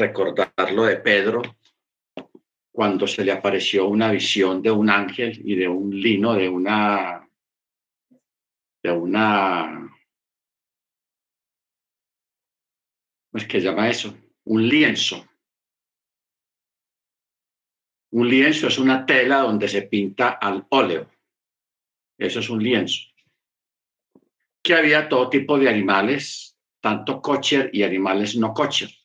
recordar lo de Pedro cuando se le apareció una visión de un ángel y de un lino, de una, de una, ¿cómo es que llama eso? Un lienzo. Un lienzo es una tela donde se pinta al óleo. Eso es un lienzo. Que había todo tipo de animales, tanto cocher y animales no cocher.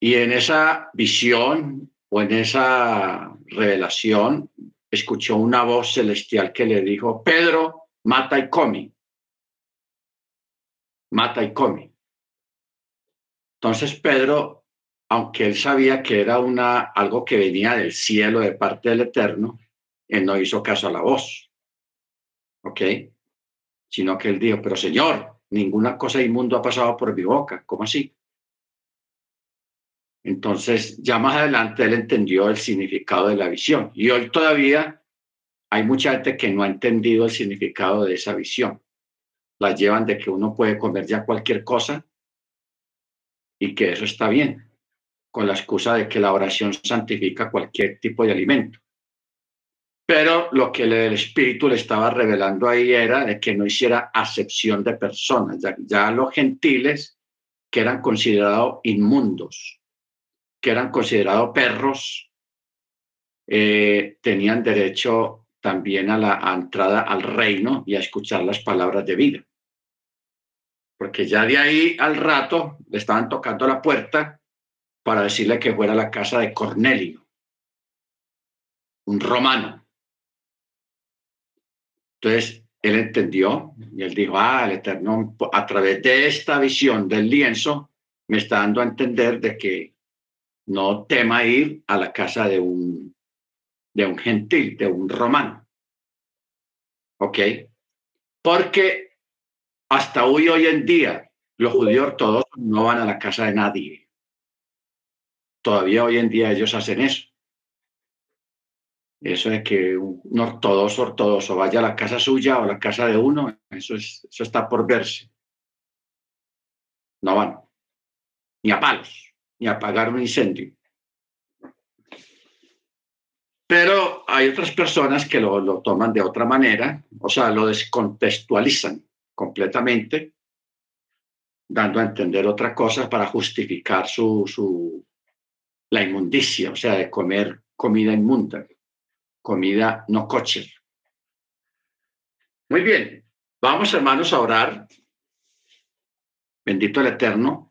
Y en esa visión o en esa revelación, escuchó una voz celestial que le dijo, Pedro, mata y come. Mata y come. Entonces Pedro, aunque él sabía que era una, algo que venía del cielo de parte del Eterno, él no hizo caso a la voz. ¿Ok? Sino que él dijo, pero Señor, ninguna cosa inmundo ha pasado por mi boca. ¿Cómo así? Entonces, ya más adelante él entendió el significado de la visión. Y hoy todavía hay mucha gente que no ha entendido el significado de esa visión. La llevan de que uno puede comer ya cualquier cosa y que eso está bien, con la excusa de que la oración santifica cualquier tipo de alimento. Pero lo que el Espíritu le estaba revelando ahí era de que no hiciera acepción de personas. Ya, ya los gentiles, que eran considerados inmundos, que eran considerados perros, eh, tenían derecho también a la entrada al reino y a escuchar las palabras de vida. Porque ya de ahí al rato le estaban tocando la puerta para decirle que fuera a la casa de Cornelio, un romano. Entonces, él entendió y él dijo, ah, el Eterno, a través de esta visión del lienzo, me está dando a entender de que no tema ir a la casa de un, de un gentil, de un romano. ¿Ok? Porque hasta hoy, hoy en día, los judíos todos no van a la casa de nadie. Todavía hoy en día ellos hacen eso. Eso de que un ortodoxo ortodoxo vaya a la casa suya o a la casa de uno, eso, es, eso está por verse. No van. Ni a palos ni apagar un incendio. Pero hay otras personas que lo, toman de otra manera, o sea, lo descontextualizan completamente, dando a entender otra cosa para justificar su, su, la inmundicia, o sea, de comer comida inmunda, comida no coche. Muy bien, vamos hermanos a orar. Bendito el Eterno,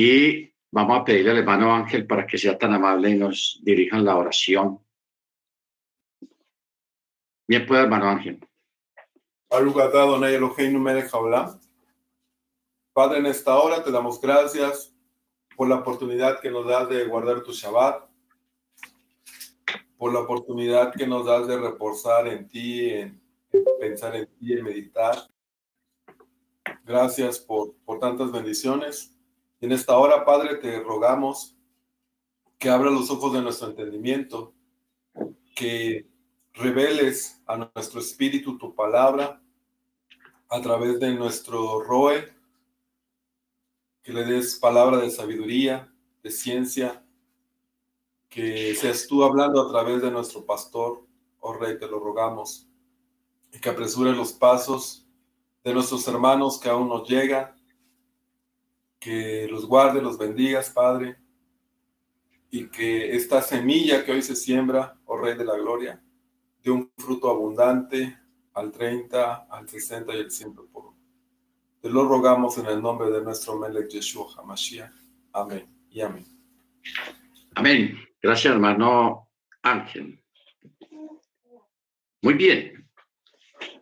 y vamos a pedirle al hermano Ángel para que sea tan amable y nos dirijan la oración. Bien, pues, hermano Ángel. Padre, en esta hora te damos gracias por la oportunidad que nos das de guardar tu Shabbat, por la oportunidad que nos das de reposar en ti, en, pensar en ti, en meditar. Gracias por, por tantas bendiciones. En esta hora, Padre, te rogamos que abra los ojos de nuestro entendimiento, que reveles a nuestro espíritu tu palabra a través de nuestro Roe, que le des palabra de sabiduría, de ciencia, que seas tú hablando a través de nuestro pastor, oh Rey, te lo rogamos, y que apresure los pasos de nuestros hermanos que aún nos llegan que los guarde, los bendigas, Padre, y que esta semilla que hoy se siembra, oh Rey de la Gloria, dé un fruto abundante al 30, al 60 y al 100 por Te lo rogamos en el nombre de nuestro Melech Yeshua HaMashiach. Amén y amén. Amén. Gracias, hermano Ángel. Muy bien.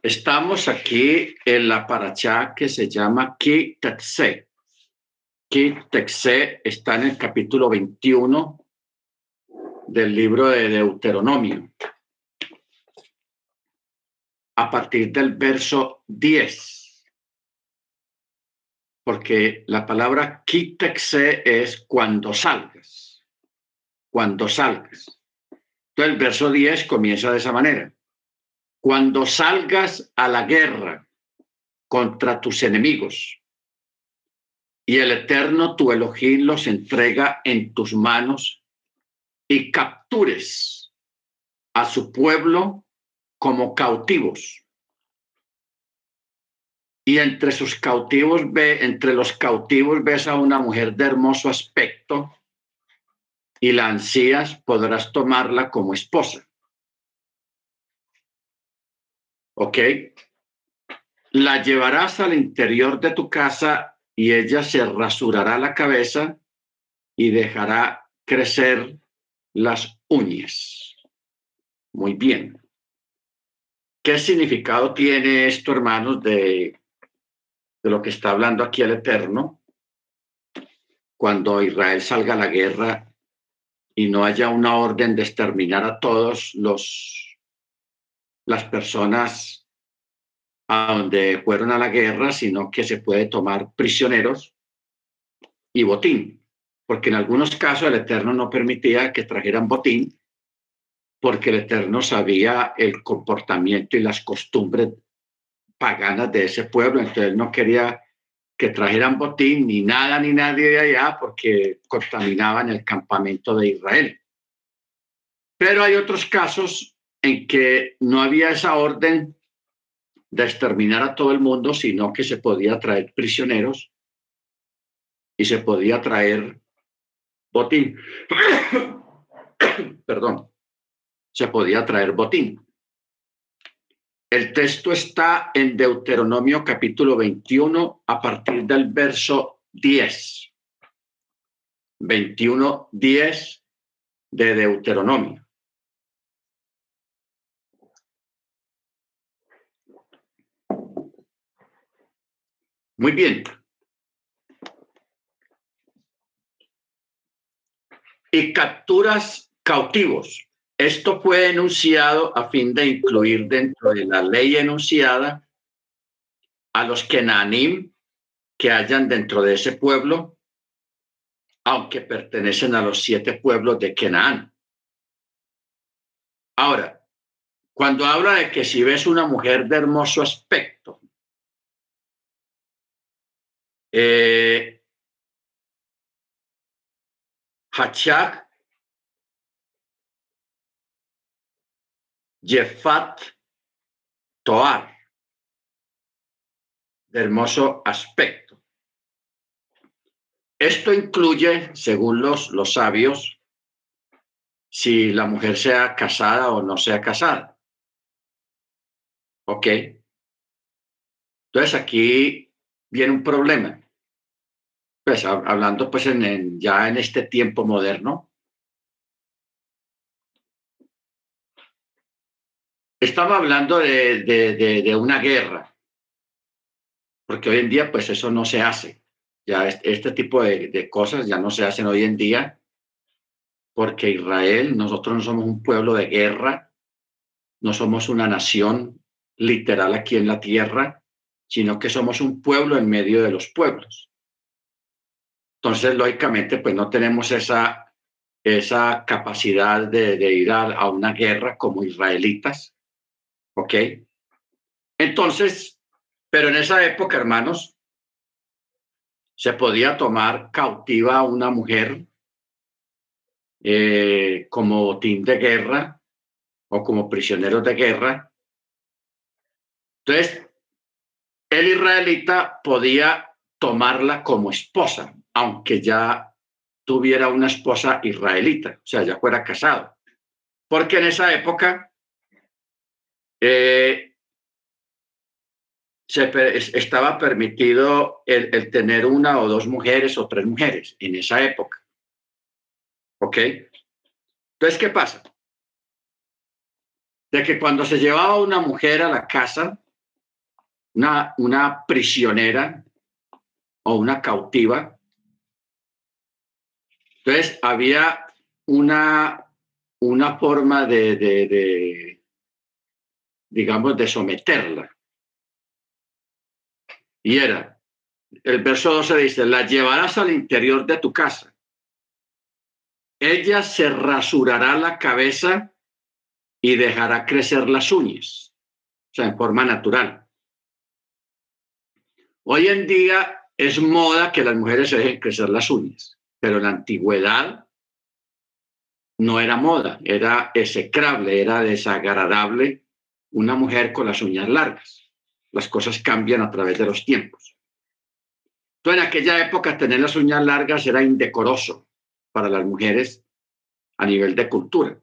Estamos aquí en la paracha que se llama Ki que Texé está en el capítulo 21 del libro de Deuteronomio, a partir del verso 10, porque la palabra Kitexé es cuando salgas, cuando salgas. Entonces el verso 10 comienza de esa manera. Cuando salgas a la guerra contra tus enemigos y el Eterno tu Elohim los entrega en tus manos y captures a su pueblo como cautivos. Y entre sus cautivos ve, entre los cautivos ves a una mujer de hermoso aspecto y la ansías, podrás tomarla como esposa. ¿Ok? La llevarás al interior de tu casa y ella se rasurará la cabeza y dejará crecer las uñas. Muy bien. ¿Qué significado tiene esto, hermanos, de, lo que está hablando aquí el Eterno? Cuando Israel salga a la guerra y no haya una orden de exterminar a todos los las personas a donde fueron a la guerra, sino que se puede tomar prisioneros y botín, porque en algunos casos el Eterno no permitía que trajeran botín, porque el Eterno sabía el comportamiento y las costumbres paganas de ese pueblo, entonces no quería que trajeran botín ni nada ni nadie de allá porque contaminaban el campamento de Israel. Pero hay otros casos en que no había esa orden de exterminar a todo el mundo, sino que se podía traer prisioneros y se podía traer botín. Perdón, se podía traer botín. El texto está en Deuteronomio capítulo 21 a partir del verso 10. 21, 10 de Deuteronomio. Muy bien. Y capturas cautivos. Esto fue enunciado a fin de incluir dentro de la ley enunciada a los Kenanim que hayan dentro de ese pueblo, aunque pertenecen a los siete pueblos de Kenan. Ahora, cuando habla de que si ves una mujer de hermoso aspecto, eh, Hachak Jefat Toar, de hermoso aspecto. Esto incluye, según los, los sabios, si la mujer sea casada o no sea casada. ¿Ok? Entonces aquí viene un problema. Pues hablando pues ya en este tiempo moderno, estaba hablando de, una guerra, porque hoy en día pues eso no se hace. Ya este, tipo de, cosas ya no se hacen hoy en día, porque Israel, nosotros no somos un pueblo de guerra, no somos una nación literal aquí en la tierra, sino que somos un pueblo en medio de los pueblos. Entonces, lógicamente, pues no tenemos esa, esa capacidad de, ir a, a una guerra como israelitas, ¿Ok? Entonces, pero en esa época, hermanos, se podía tomar cautiva a una mujer eh, como botín de guerra o como prisionero de guerra. Entonces, el israelita podía tomarla como esposa, aunque ya tuviera una esposa israelita, o sea, ya fuera casado. Porque en esa época eh, se, estaba permitido el, el, tener una o dos mujeres o tres mujeres en esa época. ¿Ok? Entonces, ¿qué pasa? De que cuando se llevaba una mujer a la casa, una, una prisionera o una cautiva, entonces había una, una forma de, de, digamos, de someterla. Y era, el verso 12 dice, la llevarás al interior de tu casa. Ella se rasurará la cabeza y dejará crecer las uñas, o sea, en forma natural. Hoy en día es moda que las mujeres se dejen crecer las uñas, pero en la antigüedad no era moda, era execrable, era desagradable una mujer con las uñas largas. Las cosas cambian a través de los tiempos. Entonces, en aquella época tener las uñas largas era indecoroso para las mujeres a nivel de cultura.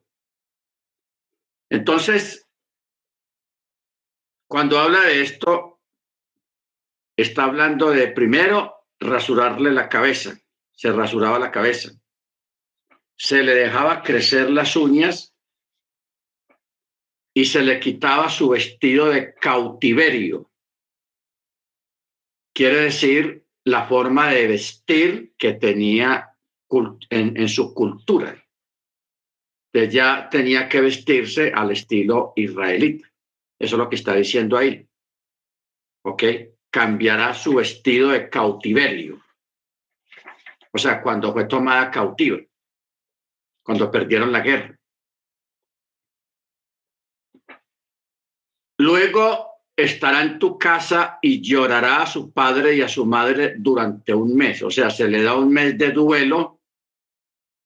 Entonces, cuando habla de esto, está hablando de primero rasurarle la cabeza, se rasuraba la cabeza, se le dejaba crecer las uñas y se le quitaba su vestido de cautiverio. Quiere decir la forma de vestir que tenía en, su cultura. ya tenía que vestirse al estilo israelita. Eso es lo que está diciendo ahí. ¿Ok? Cambiará su vestido de cautiverio. O sea, cuando fue tomada cautiva, cuando perdieron la guerra. Luego estará en tu casa y llorará a su padre y a su madre durante un mes. O sea, se le da un mes de duelo,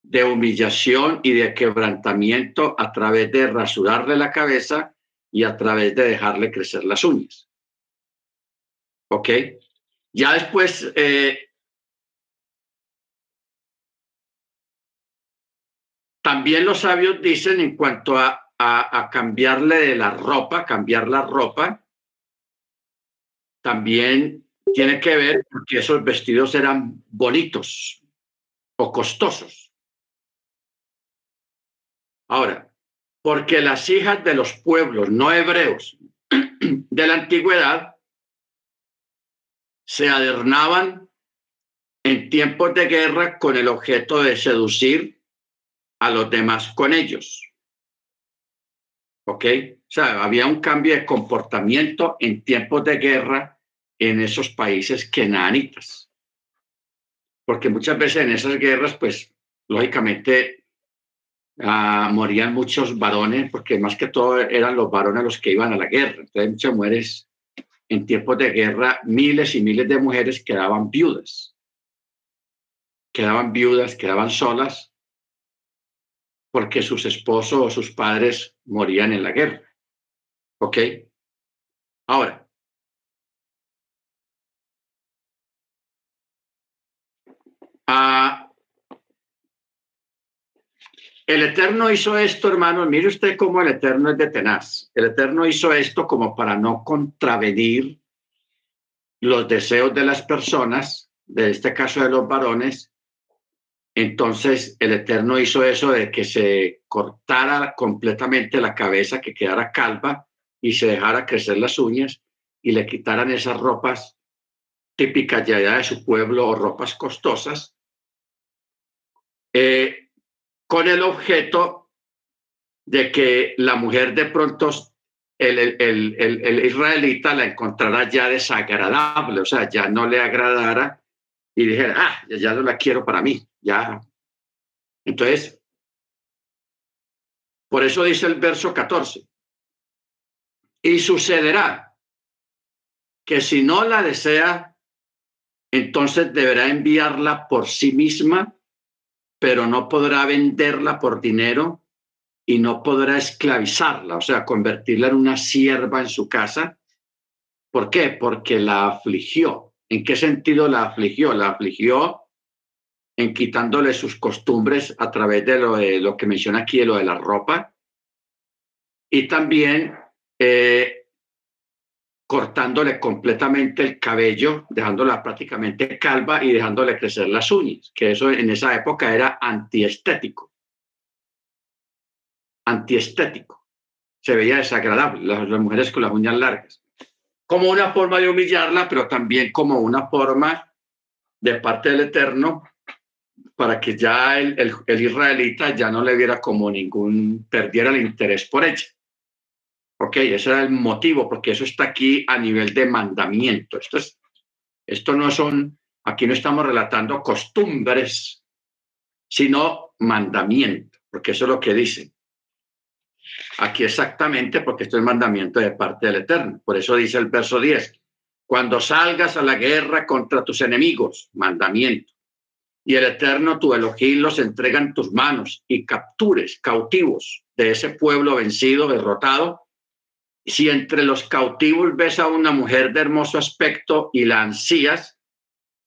de humillación y de quebrantamiento a través de rasurarle la cabeza y a través de dejarle crecer las uñas. ¿Ok? Ya después, eh, también los sabios dicen en cuanto a, cambiarle de la ropa, cambiar la ropa, también tiene que ver porque esos vestidos eran bonitos o costosos. Ahora, porque las hijas de los pueblos no hebreos de la antigüedad se adornaban en tiempos de guerra con el objeto de seducir a los demás con ellos. ¿Ok? O sea, había un cambio de comportamiento en tiempos de guerra en esos países kenanitas. Porque muchas veces en esas guerras, pues, lógicamente Ah, morían muchos varones, porque más que todo eran los varones los que iban a la guerra. Entonces, muchas mujeres, en tiempos de guerra, miles y miles de mujeres quedaban viudas. Quedaban viudas, quedaban solas, porque sus esposos o sus padres morían en la guerra. ¿Ok? Ahora, a el Eterno hizo esto, hermanos. Mire usted cómo el Eterno es de tenaz. El Eterno hizo esto como para no contravenir los deseos de las personas, de este caso de los varones. Entonces el Eterno hizo eso de que se cortara completamente la cabeza, que quedara calva y se dejara crecer las uñas y le quitaran esas ropas típicas ya de su pueblo o ropas costosas. Eh, con el objeto de que la mujer de pronto, el, el, israelita la encontrara ya desagradable, o sea, ya no le agradara y dijera, ah, ya no la quiero para mí, ya. Entonces, por eso dice el verso 14, y sucederá que si no la desea, entonces deberá enviarla por sí misma pero no podrá venderla por dinero y no podrá esclavizarla, o sea, convertirla en una sierva en su casa. ¿Por qué? Porque la afligió. ¿En qué sentido la afligió? La afligió en quitándole sus costumbres a través de lo, de lo que menciona aquí, lo de la ropa, y también eh, cortándole completamente el cabello, dejándola prácticamente calva y dejándole crecer las uñas, que eso en esa época era antiestético. Antiestético. Se veía desagradable, las, mujeres con las uñas largas. Como una forma de humillarla, pero también como una forma de parte del Eterno para que ya el, el israelita ya no le viera como ningún, perdiera el interés por ella. Ok, ese era el motivo, porque eso está aquí a nivel de mandamiento. Esto, es, esto no son, aquí no estamos relatando costumbres, sino mandamiento, porque eso es lo que dice. Aquí exactamente, porque esto es mandamiento de parte del Eterno. Por eso dice el verso 10, cuando salgas a la guerra contra tus enemigos, mandamiento. Y el Eterno, tu Elohim, los entrega en tus manos y captures cautivos de ese pueblo vencido, derrotado. Si entre los cautivos ves a una mujer de hermoso aspecto y la ansías,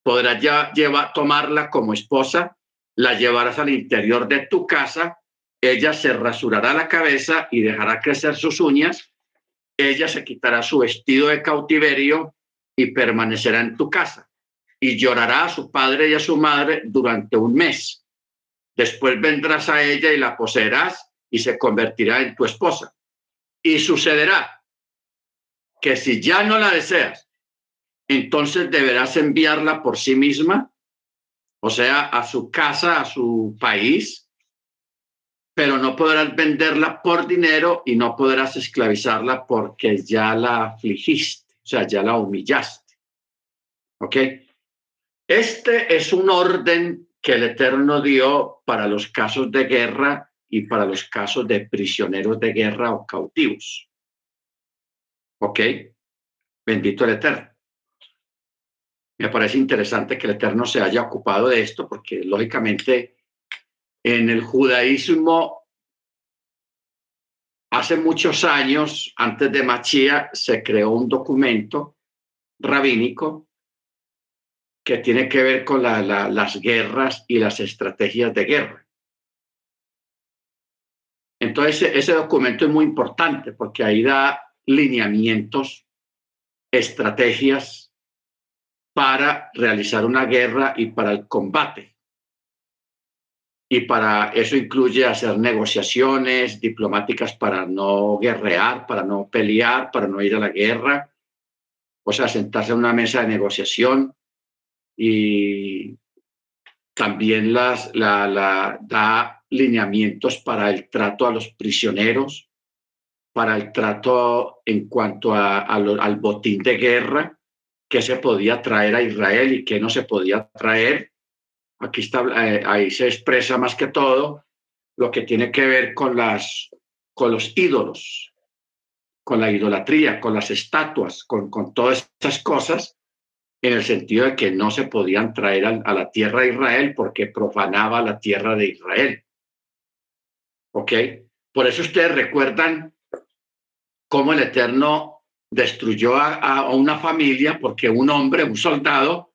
podrás ya llevar, tomarla como esposa, la llevarás al interior de tu casa, ella se rasurará la cabeza y dejará crecer sus uñas, ella se quitará su vestido de cautiverio y permanecerá en tu casa y llorará a su padre y a su madre durante un mes. Después vendrás a ella y la poseerás y se convertirá en tu esposa. Y sucederá que si ya no la deseas, entonces deberás enviarla por sí misma, o sea, a su casa, a su país, pero no podrás venderla por dinero y no podrás esclavizarla porque ya la afligiste, o sea, ya la humillaste. ¿Ok? Este es un orden que el Eterno dio para los casos de guerra y para los casos de prisioneros de guerra o cautivos. ¿Ok? Bendito el Eterno. Me parece interesante que el Eterno se haya ocupado de esto porque lógicamente en el judaísmo hace muchos años, antes de Machía, se creó un documento rabínico que tiene que ver con las guerras y las estrategias de guerra. Entonces, ese documento es muy importante porque ahí da lineamientos, estrategias para realizar una guerra y para el combate. Y para eso incluye hacer negociaciones diplomáticas para no guerrear, para no pelear, para no ir a la guerra. O sea, sentarse a una mesa de negociación y también las, la, la, da lineamientos para el trato a los prisioneros, para el trato en cuanto al botín de guerra, que se podía traer a Israel y que no se podía traer. Aquí está, eh, ahí se expresa más que todo lo que tiene que ver con, las, con los ídolos, con la idolatría, con las estatuas, con, con todas esas cosas en el sentido de que no se podían traer a, la tierra de Israel porque profanaba la tierra de Israel. ¿Ok? Por eso ustedes recuerdan cómo el Eterno destruyó a, una familia porque un hombre, un soldado,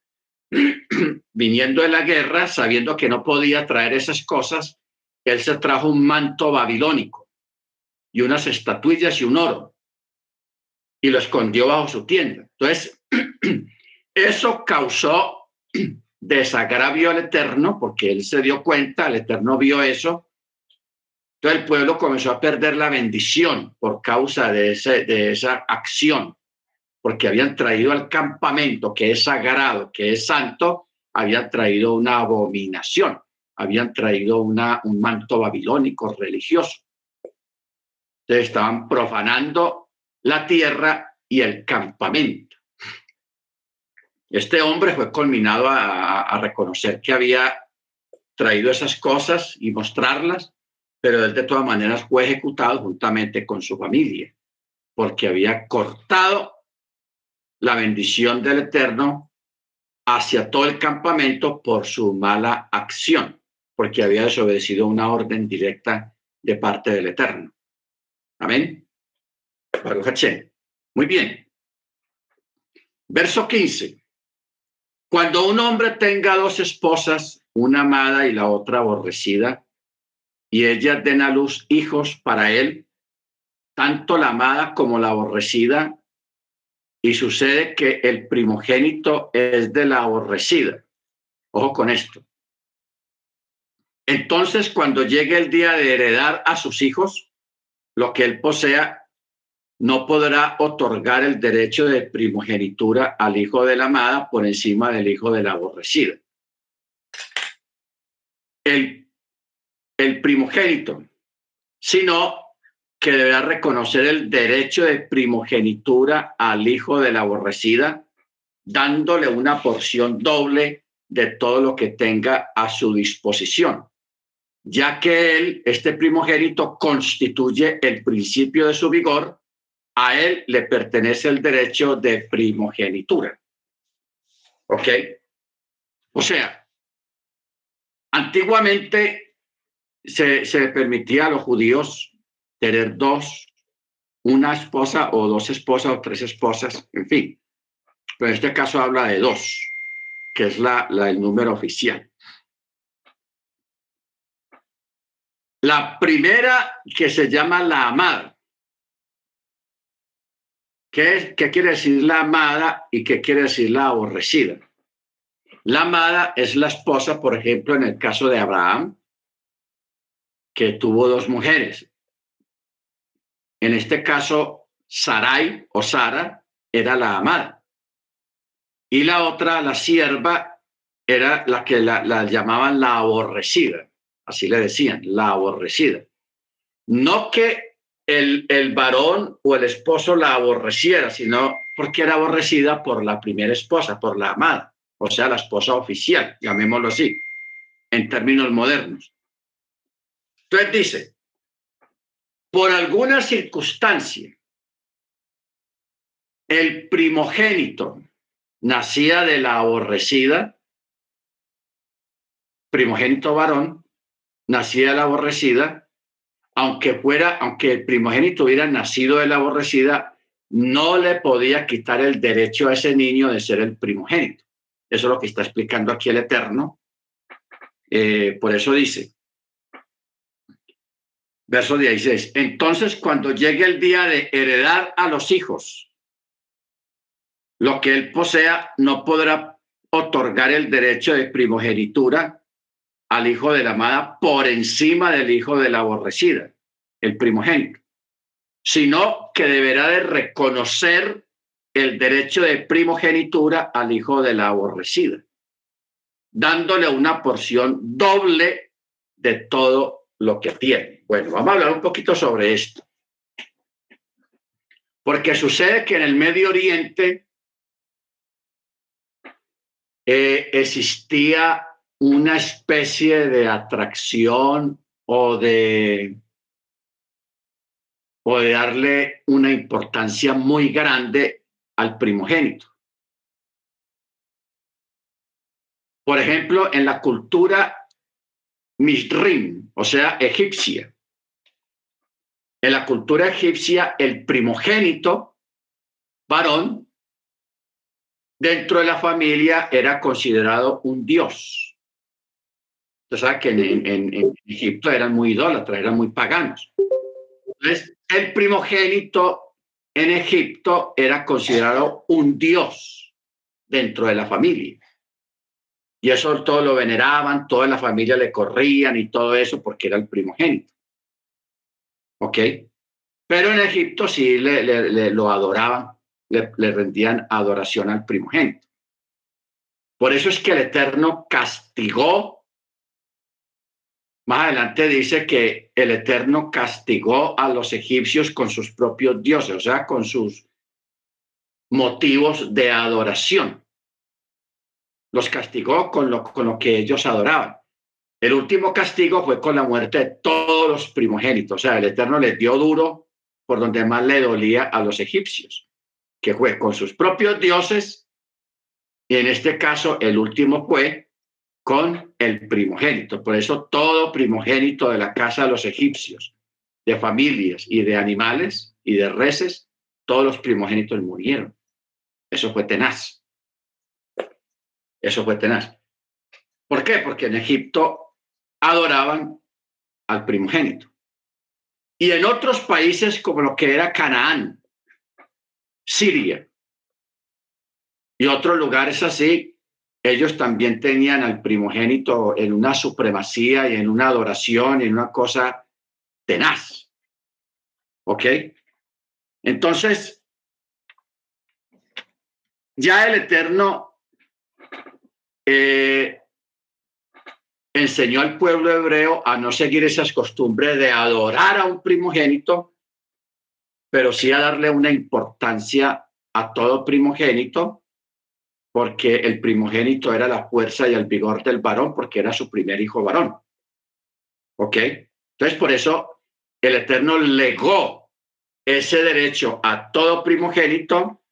viniendo de la guerra, sabiendo que no podía traer esas cosas, él se trajo un manto babilónico y unas estatuillas y un oro y lo escondió bajo su tienda. Entonces, Eso causó desagravio al Eterno porque él se dio cuenta, el Eterno vio eso. Entonces el pueblo comenzó a perder la bendición por causa de, ese, de esa acción, porque habían traído al campamento que es sagrado, que es santo, habían traído una abominación, habían traído un manto babilónico religioso. Entonces estaban profanando la tierra y el campamento. Este hombre fue culminado a, reconocer que había traído esas cosas y mostrarlas, pero él de todas maneras fue ejecutado juntamente con su familia, porque había cortado la bendición del Eterno hacia todo el campamento por su mala acción, porque había desobedecido una orden directa de parte del Eterno. Amén. Muy bien. Verso 15. Cuando un hombre tenga dos esposas, una amada y la otra aborrecida, y ellas den a luz hijos para él, tanto la amada como la aborrecida, y sucede que el primogénito es de la aborrecida. Ojo con esto. Entonces, cuando llegue el día de heredar a sus hijos, lo que él posea no podrá otorgar el derecho de primogenitura al hijo de la amada por encima del hijo de la aborrecida. El, el primogénito, sino que deberá reconocer el derecho de primogenitura al hijo de la aborrecida, dándole una porción doble de todo lo que tenga a su disposición, ya que él, este primogénito, constituye el principio de su vigor a él le pertenece el derecho de primogenitura. ¿Ok? O sea, antiguamente se, se permitía a los judíos tener dos, una esposa o dos esposas o tres esposas, en fin. Pero en este caso habla de dos, que es la, el número oficial. La primera que se llama la amada. ¿Qué, ¿Qué quiere decir la amada y qué quiere decir la aborrecida? La amada es la esposa, por ejemplo, en el caso de Abraham, que tuvo dos mujeres. En este caso, Sarai o Sara era la amada. Y la otra, la sierva, era la que la, la llamaban la aborrecida así le decían, la aborrecida. No que el, el varón o el esposo la aborreciera, sino porque era aborrecida por la primera esposa, por la amada, o sea, la esposa oficial, llamémoslo así, en términos modernos. Entonces dice, por alguna circunstancia, el primogénito nacía de la aborrecida, primogénito varón, nacida la aborrecida, aunque fuera, aunque el primogénito hubiera nacido de la aborrecida, no le podía quitar el derecho a ese niño de ser el primogénito. Eso es lo que está explicando aquí el Eterno. Eh, por eso dice, verso 16, entonces cuando llegue el día de heredar a los hijos, lo que él posea no podrá otorgar el derecho de primogenitura al hijo de la amada por encima del hijo de la aborrecida, el primogénito, sino que deberá de reconocer el derecho de primogenitura al hijo de la aborrecida, dándole una porción doble de todo lo que tiene. Bueno, vamos a hablar un poquito sobre esto. Porque sucede que en el Medio Oriente eh, existía una especie de atracción o de, o de darle una importancia muy grande al primogénito. Por ejemplo, en la cultura Mishrim, o sea, egipcia. En la cultura egipcia, el primogénito varón dentro de la familia era considerado un dios. Usted sabe que en, Egipto eran muy idólatras, eran muy paganos. Entonces, el primogénito en Egipto era considerado un dios dentro de la familia. Y eso todo lo veneraban, toda la familia le corrían y todo eso porque era el primogénito. ¿Ok? Pero en Egipto sí le, lo adoraban, le, le rendían adoración al primogénito. Por eso es que el Eterno castigó más adelante dice que el Eterno castigó a los egipcios con sus propios dioses, o sea, con sus motivos de adoración. Los castigó con lo, con lo que ellos adoraban. El último castigo fue con la muerte de todos los primogénitos. O sea, el Eterno les dio duro por donde más le dolía a los egipcios, que fue con sus propios dioses. Y en este caso, el último fue con el primogénito. Por eso todo primogénito de la casa de los egipcios, de familias y de animales y de reses, todos los primogénitos murieron. Eso fue tenaz. Eso fue tenaz. ¿Por qué? Porque en Egipto adoraban al primogénito. Y en otros países como lo que era Canaán, Siria y otros lugares así, ellos también tenían al primogénito en una supremacía y en una adoración y en una cosa tenaz. ¿Ok? Entonces, ya el Eterno eh, enseñó al pueblo hebreo a no seguir esas costumbres de adorar a un primogénito, pero sí a darle una importancia a todo primogénito porque el primogénito era la fuerza y el vigor del varón, porque era su primer hijo varón. ¿Ok? Entonces, por eso el Eterno legó ese derecho a todo primogénito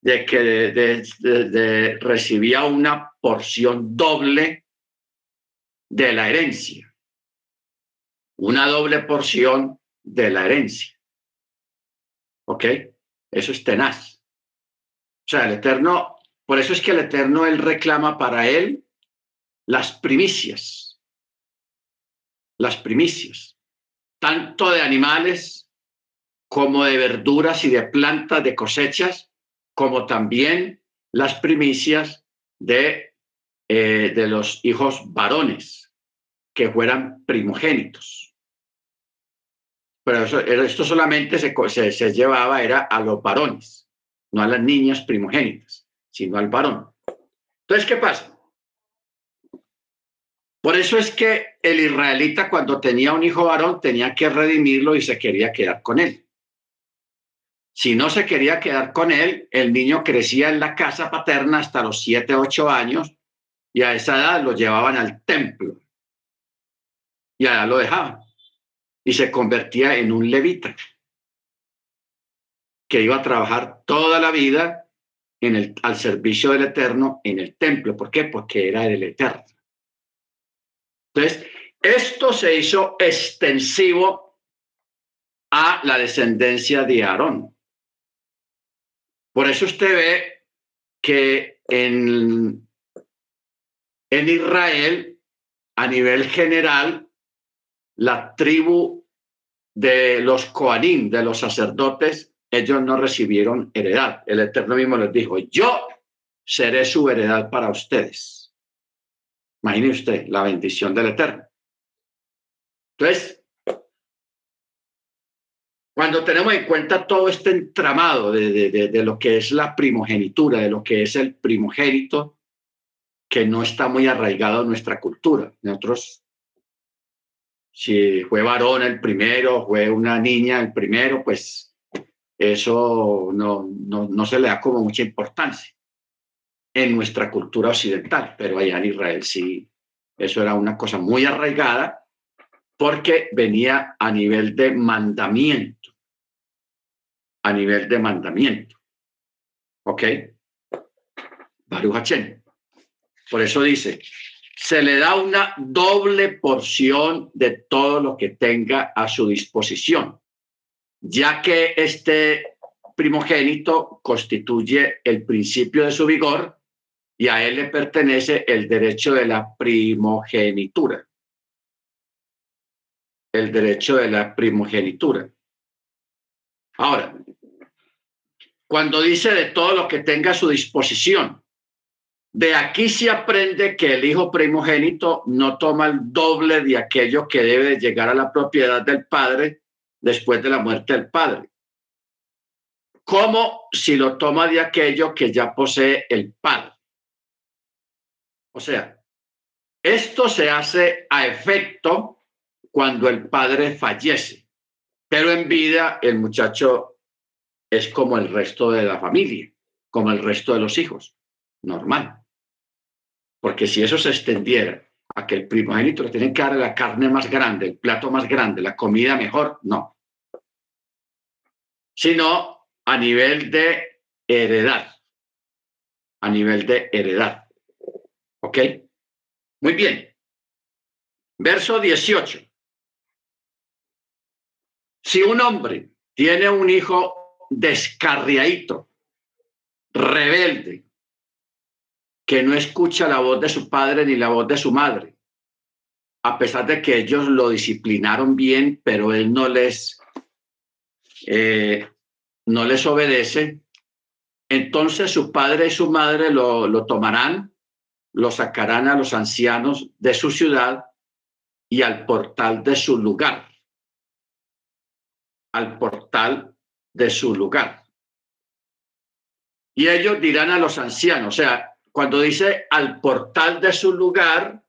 de que recibía una porción doble de la herencia, una doble porción de la herencia. ¿Ok? Eso es tenaz. O sea, el Eterno, por eso es que el Eterno, Él reclama para Él las primicias, las primicias, tanto de animales como de verduras y de plantas, de cosechas, como también las primicias de, eh, de los hijos varones que fueran primogénitos. Pero esto solamente se, se, se, llevaba era a los varones, no a las niñas primogénitas, sino al varón. Entonces, ¿qué pasa? Por eso es que el israelita cuando tenía un hijo varón tenía que redimirlo y se quería quedar con él. Si no se quería quedar con él, el niño crecía en la casa paterna hasta los siete, ocho años y a esa edad lo llevaban al templo y allá lo dejaban y se convertía en un levita que iba a trabajar toda la vida en el, al servicio del Eterno en el templo. ¿Por qué? Porque era del Eterno. Entonces, esto se hizo extensivo a la descendencia de Aarón. Por eso usted ve que en, en Israel, a nivel general, la tribu de los Coanim, de los sacerdotes, ellos no recibieron heredad. El Eterno mismo les dijo, yo seré su heredad para ustedes. Imagine usted la bendición del Eterno. Entonces, cuando tenemos en cuenta todo este entramado de, de, de, lo que es la primogenitura, de lo que es el primogénito, que no está muy arraigado en nuestra cultura. Nosotros, si fue varón el primero, fue una niña el primero, pues eso no, no, no se le da como mucha importancia en nuestra cultura occidental, pero allá en Israel sí, eso era una cosa muy arraigada porque venía a nivel de mandamiento, a nivel de mandamiento. ¿Ok? Baruch Hachem. Por eso dice, se le da una doble porción de todo lo que tenga a su disposición, ya que este primogénito constituye el principio de su vigor y a él le pertenece el derecho de la primogenitura el derecho de la primogenitura. Ahora, cuando dice de todo lo que tenga a su disposición, de aquí se aprende que el hijo primogénito no toma el doble de aquello que debe llegar a la propiedad del padre después de la muerte del padre. Como si lo toma de aquello que ya posee el padre. O sea, esto se hace a efecto cuando el padre fallece. Pero en vida el muchacho es como el resto de la familia, como el resto de los hijos, normal. Porque si eso se extendiera a que el primogénito le tiene que dar la carne más grande, el plato más grande, la comida mejor, no. Sino a nivel de heredad. A nivel de heredad. ¿Ok? Muy bien. Verso 18. Si un hombre tiene un hijo descarriadito, rebelde, que no escucha la voz de su padre ni la voz de su madre, a pesar de que ellos lo disciplinaron bien, pero él no les, eh, no les obedece, entonces su padre y su madre lo, lo tomarán, lo sacarán a los ancianos de su ciudad y al portal de su lugar al portal de su lugar. Y ellos dirán a los ancianos, o sea, cuando dice al portal de su lugar,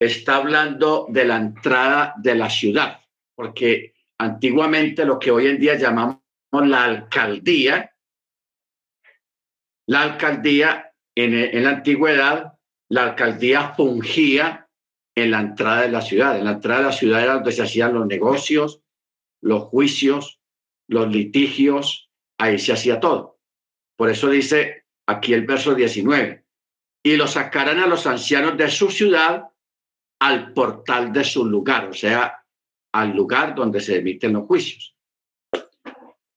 está hablando de la entrada de la ciudad, porque antiguamente lo que hoy en día llamamos la alcaldía, la alcaldía en, la antigüedad, la alcaldía fungía en la entrada de la ciudad. En la entrada de la ciudad era donde se hacían los negocios, los juicios, los litigios, ahí se hacía todo. Por eso dice aquí el verso 19, y lo sacarán a los ancianos de su ciudad al portal de su lugar, o sea, al lugar donde se emiten los juicios.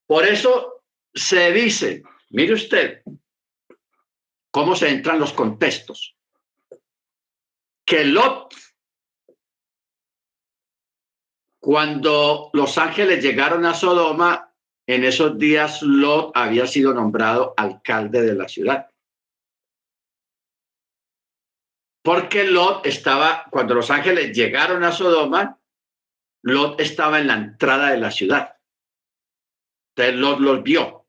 Por eso se dice, mire usted, cómo se entran los contextos, que Lot, cuando los ángeles llegaron a Sodoma, en esos días Lot había sido nombrado alcalde de la ciudad. Porque Lot estaba, cuando los ángeles llegaron a Sodoma, Lot estaba en la entrada de la ciudad. Entonces Lot los vio.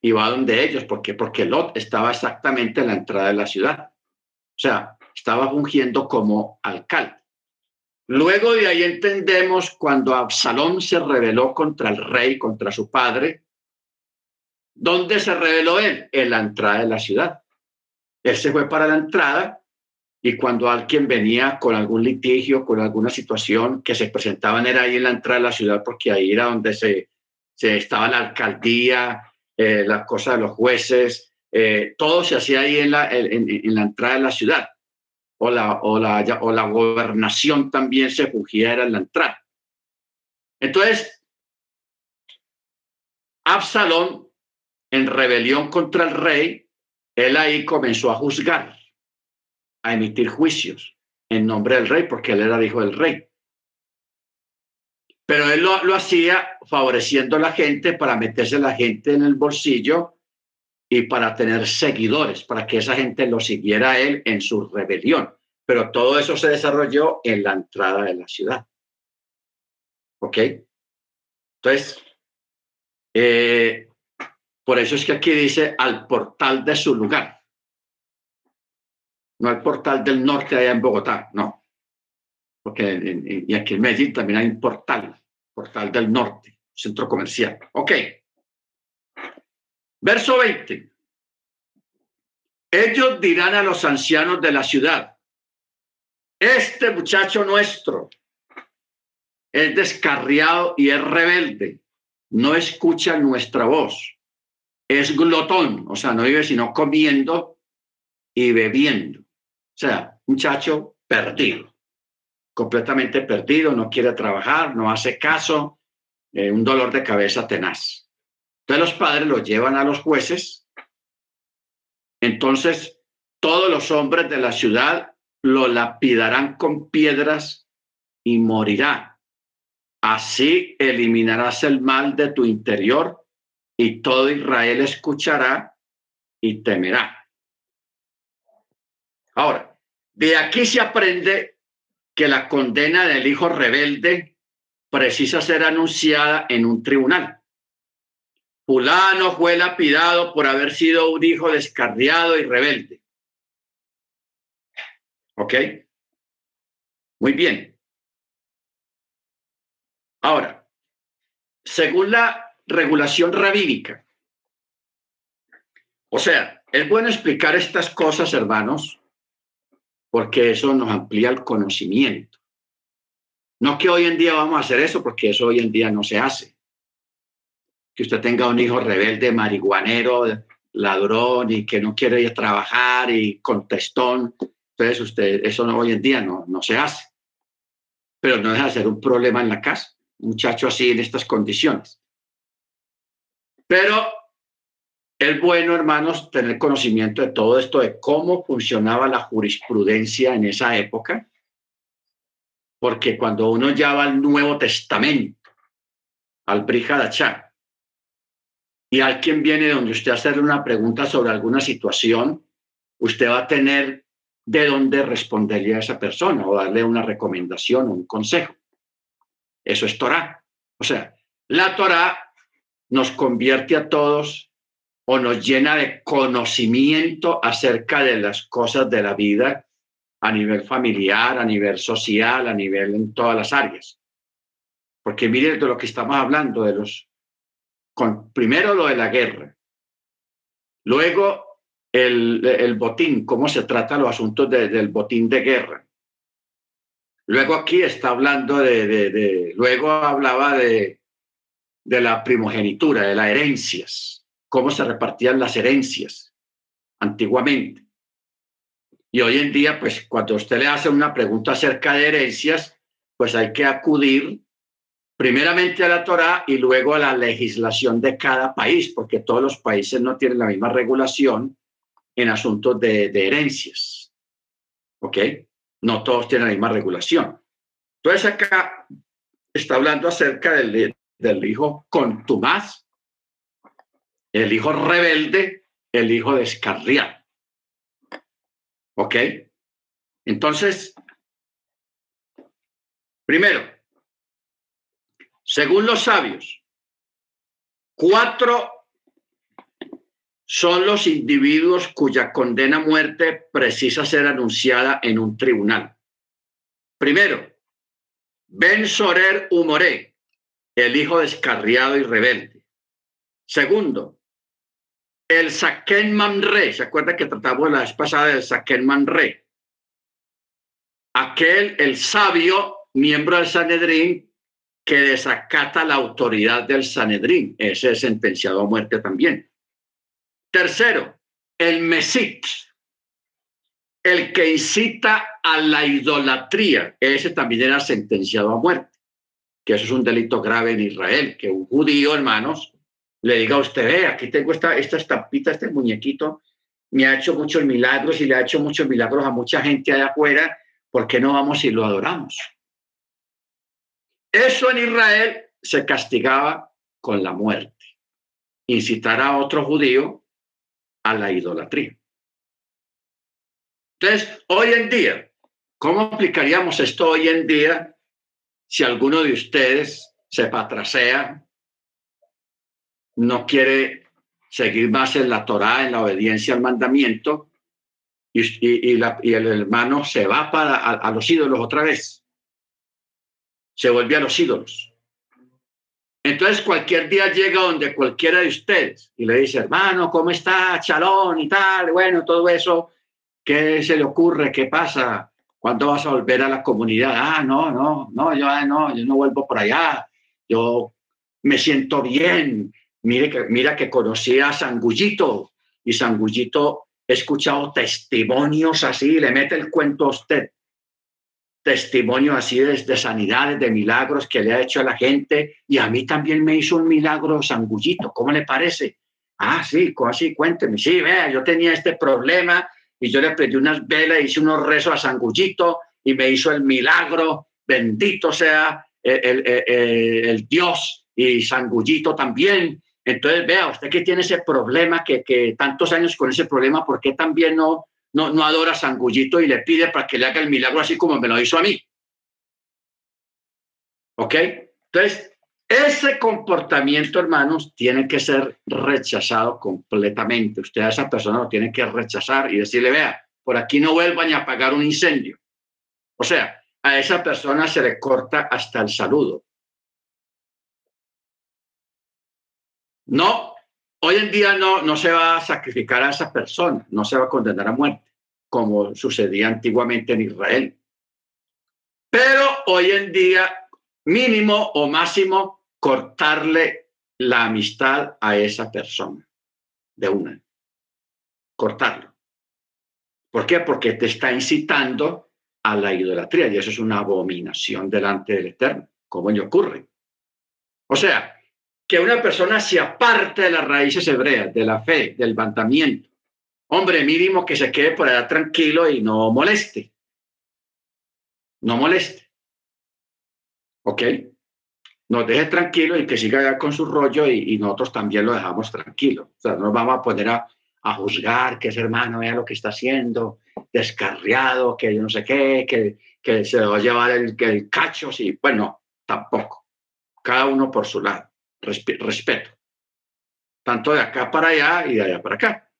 Y va donde ellos. ¿Por qué? Porque Lot estaba exactamente en la entrada de la ciudad. O sea, estaba fungiendo como alcalde. Luego de ahí entendemos cuando Absalón se rebeló contra el rey, contra su padre, ¿dónde se rebeló él? En la entrada de la ciudad. Él se fue para la entrada y cuando alguien venía con algún litigio, con alguna situación que se presentaban, era ahí en la entrada de la ciudad, porque ahí era donde se, se estaba la alcaldía, eh, la cosa de los jueces, eh, todo se hacía ahí en la, en, la entrada de la ciudad. O la, o, la, o la gobernación también se fugía, era en la entrada. Entonces, Absalón, en rebelión contra el rey, él ahí comenzó a juzgar a emitir juicios en nombre del rey, porque él era hijo del rey. Pero él lo, hacía favoreciendo a la gente para meterse la gente en el bolsillo y para tener seguidores, para que esa gente lo siguiera a él en su rebelión. Pero todo eso se desarrolló en la entrada de la ciudad. ¿Ok? Entonces, eh, por eso es que aquí dice al portal de su lugar no el portal del norte allá en Bogotá, no. Porque y aquí en Medellín también hay un portal, portal del norte, centro comercial. Ok. Verso 20. Ellos dirán a los ancianos de la ciudad, este muchacho nuestro es descarriado y es rebelde, no escucha nuestra voz, es glotón, o sea, no vive sino comiendo y bebiendo. O sea, muchacho perdido, completamente perdido, no quiere trabajar, no hace caso, eh, un dolor de cabeza tenaz. Entonces los padres lo llevan a los jueces. Entonces todos los hombres de la ciudad lo lapidarán con piedras y morirá. Así eliminarás el mal de tu interior y todo Israel escuchará y temerá. Ahora, de aquí se aprende que la condena del hijo rebelde precisa ser anunciada en un tribunal. Fulano fue lapidado por haber sido un hijo descarriado y rebelde. ¿Ok? Muy bien. Ahora, según la regulación rabínica, o sea, es bueno explicar estas cosas, hermanos, porque eso nos amplía el conocimiento. No que hoy en día vamos a hacer eso, porque eso hoy en día no se hace. Que usted tenga un hijo rebelde, marihuanero, ladrón y que no quiere ir a trabajar y contestón. Entonces, usted, eso no, hoy en día no, no se hace. Pero no deja de ser un problema en la casa. Un muchacho así en estas condiciones. Pero es bueno, hermanos, tener conocimiento de todo esto, de cómo funcionaba la jurisprudencia en esa época, porque cuando uno ya va al Nuevo Testamento, al Brihadachá, y alguien viene donde usted hacerle una pregunta sobre alguna situación, usted va a tener de dónde responderle a esa persona o darle una recomendación o un consejo. Eso es Torah. O sea, la Torah nos convierte a todos o nos llena de conocimiento acerca de las cosas de la vida a nivel familiar, a nivel social, a nivel en todas las áreas. Porque miren de lo que estamos hablando, de los, con, primero lo de la guerra, luego el, el botín, cómo se trata los asuntos del botín de guerra. Luego aquí está hablando de, de, de luego hablaba de, de la primogenitura, de las herencias, cómo se repartían las herencias antiguamente. Y hoy en día, pues cuando usted le hace una pregunta acerca de herencias, pues hay que acudir primeramente a la Torá y luego a la legislación de cada país, porque todos los países no tienen la misma regulación en asuntos de, herencias. ¿Ok? No todos tienen la misma regulación. Entonces acá está hablando acerca del, del hijo contumaz, el hijo rebelde, el hijo descarriado. ¿Ok? Entonces, primero, según los sabios, cuatro son los individuos cuya condena a muerte precisa ser anunciada en un tribunal. Primero, Ben Sorer Humoré, el hijo descarriado y rebelde. Segundo, el Saken Manre, ¿se acuerda que tratamos la vez pasada del Saken Manre? Aquel, el sabio, miembro del Sanedrín, que desacata la autoridad del Sanedrín. Ese es sentenciado a muerte también. Tercero, el Mesit, el que incita a la idolatría. Ese también era sentenciado a muerte, que eso es un delito grave en Israel, que un judío, hermanos, le diga a usted, ve, aquí tengo esta, esta estampita, este muñequito, me ha hecho muchos milagros y le ha hecho muchos milagros a mucha gente allá afuera, ¿por qué no vamos y lo adoramos? Eso en Israel se castigaba con la muerte, incitar a otro judío a la idolatría. Entonces, hoy en día, ¿cómo aplicaríamos esto hoy en día si alguno de ustedes se patrasea no quiere seguir más en la Torá, en la obediencia al mandamiento, y, el hermano se va para a, los ídolos otra vez. Se vuelve a los ídolos. Entonces cualquier día llega donde cualquiera de ustedes y le dice, hermano, ¿cómo está? Chalón y tal. Bueno, todo eso, ¿qué se le ocurre? ¿Qué pasa? ¿Cuándo vas a volver a la comunidad? Ah, no, no, no, yo ah, no, yo no vuelvo por allá. Yo me siento bien, Mire que, mira que conocí a Sangullito y Sangullito he escuchado testimonios así, le mete el cuento a usted. Testimonios así de, de, sanidades, de milagros que le ha hecho a la gente. Y a mí también me hizo un milagro Sangullito. ¿Cómo le parece? Ah, sí, así, cuénteme. Sí, vea, yo tenía este problema y yo le prendí unas velas, hice unos rezos a Sangullito y me hizo el milagro. Bendito sea el, el, el Dios y Sangullito también. Entonces, vea, usted que tiene ese problema, que, que tantos años con ese problema, ¿por qué también no, no, no adora a Sangullito y le pide para que le haga el milagro así como me lo hizo a mí? ¿Ok? Entonces, ese comportamiento, hermanos, tiene que ser rechazado completamente. Usted a esa persona lo tiene que rechazar y decirle, vea, por aquí no vuelvan a apagar un incendio. O sea, a esa persona se le corta hasta el saludo. No, hoy en día no, no se va a sacrificar a esa persona, no se va a condenar a muerte, como sucedía antiguamente en Israel. Pero hoy en día, mínimo o máximo, cortarle la amistad a esa persona de una. Cortarlo. ¿Por qué? Porque te está incitando a la idolatría y eso es una abominación delante del Eterno. ¿Cómo le ocurre? O sea, que una persona se aparte de las raíces hebreas, de la fe, del mandamiento. Hombre, mínimo que se quede por allá tranquilo y no moleste. No moleste. ¿Ok? Nos deje tranquilo y que siga con su rollo y, nosotros también lo dejamos tranquilo. O sea, no vamos a poner a, juzgar que ese hermano vea lo que está haciendo, descarriado, que yo no sé qué, que, que se va a llevar el, el cacho, sí. Bueno, tampoco. Cada uno por su lado respeto, tanto de acá para allá y de allá para acá.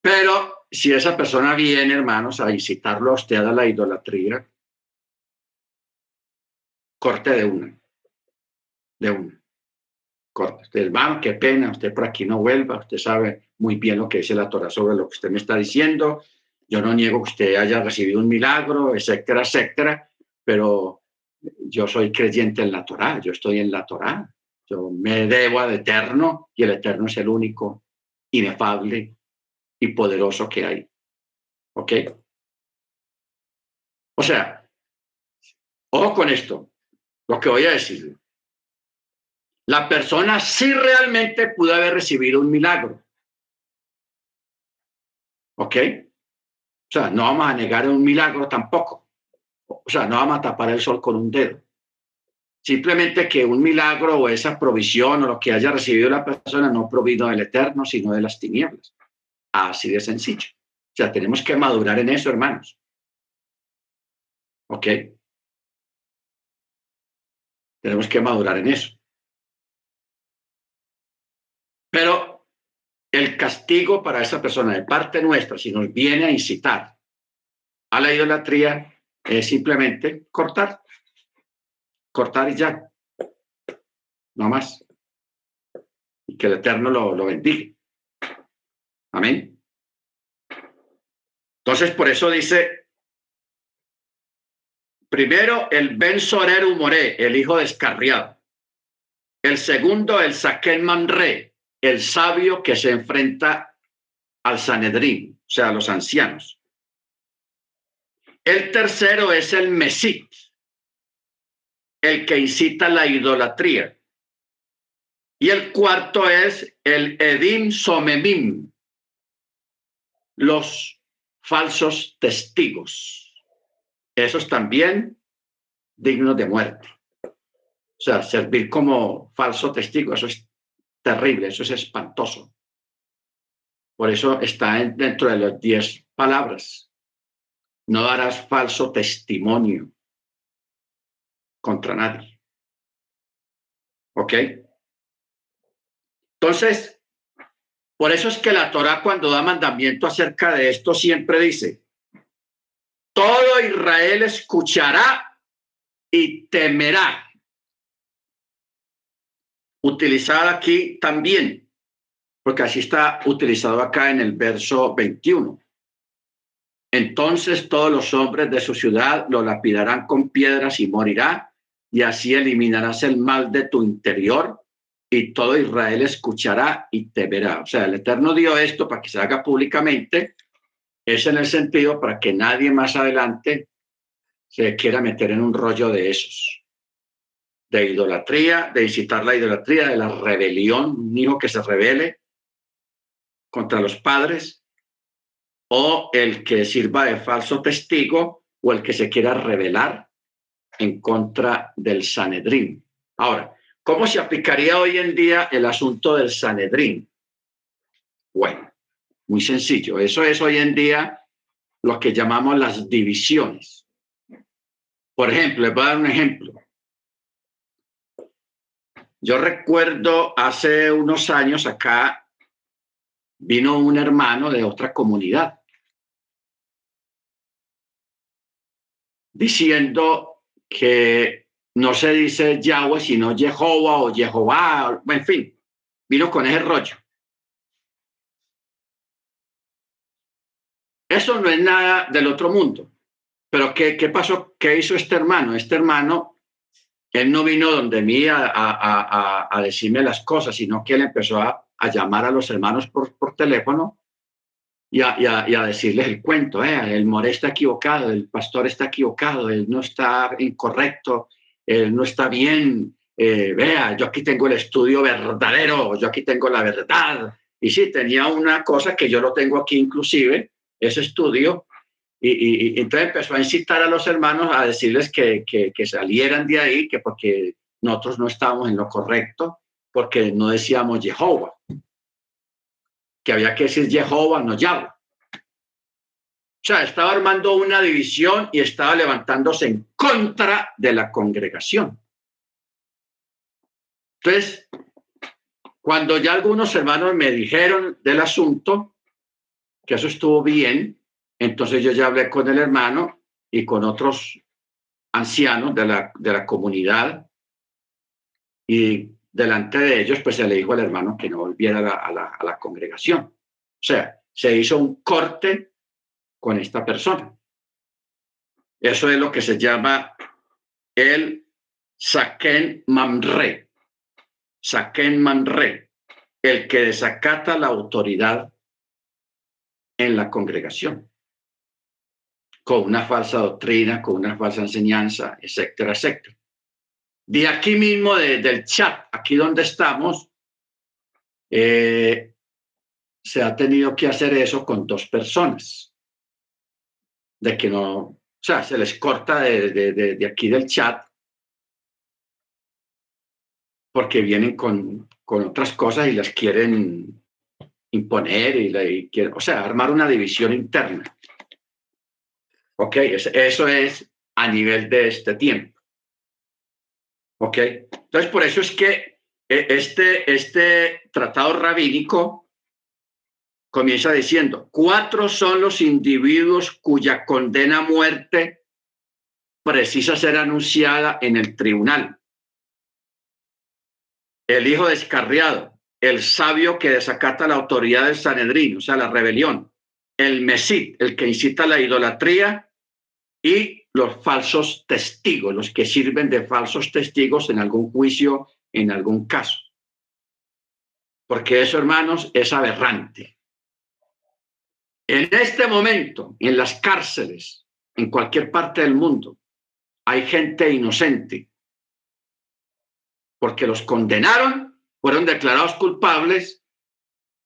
Pero si esa persona viene, hermanos, a incitarlo a usted a la idolatría, corte de una, de una. Corte. Usted, hermano, qué pena, usted por aquí no vuelva, usted sabe muy bien lo que dice la Torah sobre lo que usted me está diciendo. Yo no niego que usted haya recibido un milagro, etcétera, etcétera, pero yo soy creyente en la Torá, yo estoy en la Torá, yo me debo al Eterno y el Eterno es el único inefable y poderoso que hay. ¿Ok? O sea, ojo con esto, lo que voy a decir. La persona sí realmente pudo haber recibido un milagro. ¿Ok? O sea, no vamos a negar un milagro tampoco. O sea, no vamos a tapar el sol con un dedo. Simplemente que un milagro o esa provisión o lo que haya recibido la persona no provino del eterno, sino de las tinieblas. Así de sencillo. O sea, tenemos que madurar en eso, hermanos. ¿Ok? Tenemos que madurar en eso. Pero el castigo para esa persona de parte nuestra, si nos viene a incitar a la idolatría, es simplemente cortar. Cortar y ya. No más. Y que el Eterno lo, lo bendiga. Amén. Entonces, por eso dice, primero el Ben Sorer Humoré, el hijo descarriado. El segundo, el Saquel Manre, el sabio que se enfrenta al Sanedrín, o sea, a los ancianos. El tercero es el Mesit, el que incita la idolatría. Y el cuarto es el Edim Somemim, los falsos testigos. Esos también dignos de muerte. O sea, servir como falso testigo, eso es terrible, eso es espantoso. Por eso está dentro de las diez palabras. No darás falso testimonio contra nadie. ¿Ok? Entonces, por eso es que la Torah cuando da mandamiento acerca de esto siempre dice, todo Israel escuchará y temerá. Utilizada aquí también, porque así está utilizado acá en el verso 21. Entonces todos los hombres de su ciudad lo lapidarán con piedras y morirá, y así eliminarás el mal de tu interior y todo Israel escuchará y te verá. O sea, el Eterno dio esto para que se haga públicamente, es en el sentido para que nadie más adelante se quiera meter en un rollo de esos, de idolatría, de incitar la idolatría, de la rebelión, un hijo que se rebele contra los padres, o el que sirva de falso testigo, o el que se quiera rebelar en contra del Sanedrín. Ahora, ¿Cómo se aplicaría hoy en día el asunto del Sanedrín? Bueno, muy sencillo. Eso es hoy en día lo que llamamos las divisiones. Por ejemplo, les voy a dar un ejemplo. Yo recuerdo hace unos años acá vino un hermano de otra comunidad diciendo que no se dice Yahweh, sino Jehová o Jehová, en fin, vino con ese rollo. Eso no es nada del otro mundo. Pero ¿qué, qué pasó? ¿Qué hizo este hermano? Este hermano, él no vino donde mí a, a, a, decirme las cosas, sino que él empezó a, llamar a los hermanos por, por teléfono y a, y, a, decirles el cuento. Eh, el more está equivocado, el pastor está equivocado, él no está incorrecto, no está bien, eh, vea, yo aquí tengo el estudio verdadero, yo aquí tengo la verdad. Y sí, tenía una cosa que yo lo tengo aquí inclusive, ese estudio, y, entonces empezó a incitar a los hermanos a decirles que, que, salieran de ahí, que porque nosotros no estábamos en lo correcto, porque no decíamos Jehová, que había que decir Jehová, no Yahweh. O sea, estaba armando una división y estaba levantándose en contra de la congregación. Entonces, cuando ya algunos hermanos me dijeron del asunto, que eso estuvo bien, entonces yo ya hablé con el hermano y con otros ancianos de la, de la comunidad y delante de ellos, pues se le dijo al hermano que no volviera a la, a la congregación. O sea, se hizo un corte con esta persona. Eso es lo que se llama el Saken Mamre. Saken Mamre, el que desacata la autoridad en la congregación, con una falsa doctrina, con una falsa enseñanza, etcétera, etcétera. De aquí mismo, del chat, aquí donde estamos, eh, se ha tenido que hacer eso con dos personas. De que no, o sea, se les corta de, aquí del chat porque vienen con, con, otras cosas y las quieren imponer y, quieren, o sea, armar una división interna. Ok, eso es a nivel de este tiempo. Ok, entonces por eso es que eh, este, este tratado rabínico comienza diciendo, cuatro son los individuos cuya condena a muerte precisa ser anunciada en el tribunal. El hijo descarriado, el sabio que desacata la autoridad del Sanedrín, o sea, la rebelión, el mesit, el que incita la idolatría, y los falsos testigos, los que sirven de falsos testigos en algún juicio, en algún caso. Porque eso, hermanos, es aberrante. En este momento, en las cárceles, en cualquier parte del mundo, hay gente inocente porque los condenaron, fueron declarados culpables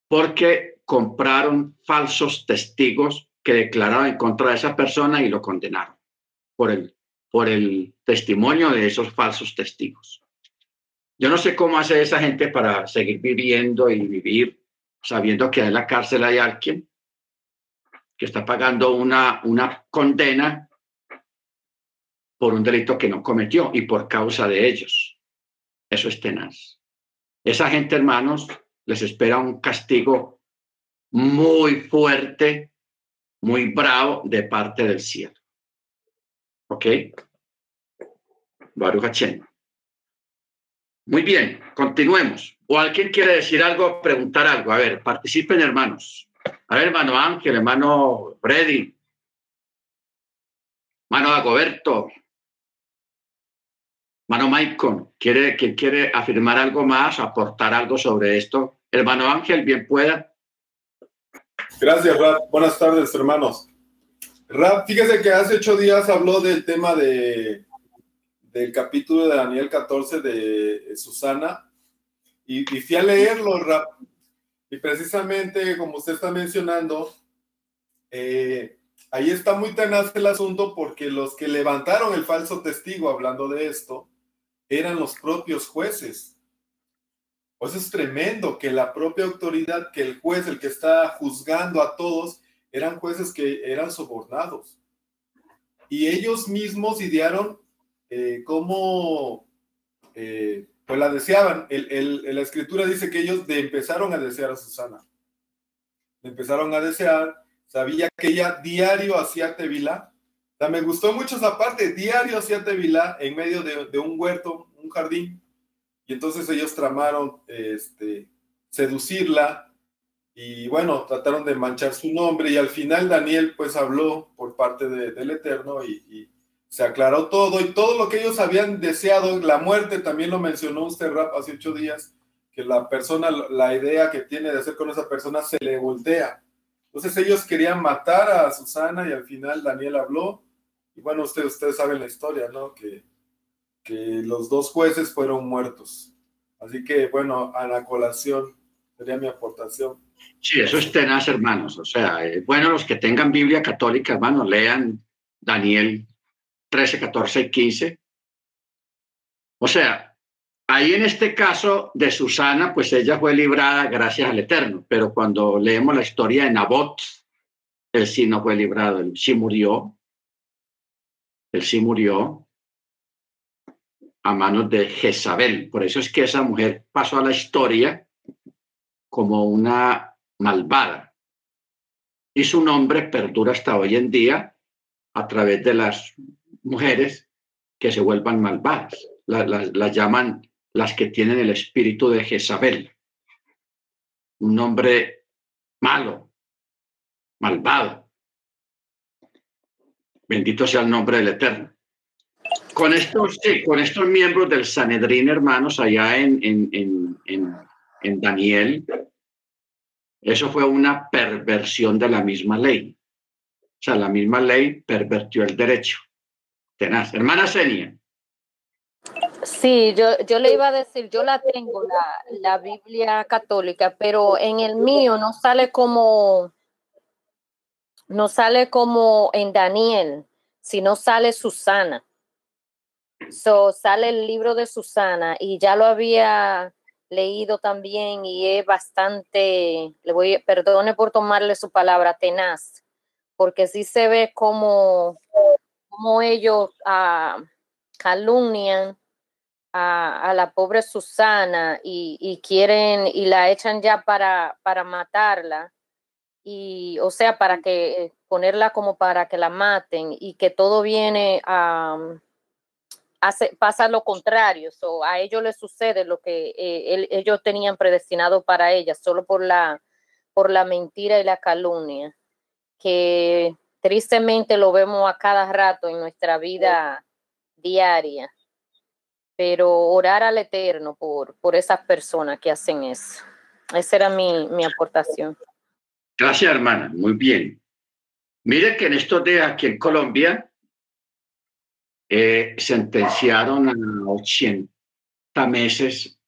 porque compraron falsos testigos que declararon en contra de esa persona y lo condenaron por el, por el testimonio de esos falsos testigos. Yo no sé cómo hace esa gente para seguir viviendo y vivir sabiendo que en la cárcel hay alguien que está pagando una, una condena por un delito que no cometió y por causa de ellos. Eso es tenaz. Esa gente, hermanos, les espera un castigo muy fuerte, muy bravo de parte del cielo. ¿Ok? Baruch Muy bien, continuemos. ¿O alguien quiere decir algo, preguntar algo? A ver, participen, hermanos. A ver, hermano Ángel, hermano Freddy, hermano Agoberto, hermano Maicon, ¿quiere, quiere afirmar algo más, aportar algo sobre esto? Hermano Ángel, bien pueda. Gracias, Rap. Buenas tardes, hermanos. Rap, fíjese que hace ocho días habló del tema de, del capítulo de Daniel 14 de Susana y, fui a leerlo, Rap. Y precisamente, como usted está mencionando, eh, ahí está muy tenaz el asunto porque los que levantaron el falso testigo hablando de esto eran los propios jueces. Pues es tremendo que la propia autoridad, que el juez, el que está juzgando a todos, eran jueces que eran sobornados. Y ellos mismos idearon eh, cómo eh, pues la deseaban. El, la escritura dice que ellos empezaron a desear a Susana. empezaron a desear, sabía que ella diario hacía tevila. Me gustó mucho esa parte, diario hacía tevila en medio de, un huerto, un jardín. Y entonces ellos tramaron este, seducirla y bueno, trataron de manchar su nombre y al final Daniel pues habló por parte del Eterno y se aclaró todo y todo lo que ellos habían deseado, la muerte también lo mencionó usted, Rap, hace ocho días, que la persona, la idea que tiene de hacer con esa persona se le voltea. Entonces ellos querían matar a Susana y al final Daniel habló. Y bueno, ustedes, ustedes saben la historia, ¿no? Que, que los dos jueces fueron muertos. Así que bueno, a la colación sería mi aportación. Sí, eso es tenaz, hermanos. O sea, eh, bueno, los que tengan Biblia católica, hermanos, lean Daniel 13, 14 y 15. O sea, ahí en este caso de Susana, pues ella fue librada gracias al Eterno, pero cuando leemos la historia de Nabot, él sí no fue librado, él sí murió, él sí murió a manos de Jezabel. Por eso es que esa mujer pasó a la historia como una malvada. Y su nombre perdura hasta hoy en día a través de las mujeres que se vuelvan malvadas. Las llaman las que tienen el espíritu de Jezabel. Un hombre malo, malvado. Bendito sea el nombre del Eterno. con estos, con estos miembros del Sanedrín, hermanos, allá en, en, en, en, Daniel, eso fue una perversión de la misma ley. O sea, la misma ley pervertió el derecho. Tenaz. Hermana Senia. Sí, yo, yo le iba a decir, yo la tengo, la, la Biblia católica, pero en el mío no sale como, no sale como en Daniel, sino sale Susana. So, sale el libro de Susana y ya lo había leído también y es bastante, le voy, perdone por tomarle su palabra, tenaz, porque sí se ve como, como ellos uh, calumnian a, la pobre Susana y, y, quieren y la echan ya para, para matarla y o sea para que ponerla como para que la maten y que todo viene a hace, pasa lo contrario, so, a ellos les sucede lo que eh, ellos tenían predestinado para ella, solo por la, por la mentira y la calumnia, que tristemente lo vemos a cada rato en nuestra vida diaria. Pero orar al Eterno por, por esas personas que hacen eso. Esa era mi, mi aportación. Gracias, hermana. Muy bien. Mire que en estos días aquí en Colombia eh, sentenciaron a 80 meses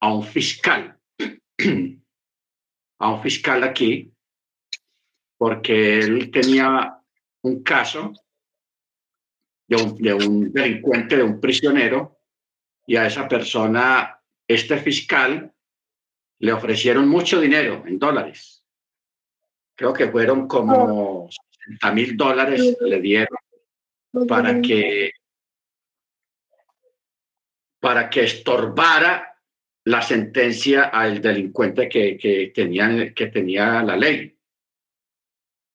a un fiscal, a un fiscal aquí, porque él tenía un caso de un, de un delincuente, de un prisionero, y a esa persona, este fiscal, le ofrecieron mucho dinero en dólares. Creo que fueron como 60 mil dólares, le dieron para que, para que estorbara la sentencia al delincuente que, que, tenía, que tenía la ley.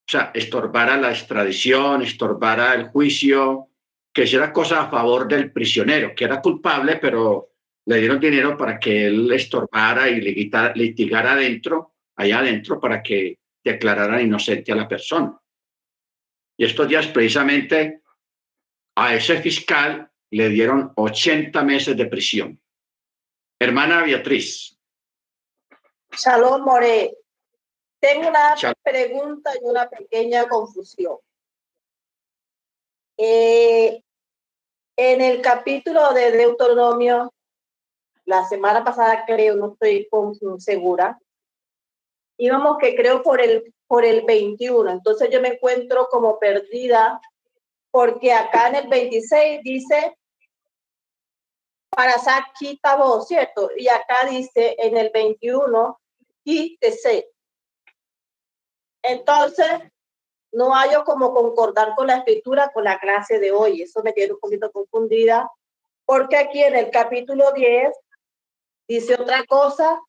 O sea, estorbara la extradición, estorbara el juicio, que hiciera cosas a favor del prisionero, que era culpable, pero le dieron dinero para que él estorbara y litigara adentro, allá adentro, para que declararan inocente a la persona. Y estos días precisamente a ese fiscal le dieron 80 meses de prisión. Hermana Beatriz. Shalom, More. Tengo una pregunta y una pequeña confusión. Eh, en el capítulo de Deuteronomio, la semana pasada creo, no estoy segura, íbamos que creo por el, por el 21, entonces yo me encuentro como perdida porque acá en el 26 dice para voz, ¿cierto? Y acá dice en el 21 y Entonces, no hay como concordar con la escritura con la clase de hoy. Eso me tiene un poquito confundida, porque aquí en el capítulo 10 dice otra cosa,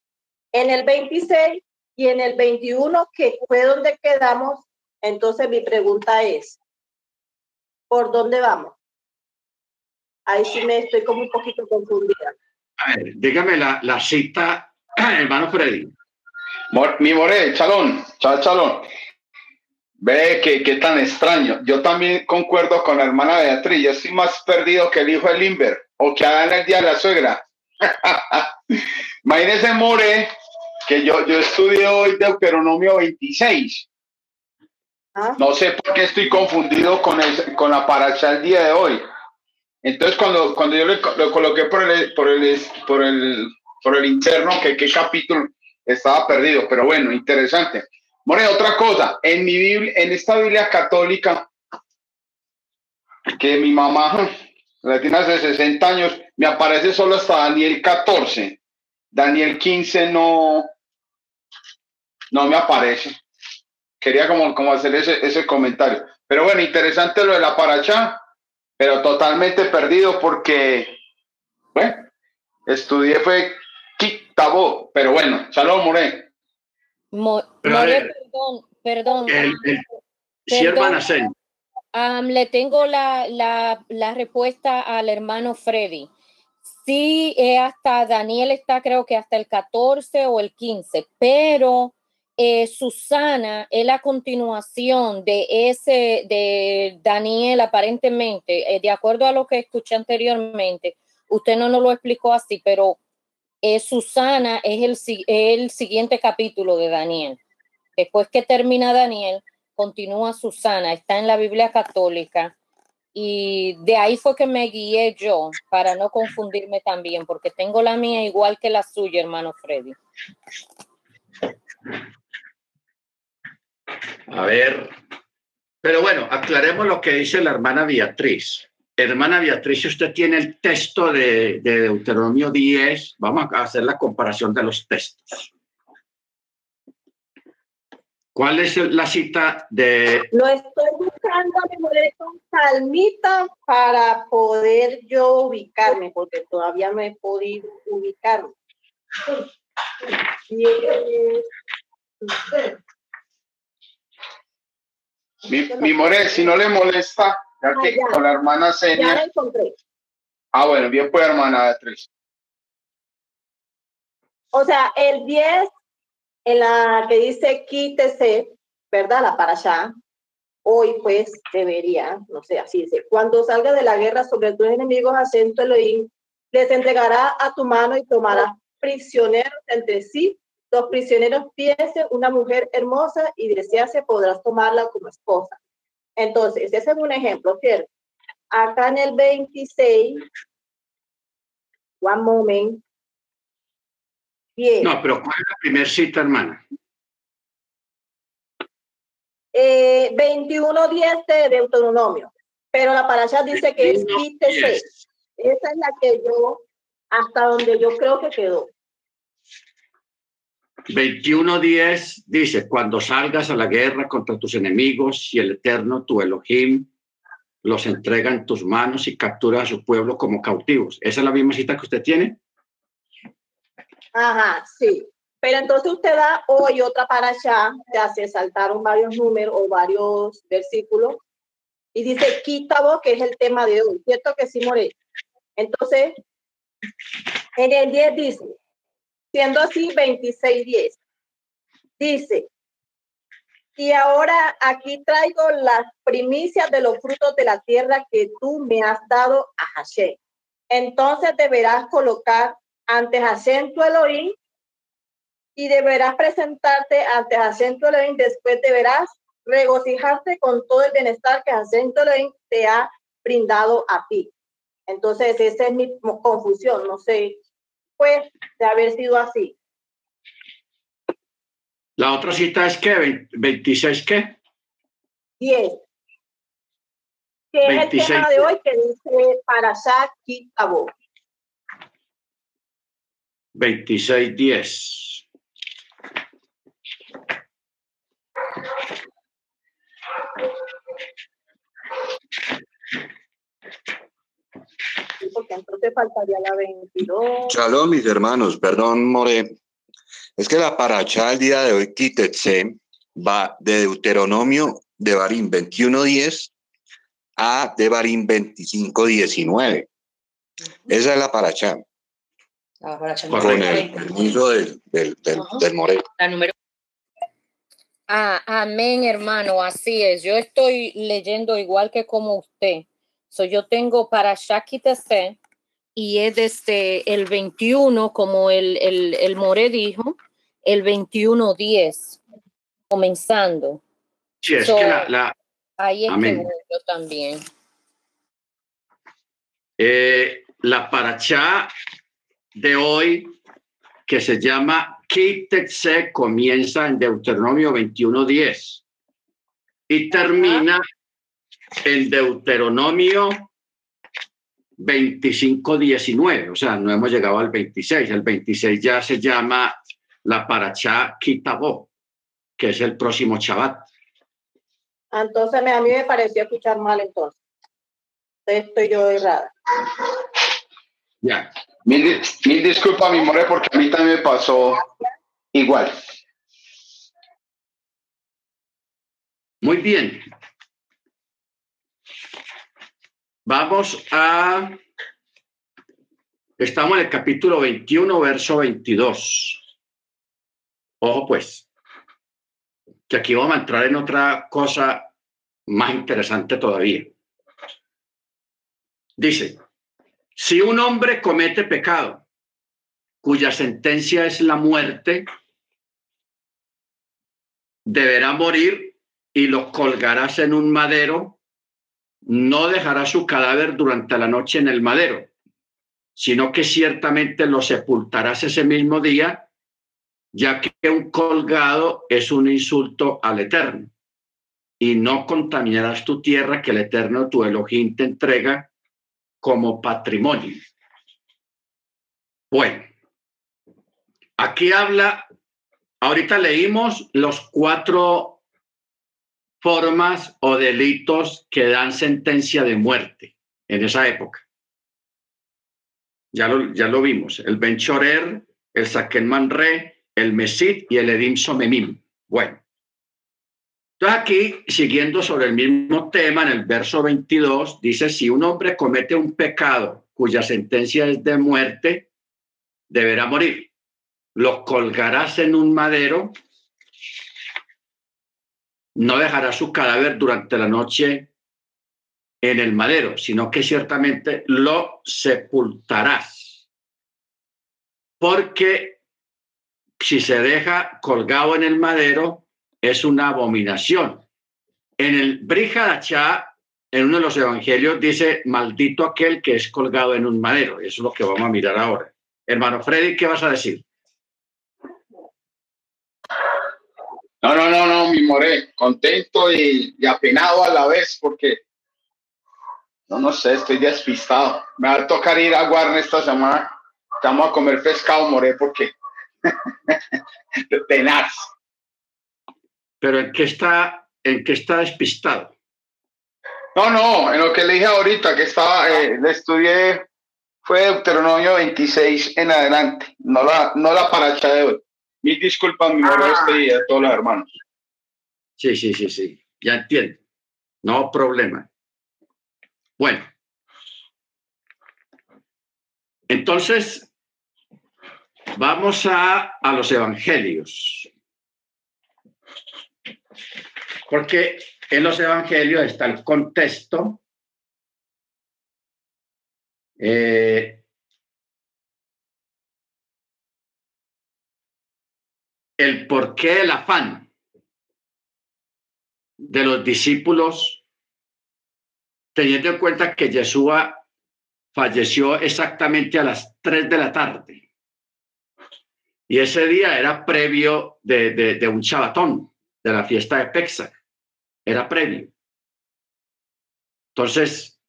en el 26 y en el 21, que fue donde quedamos. Entonces, mi pregunta es, por dónde vamos. Ahí sí me estoy como un poquito confundida. A ver, dígame la, la cita, hermano Freddy. mi More, chalón, chal, chalón. Ve que, qué tan extraño. Yo también concuerdo con la hermana Beatriz. Yo estoy más perdido que el hijo de Limber o que en el día de la suegra. Imagínese, More, que yo, yo estudio hoy Deuteronomio 26 Ah. No sé por qué estoy confundido con, con la paracha el día de hoy. Entonces, cuando, cuando yo lo coloqué por el, por el, por el, por el interno, que qué capítulo estaba perdido, pero bueno, interesante. More, otra cosa, en mi Biblia, en esta Biblia católica, que mi mamá tiene hace 60 años, me aparece solo hasta Daniel 14. Daniel 15 no, no me aparece quería como, como hacer ese, ese comentario. Pero bueno, interesante lo de la paracha, pero totalmente perdido porque, bueno, estudié fue Kitabo, pero bueno, saludos More. More, perdón, perdón. El, le tengo la, la, respuesta al hermano Freddy. Sí, hasta Daniel está creo que hasta el 14 o el 15, pero eh, Susana es la continuación de ese, de Daniel aparentemente, eh, de acuerdo a lo que escuché anteriormente, usted no nos lo explicó así, pero eh, Susana es el, el siguiente capítulo de Daniel. Después que termina Daniel, continúa Susana, está en la Biblia católica. Y de ahí fue que me guié yo para no confundirme también, porque tengo la mía igual que la suya, hermano Freddy. A ver, pero bueno, aclaremos lo que dice la hermana Beatriz. Hermana Beatriz, usted tiene el texto de, de Deuteronomio 10, vamos a hacer la comparación de los textos. ¿Cuál es la cita de...? Lo estoy buscando, me con salmita para poder yo ubicarme, porque todavía no he podido ubicarme. Mi, mi more, si no le molesta, ya Ah, que ya. con la hermana Ya Senia. la encontré. Ah, bueno, bien pues, hermana Beatriz. O sea, el 10, en la que dice quítese, ¿verdad? La para allá. Hoy, pues, debería, no sé, así dice. Cuando salga de la guerra sobre tus enemigos, acento Elohim, les entregará a tu mano y tomarás prisioneros entre sí. Los prisioneros piensen una mujer hermosa y desease, podrás tomarla como esposa. Entonces, ese es un ejemplo, ¿cierto? Acá en el 26, one moment, 10. No, pero ¿cuál es la primera cita, hermana? eh, 21.10 de Deuteronomio, pero la parasha dice que es 21, quítese. 10. Esa es la que yo, hasta donde yo creo que quedó. 21.10 dice, cuando salgas a la guerra contra tus enemigos y el Eterno, tu Elohim, los entrega en tus manos y captura a su pueblo como cautivos. ¿Esa es la misma cita que usted tiene? Ajá, sí. Pero entonces usted da hoy otra parasha, ya se saltaron varios números o varios versículos, y dice quita vos, que es el tema de hoy, ¿cierto que sí, More? Entonces, en el 10 dice, siendo así 26.10, dice, y ahora aquí traigo las primicias de los frutos de la tierra que tú me has dado a Hashem. Entonces deberás colocar ante Hashem tu Elohim y deberás presentarte ante Hashem tu Elohim. Después deberás regocijarte con todo el bienestar que tu Elohim te ha brindado a ti. Entonces, esa es mi confusión. No sé, pues, de haber sido así. La otra cita es que 26 qué? 10. Que es el 26. tema de hoy que dice Parashat Kitabo. 26.10. Sí, Porque entonces faltaría la 22. Shalom, mis hermanos, perdón, More. Es que la paracha del día de hoy, Kitetse, va de Deuteronomio de Barín 21.10 a de Barín 25.19. Esa es la paracha, La Correcto. con el permiso del, del, del, del More. La número Ah, amén, hermano, así es. Yo estoy leyendo igual que como usted. So, yo tengo para Shakitese y es desde el 21, como el, el, el More dijo, el 21-10, comenzando. Sí, es So- que la, la- Ahí es Amén. que voy yo también. eh, la paracha de hoy, que se llama Kitetse, comienza en Deuteronomio 21.10 y termina en Deuteronomio 25.19. O sea, no hemos llegado al 26. El 26 ya se llama la paracha Kitabo, que es el próximo Shabbat. Entonces a mí me pareció escuchar mal entonces. Entonces estoy yo errada. Ya. Mil, mil disculpas, mi more, porque a mí también me pasó igual. Muy bien. Vamos a... Estamos en el capítulo 21, verso 22. Ojo pues. que aquí vamos a entrar en otra cosa más interesante todavía. Dice, si un hombre comete pecado cuya sentencia es la muerte, deberá morir y lo colgarás en un madero, no dejará su cadáver durante la noche en el madero, sino que ciertamente lo sepultarás ese mismo día, ya que un colgado es un insulto al Eterno. Y no contaminarás tu tierra que el Eterno, tu Elohim, te entrega como patrimonio. Bueno, aquí habla, ahorita leímos los cuatro formas o delitos que dan sentencia de muerte en esa época. Ya lo, ya lo vimos, el Benchorer, el Saquenman Re, el Mesit y el Edim Somemim. Bueno, entonces aquí, siguiendo sobre el mismo tema, en el verso 22, dice, si un hombre comete un pecado cuya sentencia es de muerte, deberá morir. Lo colgarás en un madero, no dejará su cadáver durante la noche en el madero, sino que ciertamente lo sepultarás. Porque si se deja colgado en el madero, es una abominación. En el Brihadachá, en uno de los evangelios, dice, maldito aquel que es colgado en un madero. Eso es lo que vamos a mirar ahora. Hermano Freddy, ¿qué vas a decir? No, no, no, no, mi more, contento y, apenado a la vez porque, no, no sé, estoy despistado. Me va a tocar ir a Guarne esta semana. Estamos a comer pescado, more, porque tenaz. Pero ¿en qué está, en qué está despistado? No, no, en lo que le dije ahorita, que estaba, eh, le estudié, fue Deuteronomio 26 en adelante, no la, no la paracha de hoy. Mil disculpas, mi este ah. día a todos los hermanos. Sí, sí, sí, sí, ya entiendo. No problema. Bueno. Entonces, vamos a, a los evangelios. Porque en los evangelios está el contexto eh, el porqué del afán de los discípulos, teniendo en cuenta que Yeshua falleció exactamente a las 3 de la tarde. Y ese día era previo de, de un chabatón de la fiesta de Pexa. Era previo. Entonces,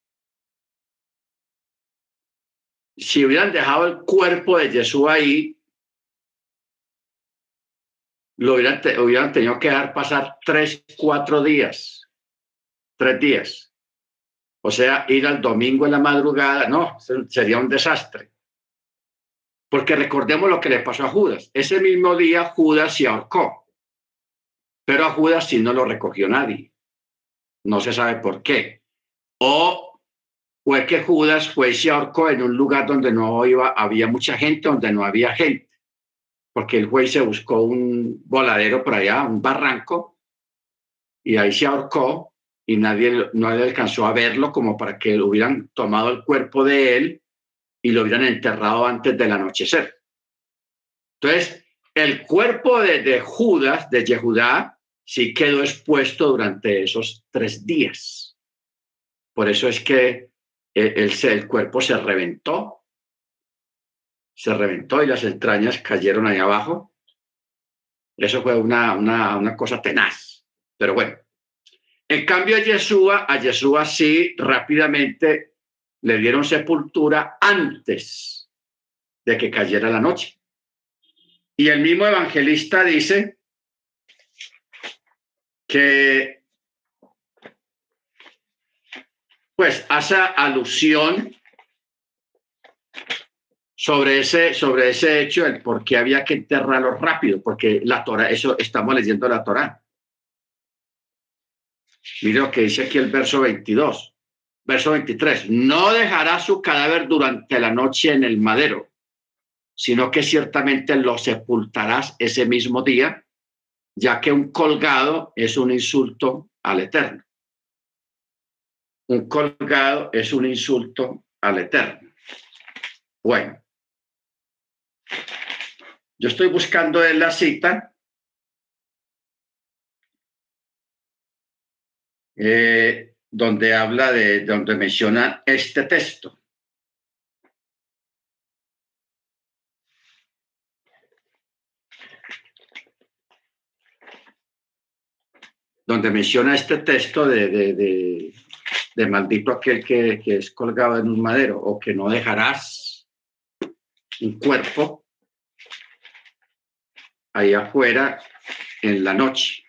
si hubieran dejado el cuerpo de Jesús ahí, lo hubieran, hubieran tenido que dejar pasar tres, cuatro días, tres días. O sea, ir al domingo en la madrugada, no, sería un desastre. Porque recordemos lo que le pasó a Judas. Ese mismo día Judas se ahorcó. Pero a Judas sí no lo recogió nadie. No se sabe por qué. O fue que Judas fue y se ahorcó en un lugar donde no iba, había mucha gente, donde no había gente. Porque el juez se buscó un voladero por allá, un barranco, y ahí se ahorcó y nadie, no alcanzó a verlo como para que hubieran tomado el cuerpo de él y lo hubieran enterrado antes del anochecer. Entonces, el cuerpo de, de Judas, de Yehudá, sí quedó expuesto durante esos tres días. Por eso es que el, el, cuerpo se reventó, se reventó y las entrañas cayeron ahí abajo. Eso fue una, una, una cosa tenaz. Pero bueno, en cambio a Yeshua, a Yeshua sí rápidamente le dieron sepultura antes de que cayera la noche. Y el mismo evangelista dice que pues hace alusión sobre ese, sobre ese hecho, el por qué había que enterrarlo rápido, porque la Torah, eso estamos leyendo la Torah. Mira lo que dice aquí el verso 22, verso 23. No dejará su cadáver durante la noche en el madero, sino que ciertamente lo sepultarás ese mismo día ya que un colgado es un insulto al Eterno. Un colgado es un insulto al Eterno. Bueno, yo estoy buscando en la cita. Eh, donde habla de, donde menciona este texto. Donde menciona este texto de, de, de, maldito aquel que, que es colgado en un madero o que no dejarás un cuerpo ahí afuera en la noche.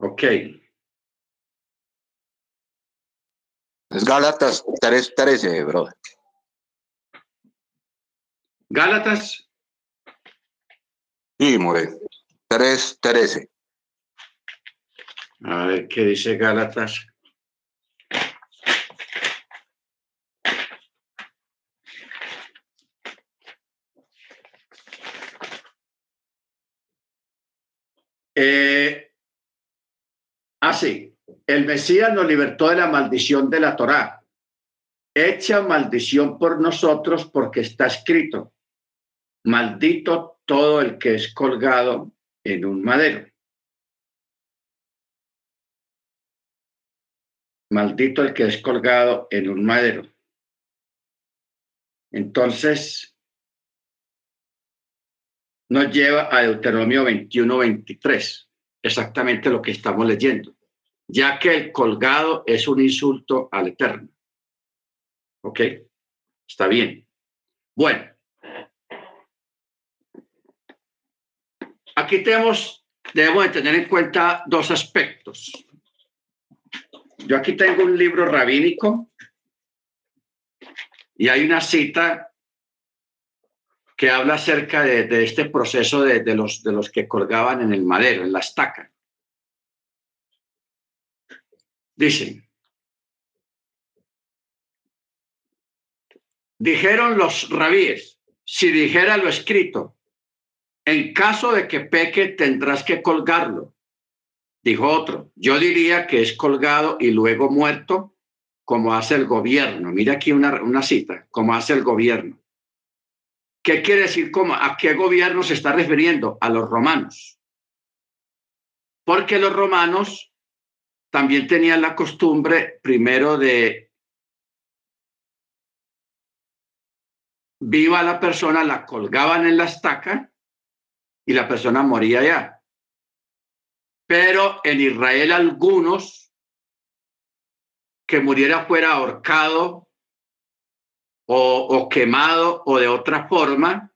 Ok. Es Gálatas 3.13, brother. Gálatas. Sí, More. 3.13. A ver qué dice Gálatas. Eh, así, ah, el Mesías nos libertó de la maldición de la Torá. Hecha maldición por nosotros porque está escrito, maldito todo el que es colgado en un madero. Maldito el que es colgado en un madero. Entonces, nos lleva a Deuteronomio 21, 23, exactamente lo que estamos leyendo, ya que el colgado es un insulto al Eterno. ¿Ok? Está bien. Bueno. Aquí tenemos, debemos de tener en cuenta dos aspectos. Yo aquí tengo un libro rabínico y hay una cita que habla acerca de, este proceso de, los, de los que colgaban en el madero, en la estaca. Dicen, dijeron los rabíes, si dijera lo escrito, en caso de que peque tendrás que colgarlo. Dijo otro, yo diría que es colgado y luego muerto, como hace el gobierno. Mira aquí una, una cita, como hace el gobierno. ¿Qué quiere decir? ¿Cómo? ¿A qué gobierno se está refiriendo? A los romanos. Porque los romanos también tenían la costumbre primero de viva la persona, la colgaban en la estaca y la persona moría ya. Pero en Israel algunos que muriera fuera ahorcado o, quemado o de otra forma,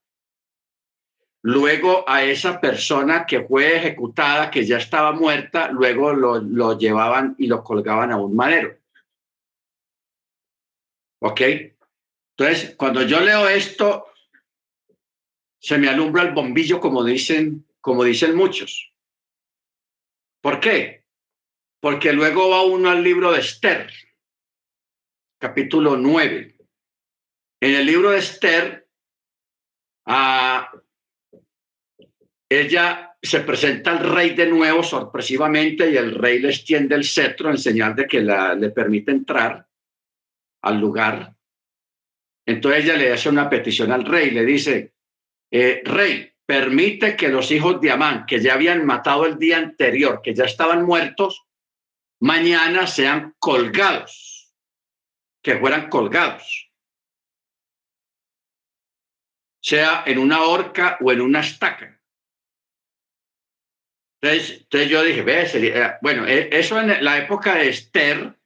luego a esa persona que fue ejecutada, que ya estaba muerta, luego lo, lo llevaban y lo colgaban a un madero. ¿Ok? Entonces, cuando yo leo esto, se me alumbra el bombillo, como dicen, como dicen muchos. ¿Por qué? Porque luego va uno al libro de Esther, capítulo 9. En el libro de Esther, a ella se presenta al rey de nuevo sorpresivamente y el rey le extiende el cetro en señal de que le permite entrar al lugar. Entonces ella le hace una petición al rey, le dice, eh, rey, permite que los hijos de Amán, que ya habían matado el día anterior, que ya estaban muertos, mañana sean colgados, que fueran colgados sea en una horca o en una estaca. Entonces, yo dije, ve, sería, bueno, e, eso en la época de Esther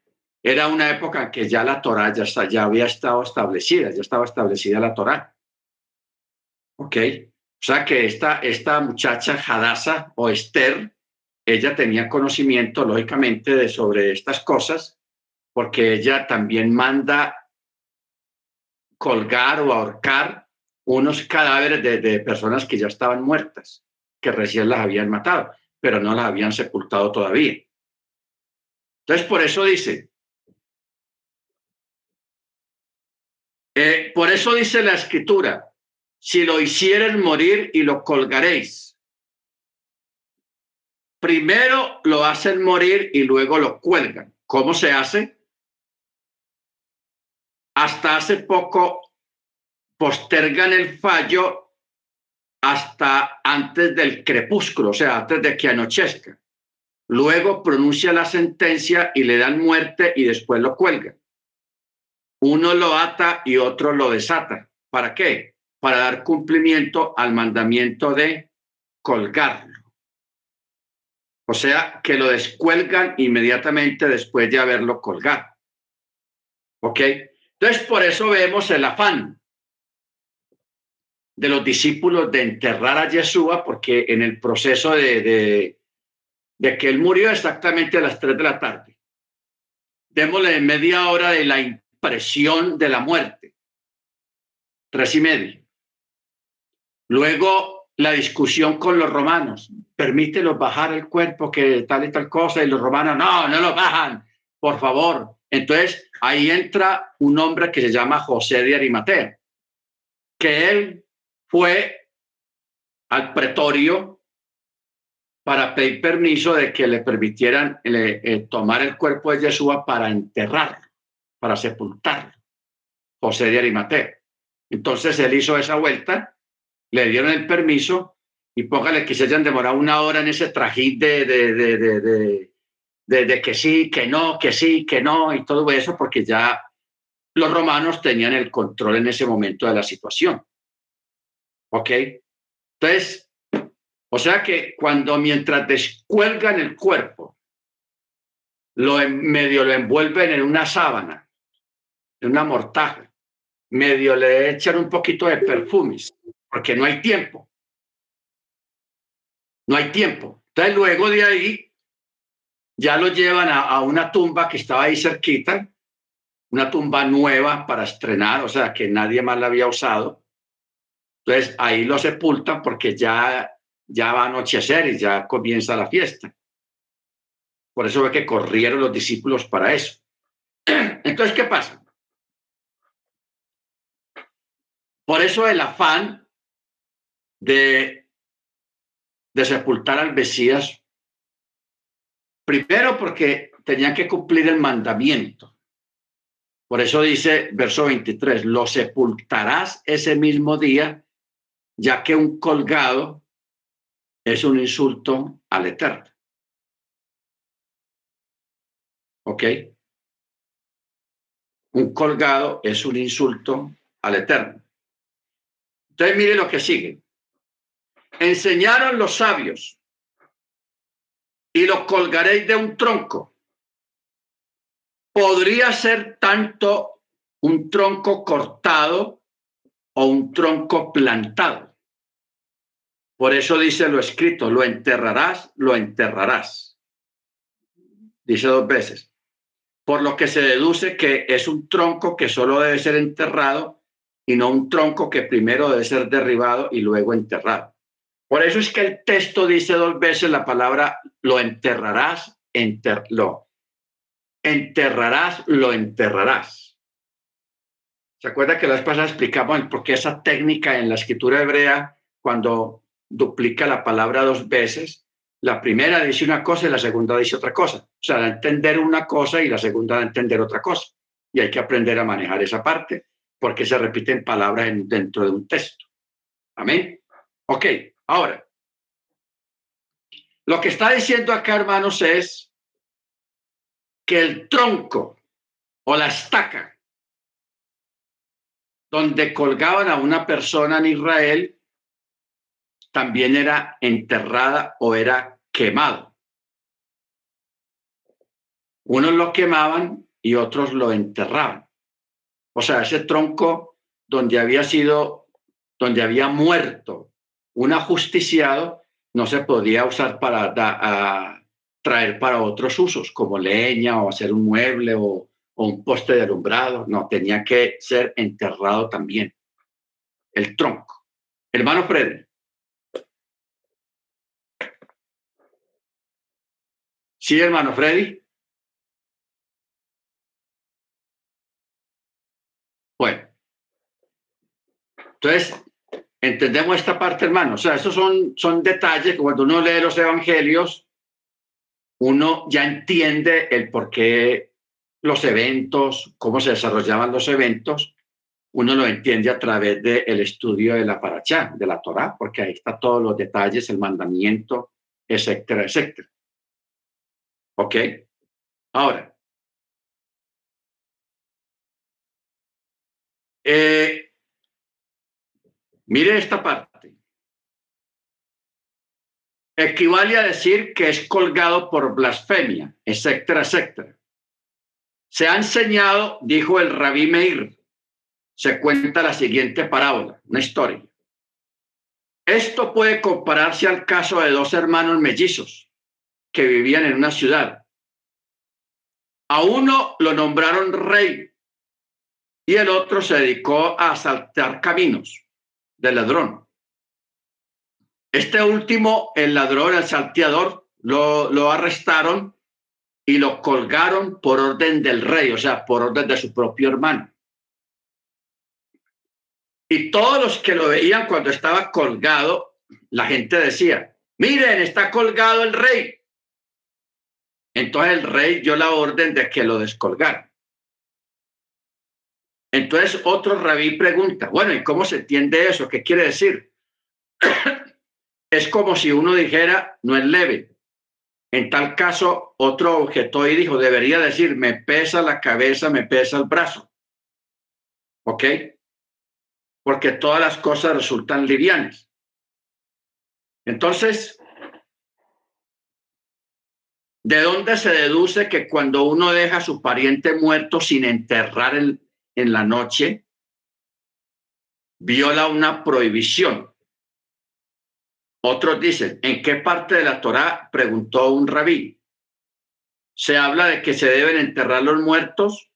era una época que ya la Torah ya, ya había estado establecida, ya estaba establecida la Torah. ¿Ok? O sea que esta, esta muchacha Hadasa o Esther, ella tenía conocimiento, lógicamente, de sobre estas cosas, porque ella también manda colgar o ahorcar unos cadáveres de, personas que ya estaban muertas, que recién las habían matado, pero no las habían sepultado todavía. Entonces, por eso dice, eh, por eso dice la escritura, si lo hicieres morir y lo colgaréis. Primero lo hacen morir y luego lo cuelgan. ¿Cómo se hace? Hasta hace poco postergan el fallo hasta antes del crepúsculo, o sea, antes de que anochezca. Luego pronuncia la sentencia y le dan muerte y después lo cuelgan. Uno lo ata y otro lo desata. ¿Para qué? Para dar cumplimiento al mandamiento de colgarlo. O sea, que lo descuelgan inmediatamente después de haberlo colgado. ¿Ok? Entonces, por eso vemos el afán de los discípulos de enterrar a Yeshua, porque en el proceso de, de, que él murió exactamente a las 3 de la tarde. Démosle media hora de la impresión de la muerte. Tres y medio. Luego la discusión con los romanos. Permítelos bajar el cuerpo que tal y tal cosa. Y los romanos, no, no lo bajan, por favor. Entonces ahí entra un hombre que se llama José de Arimatea, que él fue al pretorio para pedir permiso de que le permitieran eh, tomar el cuerpo de Yeshua para enterrarlo, para sepultarlo. José de Arimatea. Entonces él hizo esa vuelta, le dieron el permiso y póngale que se hayan demorado una hora en ese trajín de, de, de, de, que sí, que no, que sí, que no y todo eso, porque ya los romanos tenían el control en ese momento de la situación. ¿Ok? Entonces, o sea que cuando mientras descuelgan el cuerpo, lo medio lo envuelven en una sábana, en una mortaja, medio le echan un poquito de perfumes, porque no hay tiempo. No hay tiempo. Entonces luego de ahí ya lo llevan a, una tumba que estaba ahí cerquita, una tumba nueva para estrenar, o sea, que nadie más la había usado entonces ahí lo sepultan porque ya, ya va a anochecer y ya comienza la fiesta. Por eso ve que corrieron los discípulos para eso. Entonces, ¿qué pasa? Por eso el afán de, sepultar al Mesías, primero porque tenían que cumplir el mandamiento. Por eso dice verso 23, lo sepultarás ese mismo día ya que un colgado es un insulto al Eterno. ¿Ok? Un colgado es un insulto al Eterno. Entonces mire lo que sigue. Enseñaron los sabios y lo colgaréis de un tronco. Podría ser tanto un tronco cortado o un tronco plantado. Por eso dice lo escrito, lo enterrarás, lo enterrarás. Dice dos veces. Por lo que se deduce que es un tronco que solo debe ser enterrado y no un tronco que primero debe ser derribado y luego enterrado. Por eso es que el texto dice dos veces la palabra lo enterrarás, enterlo. Enterrarás, lo enterrarás. ¿Se acuerda que la vez pasada explicamos por qué esa técnica en la escritura hebrea, cuando duplica la palabra dos veces, la primera dice una cosa y la segunda dice otra cosa? O sea, da entender una cosa y la segunda da entender otra cosa. Y hay que aprender a manejar esa parte porque se repiten palabras dentro de un texto. Amén. Ok, ahora, lo que está diciendo acá, hermanos, es que el tronco o la estaca donde colgaban a una persona en Israel, también era enterrada o era quemado. Unos lo quemaban y otros lo enterraban. O sea, ese tronco donde había sido, donde había muerto un ajusticiado, no se podía usar para traer para otros usos, como leña o hacer un mueble o, o un poste de alumbrado, no, tenía que ser enterrado también. El tronco. Hermano Freddy. Sí, hermano Freddy. Bueno. Entonces, ¿Entendemos esta parte, hermano? O sea, esos son, son detalles que cuando uno lee los evangelios, uno ya entiende el por qué los eventos, cómo se desarrollaban los eventos, uno lo entiende a través del estudio de la paracha, de la Torah, porque ahí está todos los detalles, el mandamiento, etcétera, etcétera. ¿Ok? Ahora, eh, mire esta parte. Equivale a decir que es colgado por blasfemia, etcétera, etcétera. Se ha enseñado, dijo el rabí Meir, se cuenta la siguiente parábola, una historia. Esto puede compararse al caso de dos hermanos mellizos que vivían en una ciudad. A uno lo nombraron rey y el otro se dedicó a asaltar caminos de ladrón. Este último, el ladrón, el salteador, lo, lo arrestaron y lo colgaron por orden del rey, o sea, por orden de su propio hermano. Y todos los que lo veían cuando estaba colgado, la gente decía, miren, está colgado el rey. Entonces el rey dio la orden de que lo descolgaran. Entonces otro rabí pregunta, bueno, ¿y cómo se entiende eso? ¿Qué quiere decir? es como si uno dijera, no es leve. En tal caso, otro objeto y dijo, debería decir, me pesa la cabeza, me pesa el brazo. ¿Ok? porque todas las cosas resultan livianas. Entonces, ¿de dónde se deduce que cuando uno deja a su pariente muerto sin enterrar en, en la noche, viola una prohibición? Otros dicen, ¿en qué parte de la Torá? Preguntó un rabí. Se habla de que se deben enterrar los muertos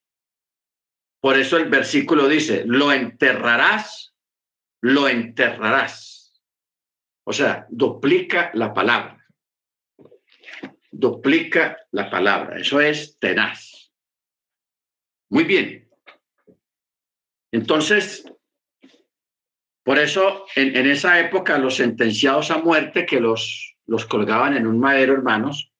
por eso el versículo dice, lo enterrarás, lo enterrarás. O sea, duplica la palabra. Duplica la palabra. Eso es tenaz. Muy bien. Entonces, por eso en, esa época los sentenciados a muerte que los, los colgaban en un madero, hermanos,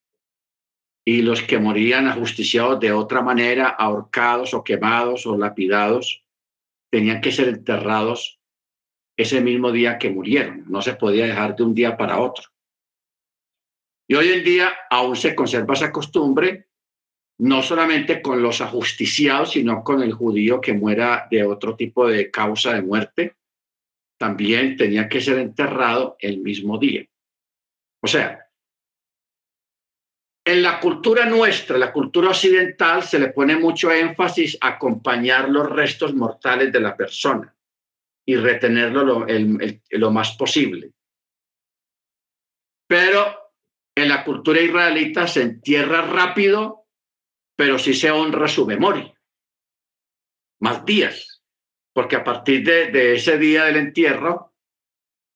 y los que morían ajusticiados de otra manera, ahorcados o quemados o lapidados, tenían que ser enterrados ese mismo día que murieron. No se podía dejar de un día para otro. Y hoy en día aún se conserva esa costumbre, no solamente con los ajusticiados, sino con el judío que muera de otro tipo de causa de muerte, también tenía que ser enterrado el mismo día. O sea, en la cultura nuestra, la cultura occidental, se le pone mucho énfasis a acompañar los restos mortales de la persona y retenerlo lo, lo más posible. Pero en la cultura israelita se entierra rápido, pero sí se honra su memoria. Más días, porque a partir de, ese día del entierro,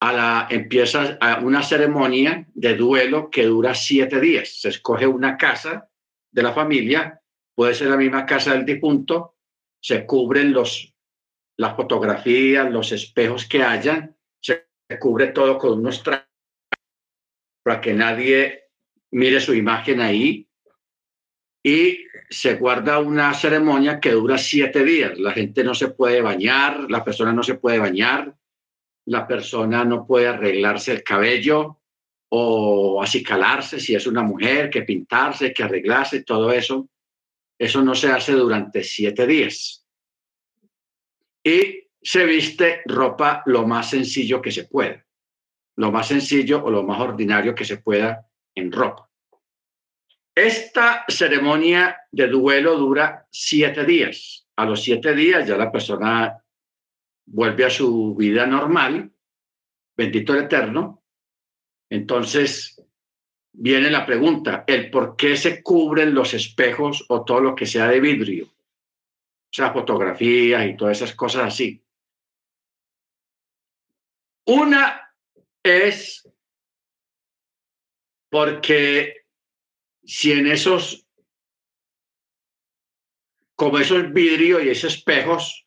a la, empieza una ceremonia de duelo que dura siete días. Se escoge una casa de la familia, puede ser la misma casa del difunto, se cubren los, las fotografías, los espejos que hayan, se cubre todo con unos trajes para que nadie mire su imagen ahí y se guarda una ceremonia que dura siete días. La gente no se puede bañar, la persona no se puede bañar, la persona no puede arreglarse el cabello o acicalarse si es una mujer, que pintarse, que arreglarse, todo eso. Eso no se hace durante siete días. Y se viste ropa lo más sencillo que se pueda, lo más sencillo o lo más ordinario que se pueda en ropa. Esta ceremonia de duelo dura siete días. A los siete días ya la persona vuelve a su vida normal, bendito el Eterno. Entonces viene la pregunta, el por qué se cubren los espejos o todo lo que sea de vidrio, o sea, fotografías y todas esas cosas así. Una es porque si en esos, como esos vidrios y esos espejos,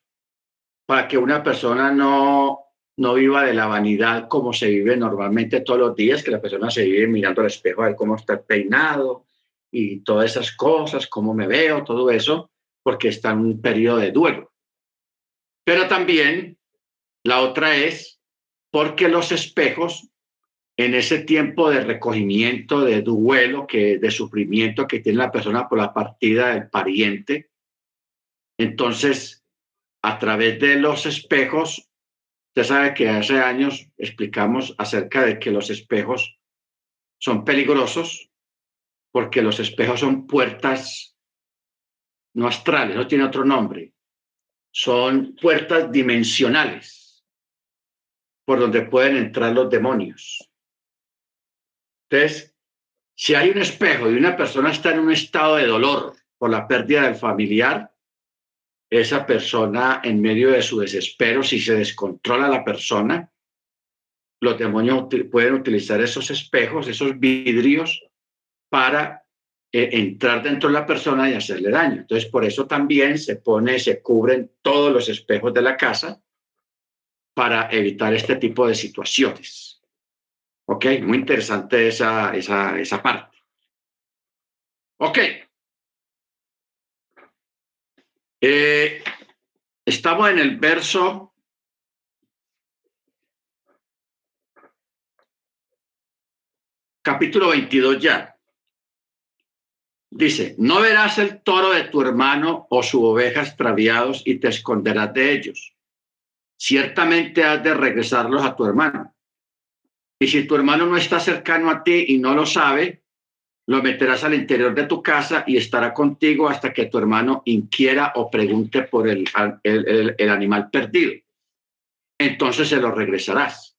para que una persona no, no viva de la vanidad como se vive normalmente todos los días, que la persona se vive mirando al espejo a ver cómo está peinado y todas esas cosas, cómo me veo, todo eso, porque está en un periodo de duelo. Pero también la otra es porque los espejos en ese tiempo de recogimiento, de duelo, que, de sufrimiento que tiene la persona por la partida del pariente, entonces a través de los espejos, usted sabe que hace años explicamos acerca de que los espejos son peligrosos porque los espejos son puertas no astrales, no tiene otro nombre, son puertas dimensionales por donde pueden entrar los demonios. Entonces, si hay un espejo y una persona está en un estado de dolor por la pérdida del familiar, esa persona en medio de su desespero, si se descontrola la persona, los demonios pueden utilizar esos espejos, esos vidrios, para eh, entrar dentro de la persona y hacerle daño. Entonces, por eso también se pone, se cubren todos los espejos de la casa para evitar este tipo de situaciones. Ok, muy interesante esa, esa, esa parte. Ok. Eh, estamos en el verso capítulo 22 ya. Dice, no verás el toro de tu hermano o su oveja extraviados y te esconderás de ellos. Ciertamente has de regresarlos a tu hermano. Y si tu hermano no está cercano a ti y no lo sabe, lo meterás al interior de tu casa y estará contigo hasta que tu hermano inquiera o pregunte por el, el, animal perdido. Entonces se lo regresarás.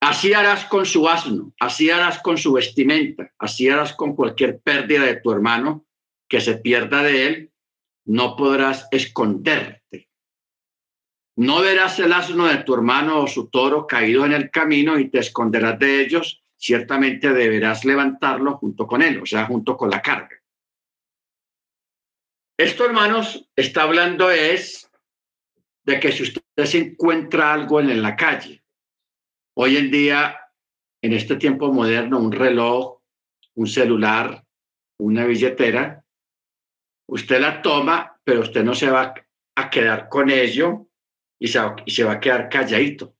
Así harás con su asno, así harás con su vestimenta, así harás con cualquier pérdida de tu hermano que se pierda de él, no podrás esconderte. No verás el asno de tu hermano o su toro caído en el camino y te esconderás de ellos ciertamente deberás levantarlo junto con él, o sea, junto con la carga. Esto, hermanos, está hablando es de que si usted se encuentra algo en la calle, hoy en día, en este tiempo moderno, un reloj, un celular, una billetera, usted la toma, pero usted no se va a quedar con ello y se va, a quedar calladito.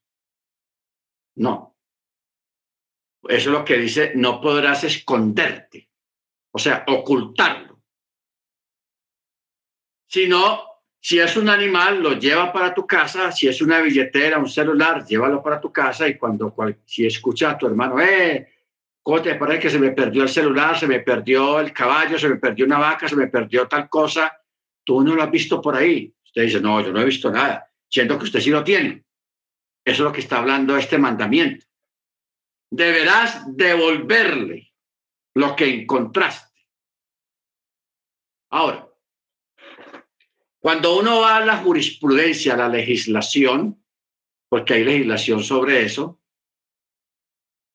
No, eso es lo que dice, no podrás esconderte, o sea, ocultarlo. Sino, si es un animal, lo lleva para tu casa, si es una billetera, un celular, llévalo para tu casa y cuando, si escucha a tu hermano, eh, ¿cómo te parece que se me perdió el celular, se me perdió el caballo, se me perdió una vaca, se me perdió tal cosa? Tú no lo has visto por ahí. Usted dice, no, yo no he visto nada, siento que usted sí lo tiene. Eso es lo que está hablando este mandamiento deberás devolverle lo que encontraste. Ahora, cuando uno va a la jurisprudencia, a la legislación, porque hay legislación sobre eso,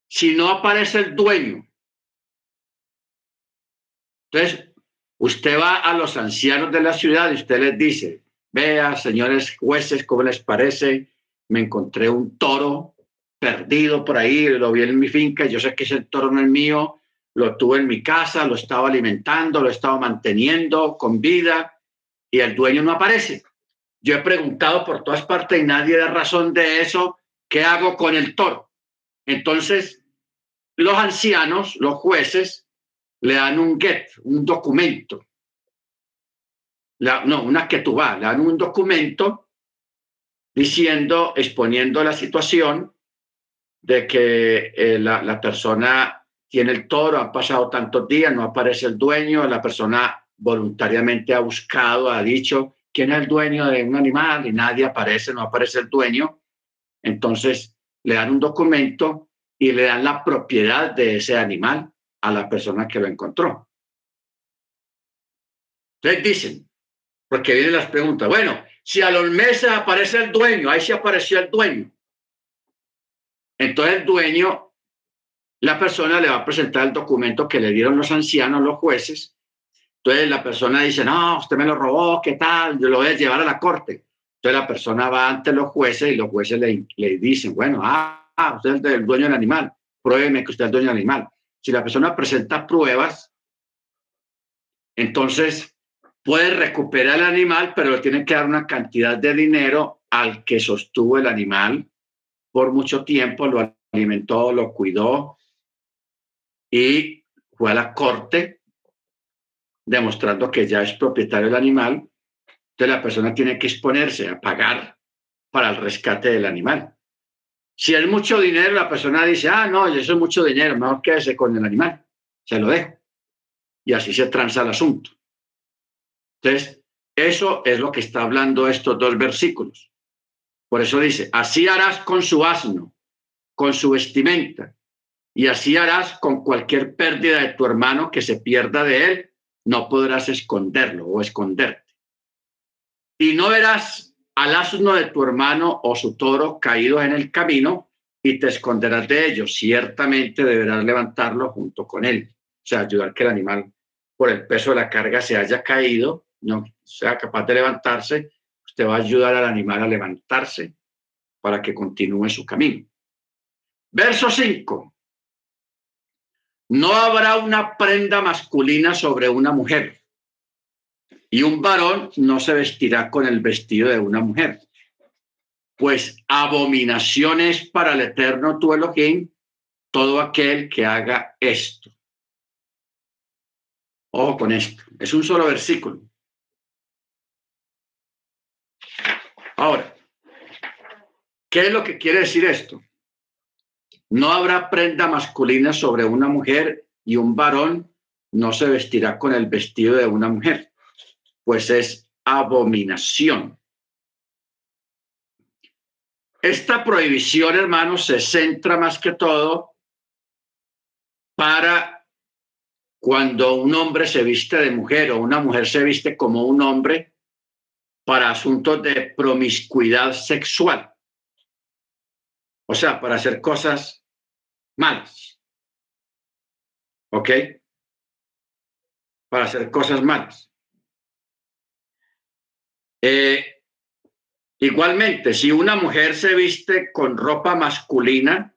si no aparece el dueño, entonces usted va a los ancianos de la ciudad y usted les dice, vea, señores jueces, ¿cómo les parece? Me encontré un toro perdido por ahí, lo vi en mi finca, yo sé que ese toro no es mío, lo tuve en mi casa, lo estaba alimentando, lo estaba manteniendo con vida y el dueño no aparece. Yo he preguntado por todas partes y nadie da razón de eso. ¿Qué hago con el toro? Entonces, los ancianos, los jueces, le dan un get, un documento. La, no, una vas, le dan un documento diciendo, exponiendo la situación de que eh, la, persona tiene el toro, ha pasado tantos días, no aparece el dueño, la persona voluntariamente ha buscado, ha dicho quién es el dueño de un animal y nadie aparece, no aparece el dueño. Entonces le dan un documento y le dan la propiedad de ese animal a la persona que lo encontró. Entonces dicen, porque vienen las preguntas, bueno, si a los meses aparece el dueño, ahí sí apareció el dueño. Entonces el dueño, la persona le va a presentar el documento que le dieron los ancianos, los jueces. Entonces la persona dice, no, usted me lo robó, ¿qué tal? Yo lo voy a llevar a la corte. Entonces la persona va ante los jueces y los jueces le, le dicen, bueno, ah, ah, usted es el dueño del animal, pruébeme que usted es el dueño del animal. Si la persona presenta pruebas, entonces puede recuperar el animal, pero le tiene que dar una cantidad de dinero al que sostuvo el animal por mucho tiempo, lo alimentó, lo cuidó y fue a la corte demostrando que ya es propietario del animal. Entonces la persona tiene que exponerse a pagar para el rescate del animal. Si es mucho dinero, la persona dice, ah, no, eso es mucho dinero, mejor quédese con el animal, se lo dejo. Y así se transa el asunto. Entonces, eso es lo que está hablando estos dos versículos. Por eso dice, así harás con su asno, con su vestimenta, y así harás con cualquier pérdida de tu hermano que se pierda de él, no podrás esconderlo o esconderte. Y no verás al asno de tu hermano o su toro caído en el camino y te esconderás de ellos. Ciertamente deberás levantarlo junto con él. O sea, ayudar que el animal, por el peso de la carga, se haya caído, no sea capaz de levantarse te va a ayudar al animal a levantarse para que continúe su camino. Verso 5. No habrá una prenda masculina sobre una mujer y un varón no se vestirá con el vestido de una mujer. Pues abominaciones para el eterno tu Elohim todo aquel que haga esto. Ojo con esto. Es un solo versículo. Ahora, ¿qué es lo que quiere decir esto? No habrá prenda masculina sobre una mujer y un varón no se vestirá con el vestido de una mujer, pues es abominación. Esta prohibición, hermanos, se centra más que todo para cuando un hombre se viste de mujer o una mujer se viste como un hombre para asuntos de promiscuidad sexual. O sea, para hacer cosas malas. ¿Ok? Para hacer cosas malas. Eh, igualmente, si una mujer se viste con ropa masculina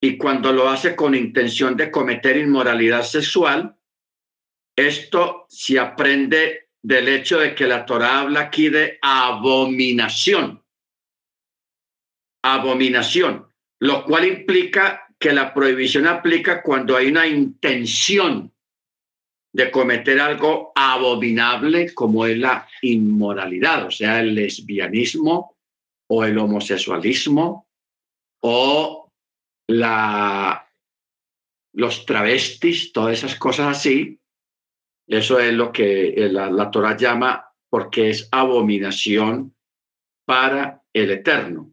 y cuando lo hace con intención de cometer inmoralidad sexual, esto se aprende del hecho de que la Torah habla aquí de abominación. Abominación, lo cual implica que la prohibición aplica cuando hay una intención de cometer algo abominable como es la inmoralidad, o sea, el lesbianismo o el homosexualismo o la, los travestis, todas esas cosas así, eso es lo que eh, la, la Torah llama porque es abominación para el Eterno.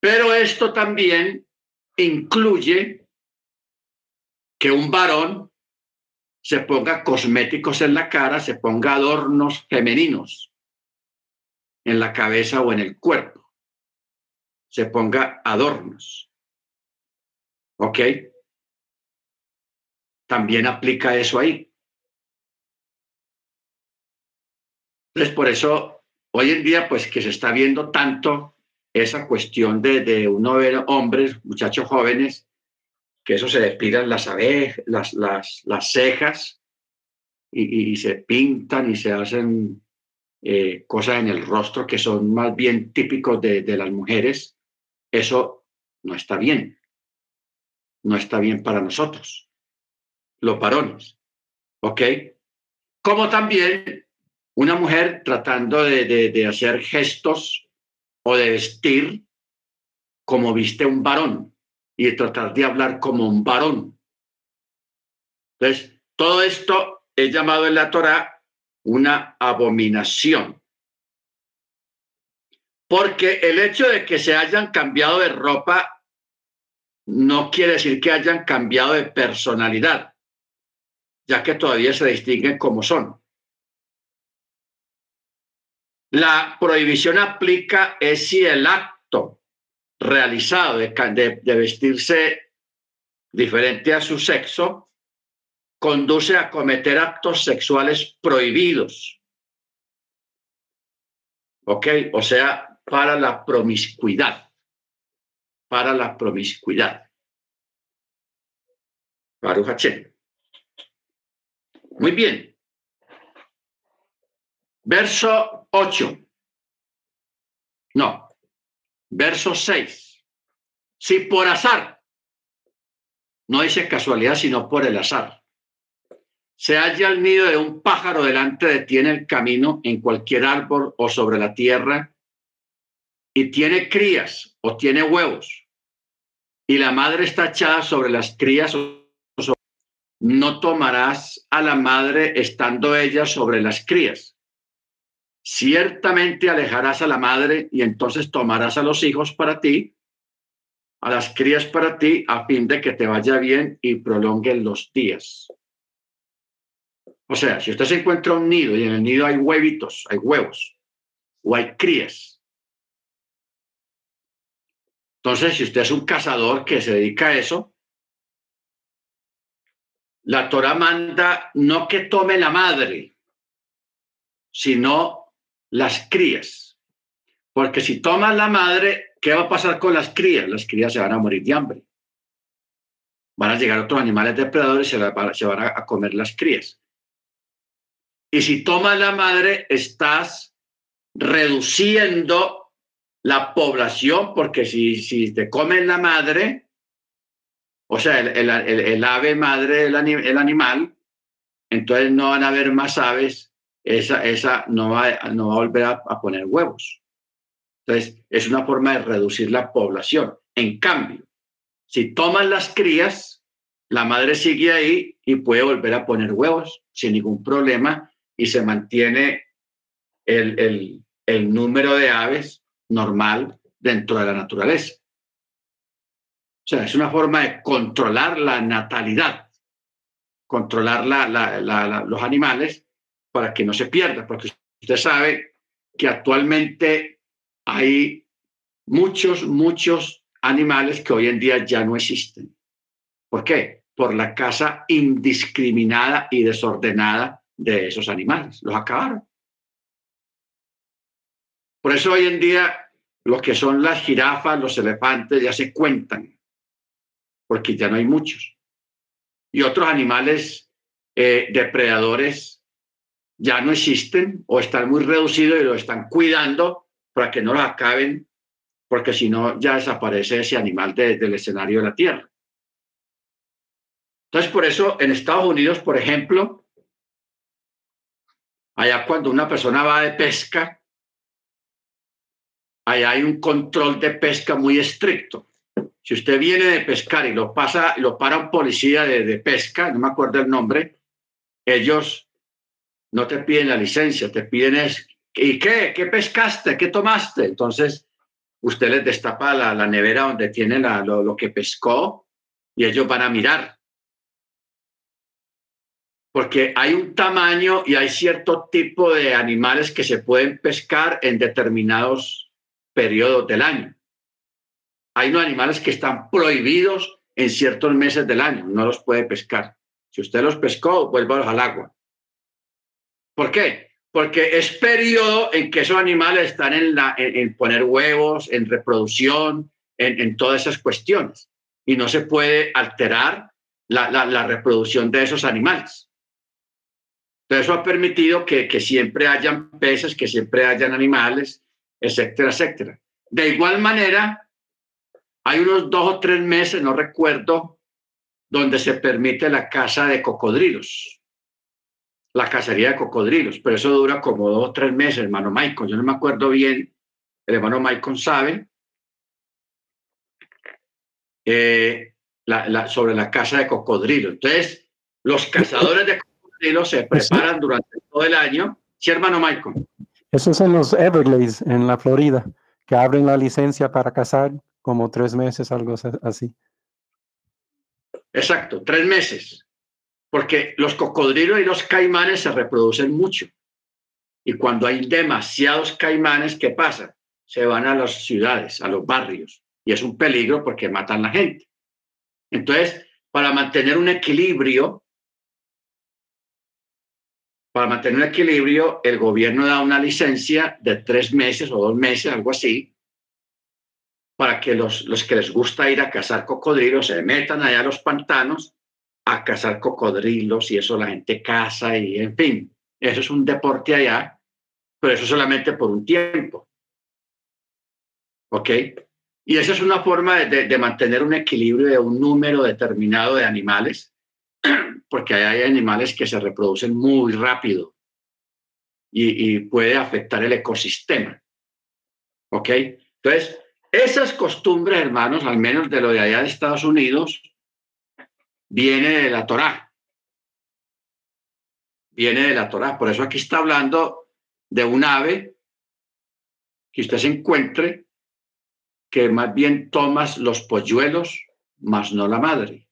Pero esto también incluye que un varón se ponga cosméticos en la cara, se ponga adornos femeninos en la cabeza o en el cuerpo, se ponga adornos. ¿Ok? También aplica eso ahí. Entonces, por eso, hoy en día, pues que se está viendo tanto esa cuestión de, de uno ver hombres, muchachos jóvenes, que eso se despidan las abejas, las, las, las cejas y, se pintan y se hacen eh, cosas en el rostro que son más bien típicos de, de las mujeres, eso no está bien. No está bien para nosotros, los varones. ¿Ok? Como también una mujer tratando de, hacer gestos o de vestir como viste un varón y de tratar de hablar como un varón. Entonces, todo esto es llamado en la Torah una abominación. Porque el hecho de que se hayan cambiado de ropa no quiere decir que hayan cambiado de personalidad, ya que todavía se distinguen como son. La prohibición aplica es si el acto realizado de, vestirse diferente a su sexo conduce a cometer actos sexuales prohibidos. ¿Ok? O sea, para la promiscuidad. Para la promiscuidad. Baruch. Muy bien. Verso 8. No. Verso 6. Si por azar, no dice casualidad, sino por el azar, se halla el nido de un pájaro delante de ti en el camino, en cualquier árbol o sobre la tierra, y tiene crías o tiene huevos, y la madre está echada sobre las crías no tomarás a la madre estando ella sobre las crías. Ciertamente alejarás a la madre y entonces tomarás a los hijos para ti, a las crías para ti, a fin de que te vaya bien y prolonguen los días. O sea, si usted se encuentra un nido y en el nido hay huevitos, hay huevos, o hay crías. Entonces, si usted es un cazador que se dedica a eso, la Torah manda no que tome la madre, sino las crías. Porque si toma la madre, ¿qué va a pasar con las crías? Las crías se van a morir de hambre. Van a llegar otros animales depredadores y se, se van a comer las crías. Y si tomas la madre, estás reduciendo la población, porque si, si te comen la madre, o sea, el, ave madre, el, el, animal, entonces no van a haber más aves, esa, esa no, va, no va a volver a, poner huevos. Entonces, es una forma de reducir la población. En cambio, si toman las crías, la madre sigue ahí y puede volver a poner huevos sin ningún problema y se mantiene el, el, el número de aves normal dentro de la naturaleza. O sea, es una forma de controlar la natalidad, controlar la, la, la, los animales para que no se pierda, porque usted sabe que actualmente hay muchos, muchos animales que hoy en día ya no existen. ¿Por qué? Por la caza indiscriminada y desordenada de esos animales. Los acabaron. Por eso hoy en día los que son las jirafas, los elefantes ya se cuentan porque ya no hay muchos. Y otros animales eh, depredadores ya no existen o están muy reducidos y lo están cuidando para que no los acaben, porque si no ya desaparece ese animal del escenario de la Tierra. Entonces, por eso en Estados Unidos, por ejemplo, allá cuando una persona va de pesca, allá hay un control de pesca muy estricto. Si usted viene de pescar y lo pasa, lo para un policía de, pesca, no me acuerdo el nombre, ellos no te piden la licencia, te piden es, ¿y qué? ¿Qué pescaste? ¿Qué tomaste? Entonces, usted les destapa la, la nevera donde tiene la, lo, lo que pescó y ellos van a mirar. Porque hay un tamaño y hay cierto tipo de animales que se pueden pescar en determinados periodos del año hay unos animales que están prohibidos en ciertos meses del año, no los puede pescar. Si usted los pescó, vuélvalos al agua. ¿Por qué? Porque es periodo en que esos animales están en, la, en, poner huevos, en reproducción, en, todas esas cuestiones. Y no se puede alterar la, la, la reproducción de esos animales. Entonces eso ha permitido que, que siempre hayan peces, que siempre hayan animales, etcétera, etcétera. De igual manera, hay unos dos o tres meses, no recuerdo, donde se permite la caza de cocodrilos, la cacería de cocodrilos, pero eso dura como dos o tres meses, hermano Michael. Yo no me acuerdo bien, el hermano Michael sabe, eh, la, sobre la caza de cocodrilos. Entonces, los cazadores de cocodrilos se preparan durante todo el año. Sí, hermano Michael. Esos son los Everglades en la Florida, que abren la licencia para cazar como tres meses, algo así. Exacto, tres meses. Porque los cocodrilos y los caimanes se reproducen mucho. Y cuando hay demasiados caimanes, ¿qué pasa? Se van a las ciudades, a los barrios. Y es un peligro porque matan a la gente. Entonces, para mantener un equilibrio, para mantener un equilibrio, el gobierno da una licencia de tres meses o dos meses, algo así, para que los, los que les gusta ir a cazar cocodrilos se metan allá a los pantanos a cazar cocodrilos y eso la gente caza y en fin, eso es un deporte allá, pero eso solamente por un tiempo. ¿Ok? Y esa es una forma de, de mantener un equilibrio de un número determinado de animales porque hay animales que se reproducen muy rápido y, puede afectar el ecosistema. ¿Ok? Entonces, esas costumbres, hermanos, al menos de lo de allá de Estados Unidos, viene de la Torá. Viene de la Torá. Por eso aquí está hablando de un ave que usted se encuentre que más bien tomas los polluelos, más no la madre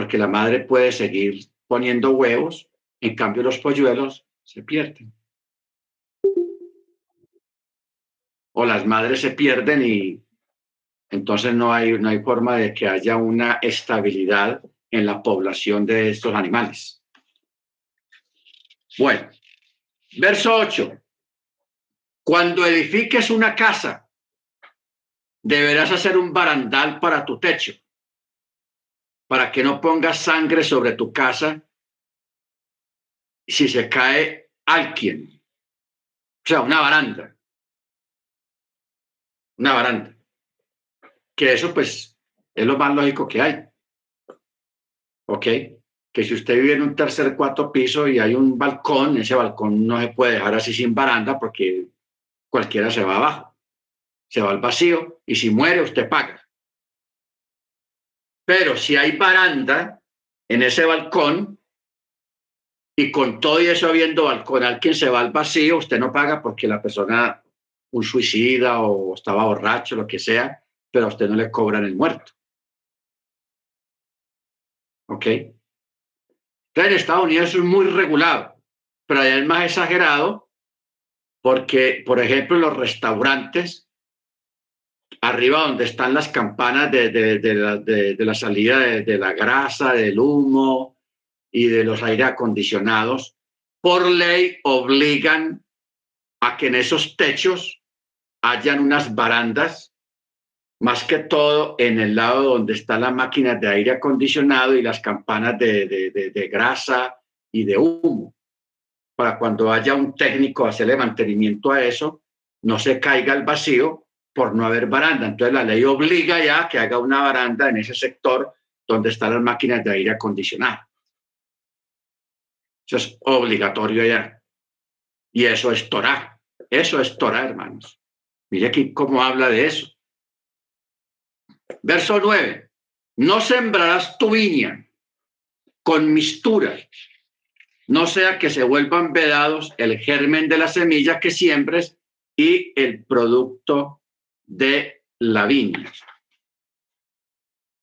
porque la madre puede seguir poniendo huevos, en cambio los polluelos se pierden. O las madres se pierden y entonces no hay, no hay forma de que haya una estabilidad en la población de estos animales. Bueno, verso 8. Cuando edifiques una casa, deberás hacer un barandal para tu techo para que no pongas sangre sobre tu casa si se cae alguien. O sea, una baranda. Una baranda. Que eso pues es lo más lógico que hay. ¿Ok? Que si usted vive en un tercer, cuarto piso y hay un balcón, ese balcón no se puede dejar así sin baranda porque cualquiera se va abajo. Se va al vacío y si muere usted paga. Pero si hay baranda en ese balcón y con todo eso habiendo balcón, alguien se va al vacío, usted no paga porque la persona, un suicida o estaba borracho, lo que sea, pero a usted no le cobran el muerto. ¿Ok? Entonces en Estados Unidos es muy regulado, pero allá es más exagerado porque, por ejemplo, los restaurantes arriba donde están las campanas de, de, la, salida de, la grasa, del humo y de los aire acondicionados, por ley obligan a que en esos techos hayan unas barandas, más que todo en el lado donde están las máquinas de aire acondicionado y las campanas de, grasa y de humo, para cuando haya un técnico a hacerle mantenimiento a eso, no se caiga al vacío por no haber baranda. Entonces la ley obliga ya que haga una baranda en ese sector donde están las máquinas de aire acondicionado. Eso es obligatorio ya. Y eso es Torah. Eso es Torah, hermanos. Mire aquí cómo habla de eso. Verso 9. No sembrarás tu viña con misturas, no sea que se vuelvan vedados el germen de la semilla que siembres y el producto de la viña.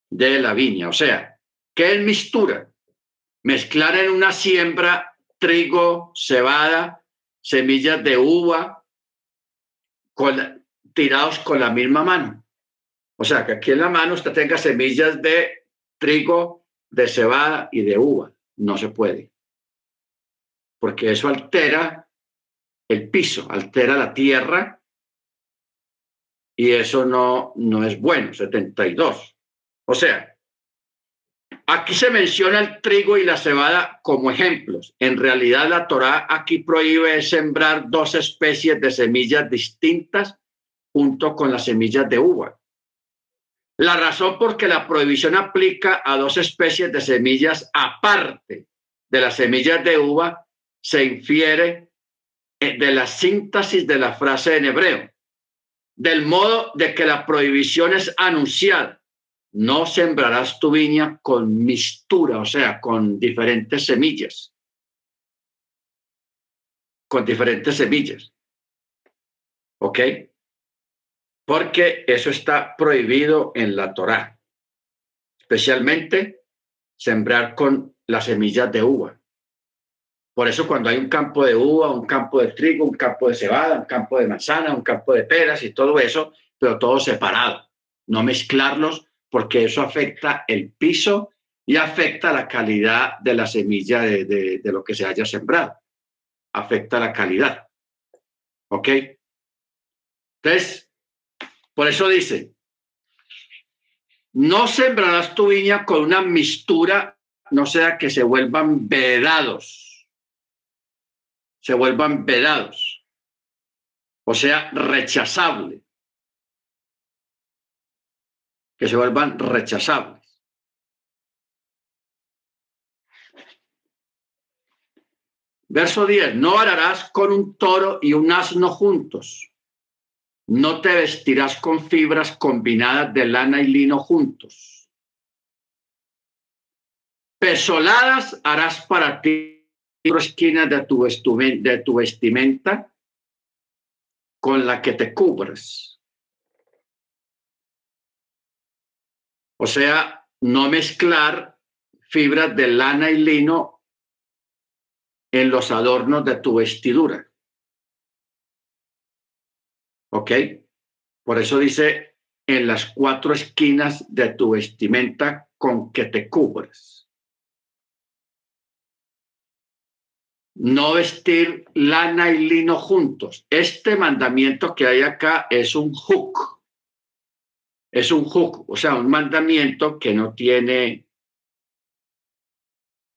De la viña. O sea, ¿qué es mistura? Mezclar en una siembra trigo, cebada, semillas de uva, tirados con la misma mano. O sea, que aquí en la mano usted tenga semillas de trigo, de cebada y de uva. No se puede. Porque eso altera el piso, altera la tierra y eso no, no es bueno, 72. O sea, aquí se menciona el trigo y la cebada como ejemplos. En realidad la Torá aquí prohíbe sembrar dos especies de semillas distintas junto con las semillas de uva. La razón por que la prohibición aplica a dos especies de semillas aparte de las semillas de uva se infiere eh, de la síntesis de la frase en hebreo del modo de que la prohibición es anunciada. No sembrarás tu viña con mistura, o sea, con diferentes semillas. Con diferentes semillas. ¿Ok? Porque eso está prohibido en la Torá. Especialmente sembrar con las semillas de uva. Por eso cuando hay un campo de uva, un campo de trigo, un campo de cebada, un campo de manzana, un campo de peras y todo eso, pero todo separado, no mezclarlos porque eso afecta el piso y afecta la calidad de la semilla de, de, lo que se haya sembrado. Afecta la calidad. ¿Ok? Entonces, por eso dice, no sembrarás tu viña con una mistura, no sea que se vuelvan vedados, se vuelvan vedados, o sea, rechazable, que se vuelvan rechazables. Verso 10, no harás con un toro y un asno juntos no te vestirás con fibras combinadas de lana y lino juntos. Pesoladas harás para ti esquinas de tu, de tu vestimenta con la que te cubres. O sea, no mezclar fibras de lana y lino en los adornos de tu vestidura. ¿Ok? Por eso dice en las cuatro esquinas de tu vestimenta con que te cubres. No vestir lana y lino juntos. Este mandamiento que hay acá es un hook. Es un hook, o sea, un mandamiento que no tiene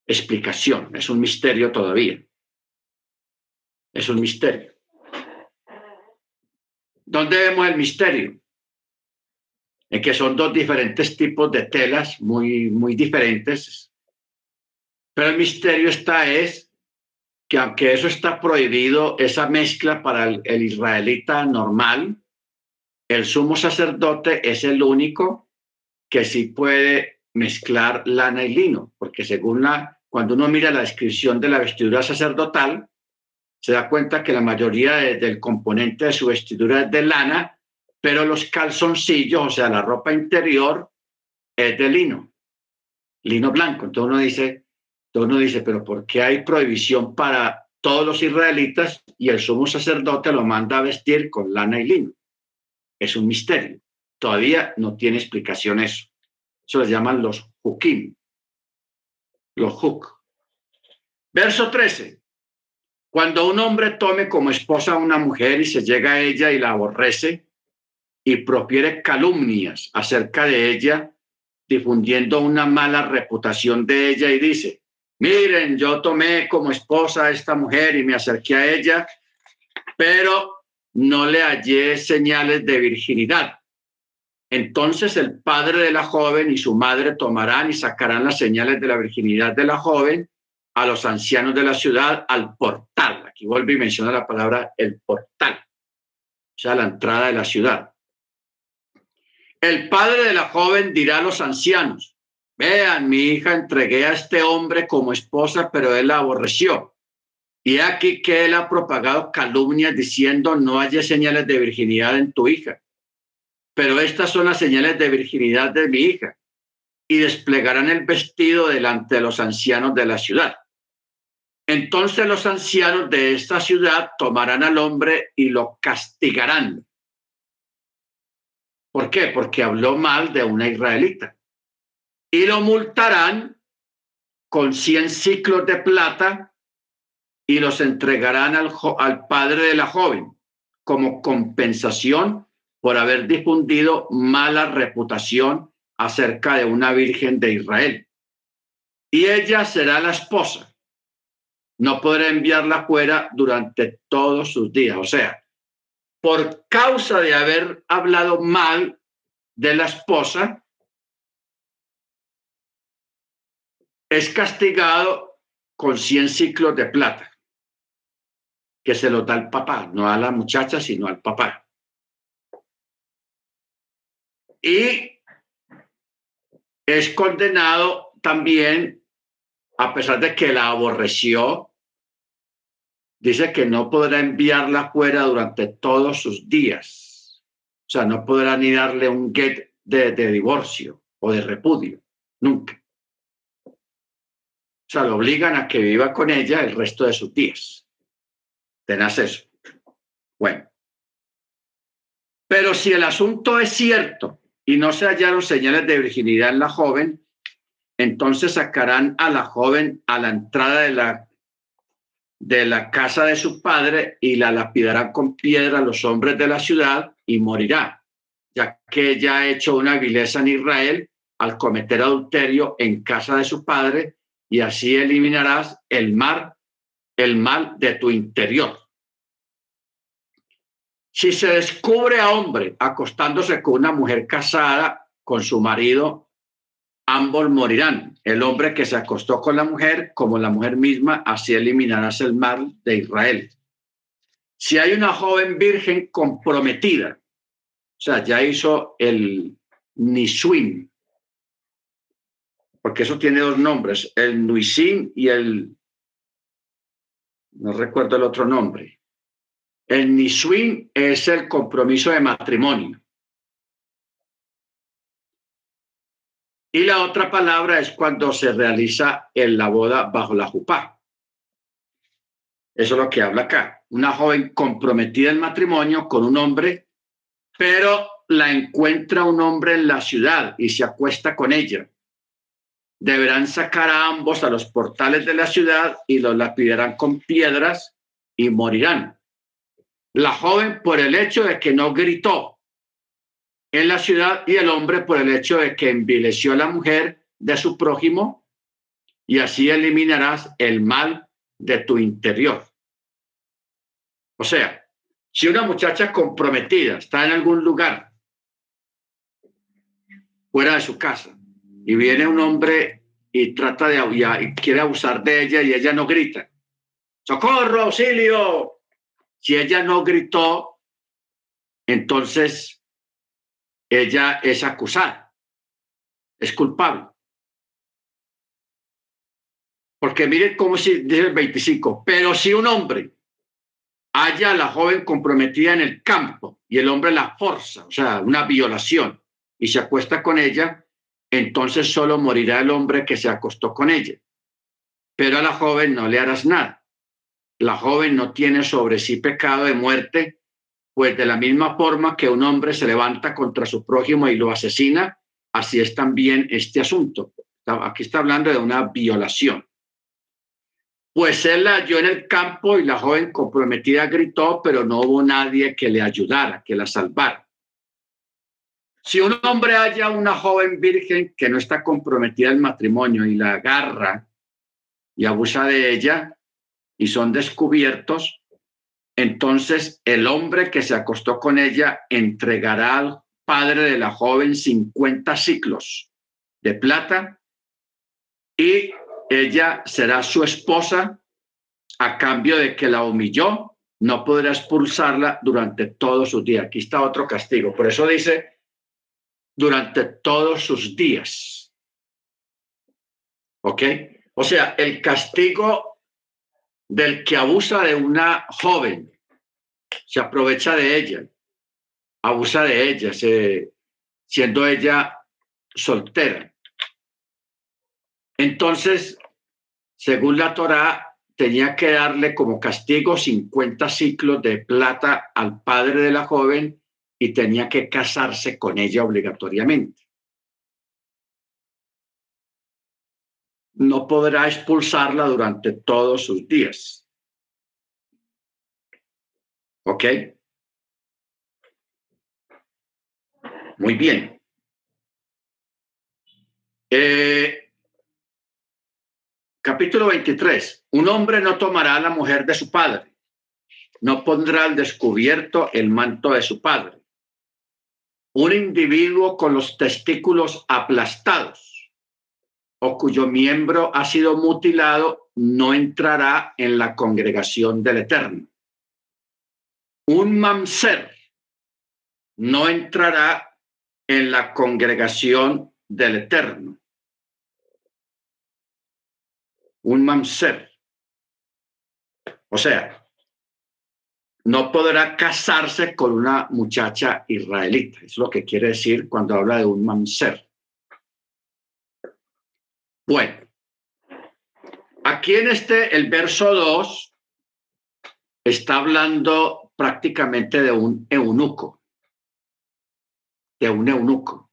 explicación, es un misterio todavía. Es un misterio. ¿Dónde vemos el misterio? En que son dos diferentes tipos de telas muy, muy diferentes. Pero el misterio está es que aunque eso está prohibido, esa mezcla para el, el israelita normal, el sumo sacerdote es el único que sí puede mezclar lana y lino, porque según la, cuando uno mira la descripción de la vestidura sacerdotal, se da cuenta que la mayoría del componente de su vestidura es de lana, pero los calzoncillos, o sea, la ropa interior, es de lino, lino blanco. Entonces uno dice, uno dice, pero ¿por qué hay prohibición para todos los israelitas y el sumo sacerdote lo manda a vestir con lana y lino? Es un misterio. Todavía no tiene explicación eso. Eso les llaman los hukim, los huk. Verso 13. Cuando un hombre tome como esposa a una mujer y se llega a ella y la aborrece y profiere calumnias acerca de ella, difundiendo una mala reputación de ella y dice, miren, yo tomé como esposa a esta mujer y me acerqué a ella, pero no le hallé señales de virginidad. Entonces el padre de la joven y su madre tomarán y sacarán las señales de la virginidad de la joven a los ancianos de la ciudad al portal. Aquí vuelve y menciona la palabra el portal, o sea, la entrada de la ciudad. El padre de la joven dirá a los ancianos, vean, mi hija entregué a este hombre como esposa, pero él la aborreció. Y aquí que él ha propagado calumnias diciendo, no haya señales de virginidad en tu hija. Pero estas son las señales de virginidad de mi hija y desplegarán el vestido delante de los ancianos de la ciudad. Entonces los ancianos de esta ciudad tomarán al hombre y lo castigarán. ¿Por qué? Porque habló mal de una israelita. Y lo multarán con 100 ciclos de plata y los entregarán al, al padre de la joven como compensación por haber difundido mala reputación acerca de una virgen de Israel. Y ella será la esposa. No podrá enviarla fuera durante todos sus días. O sea, por causa de haber hablado mal de la esposa, es castigado con 100 ciclos de plata, que se lo da al papá, no a la muchacha, sino al papá. Y es condenado también, a pesar de que la aborreció, dice que no podrá enviarla fuera durante todos sus días. O sea, no podrá ni darle un get de, divorcio o de repudio, nunca. O sea, lo obligan a que viva con ella el resto de sus días. Tenás eso. Bueno. Pero si el asunto es cierto y no se hallaron señales de virginidad en la joven, entonces sacarán a la joven a la entrada de la, de la casa de su padre y la lapidarán con piedra los hombres de la ciudad y morirá, ya que ella ha hecho una vileza en Israel al cometer adulterio en casa de su padre y así eliminarás el mal, el mal de tu interior. Si se descubre a hombre acostándose con una mujer casada con su marido ambos morirán. El hombre que se acostó con la mujer, como la mujer misma, así eliminarás el mal de Israel. Si hay una joven virgen comprometida, o sea, ya hizo el Nisuin, porque eso tiene dos nombres, el Nuisin y el, no recuerdo el otro nombre. El Nisuin es el compromiso de matrimonio. Y la otra palabra es cuando se realiza en la boda bajo la jupá. Eso es lo que habla acá. Una joven comprometida en matrimonio con un hombre, pero la encuentra un hombre en la ciudad y se acuesta con ella. Deberán sacar a ambos a los portales de la ciudad y los lapidarán con piedras y morirán. La joven por el hecho de que no gritó en la ciudad y el hombre por el hecho de que envileció a la mujer de su prójimo y así eliminarás el mal de tu interior. O sea, si una muchacha comprometida está en algún lugar fuera de su casa y viene un hombre y trata de y quiere abusar de ella y ella no grita, socorro, auxilio. Si ella no gritó, entonces ella es acusada, es culpable. Porque miren cómo si dice el 25, pero si un hombre haya a la joven comprometida en el campo y el hombre la forza, o sea, una violación, y se acuesta con ella, entonces solo morirá el hombre que se acostó con ella. Pero a la joven no le harás nada. La joven no tiene sobre sí pecado de muerte pues de la misma forma que un hombre se levanta contra su prójimo y lo asesina, así es también este asunto. Aquí está hablando de una violación. Pues él la halló en el campo y la joven comprometida gritó, pero no hubo nadie que le ayudara, que la salvara. Si un hombre halla una joven virgen que no está comprometida en matrimonio y la agarra y abusa de ella y son descubiertos, entonces el hombre que se acostó con ella entregará al padre de la joven 50 ciclos de plata y ella será su esposa a cambio de que la humilló, no podrá expulsarla durante todos sus días. Aquí está otro castigo. Por eso dice, durante todos sus días. ¿Ok? O sea, el castigo del que abusa de una joven, se aprovecha de ella, abusa de ella, siendo ella soltera. Entonces, según la Torá, tenía que darle como castigo 50 ciclos de plata al padre de la joven y tenía que casarse con ella obligatoriamente. no podrá expulsarla durante todos sus días. ¿Ok? Muy bien. Eh, capítulo 23. Un hombre no tomará a la mujer de su padre, no pondrá al descubierto el manto de su padre. Un individuo con los testículos aplastados o cuyo miembro ha sido mutilado no entrará en la congregación del Eterno. Un mamser no entrará en la congregación del Eterno. Un mamser. O sea, no podrá casarse con una muchacha israelita. Es lo que quiere decir cuando habla de un mamser. Bueno, aquí en este, el verso 2 está hablando prácticamente de un eunuco, de un eunuco.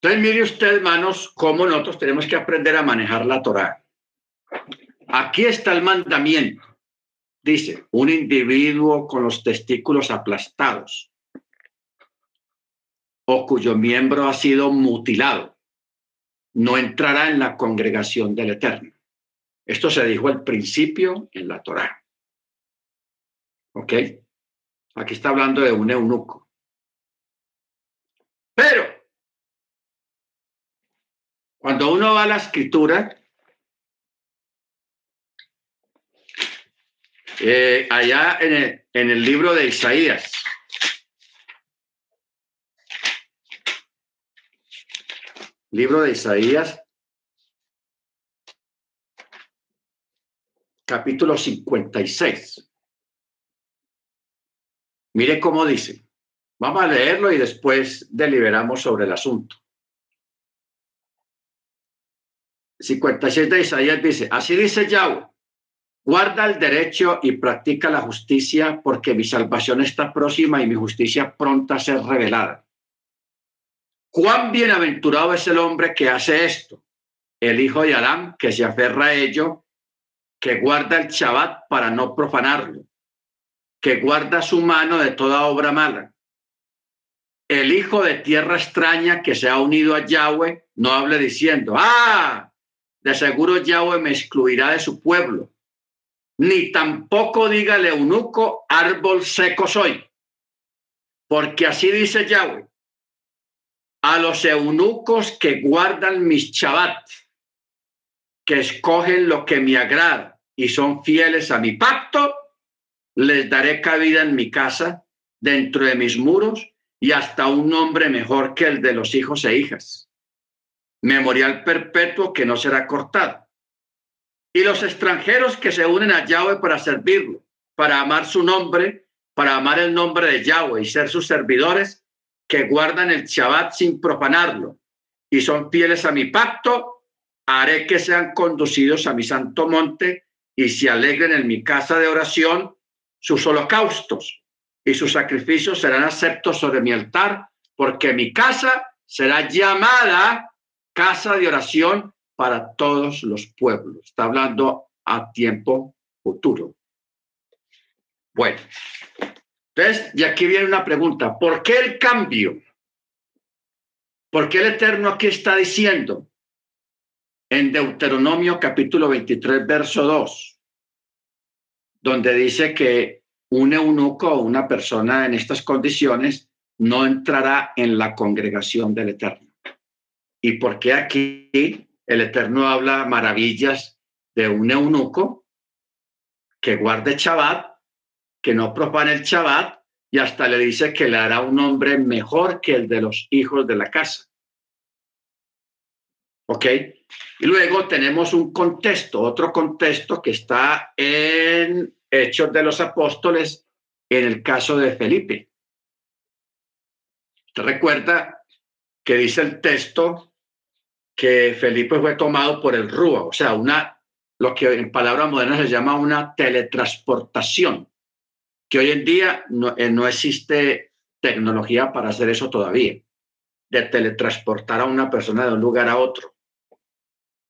Entonces, mire usted, hermanos, cómo nosotros tenemos que aprender a manejar la Torá. Aquí está el mandamiento. Dice, un individuo con los testículos aplastados o cuyo miembro ha sido mutilado no entrará en la congregación del Eterno. Esto se dijo al principio en la Torá. ¿Ok? Aquí está hablando de un eunuco. Pero, cuando uno va a la escritura, eh, allá en el, en el libro de Isaías, libro de Isaías, capítulo 56. Mire cómo dice. Vamos a leerlo y después deliberamos sobre el asunto. 56 de Isaías dice, así dice Yahweh, guarda el derecho y practica la justicia porque mi salvación está próxima y mi justicia pronta a ser revelada. Cuán bienaventurado es el hombre que hace esto, el hijo de Adán que se aferra a ello, que guarda el Shabbat para no profanarlo que guarda su mano de toda obra mala. El hijo de tierra extraña que se ha unido a Yahweh no hable diciendo, ah, de seguro Yahweh me excluirá de su pueblo. Ni tampoco diga el eunuco, árbol seco soy. Porque así dice Yahweh, a los eunucos que guardan mis Shabbat, que escogen lo que me agrada y son fieles a mi pacto, les daré cabida en mi casa, dentro de mis muros, y hasta un nombre mejor que el de los hijos e hijas. Memorial perpetuo que no será cortado. Y los extranjeros que se unen a Yahweh para servirlo, para amar su nombre, para amar el nombre de Yahweh y ser sus servidores, que guardan el Shabbat sin profanarlo y son fieles a mi pacto, haré que sean conducidos a mi santo monte y se alegren en mi casa de oración sus holocaustos y sus sacrificios serán aceptos sobre mi altar, porque mi casa será llamada casa de oración para todos los pueblos. Está hablando a tiempo futuro. Bueno, entonces, y aquí viene una pregunta, ¿por qué el cambio? ¿Por qué el Eterno aquí está diciendo en Deuteronomio capítulo 23, verso 2? donde dice que un eunuco o una persona en estas condiciones no entrará en la congregación del Eterno. ¿Y por qué aquí el Eterno habla maravillas de un eunuco que guarde Shabbat, que no profane el Shabbat y hasta le dice que le hará un hombre mejor que el de los hijos de la casa? ¿Ok? Y luego tenemos un contexto, otro contexto que está en Hechos de los Apóstoles en el caso de Felipe. Usted recuerda que dice el texto que Felipe fue tomado por el Rúa, o sea, una, lo que en palabras modernas se llama una teletransportación, que hoy en día no, eh, no existe tecnología para hacer eso todavía, de teletransportar a una persona de un lugar a otro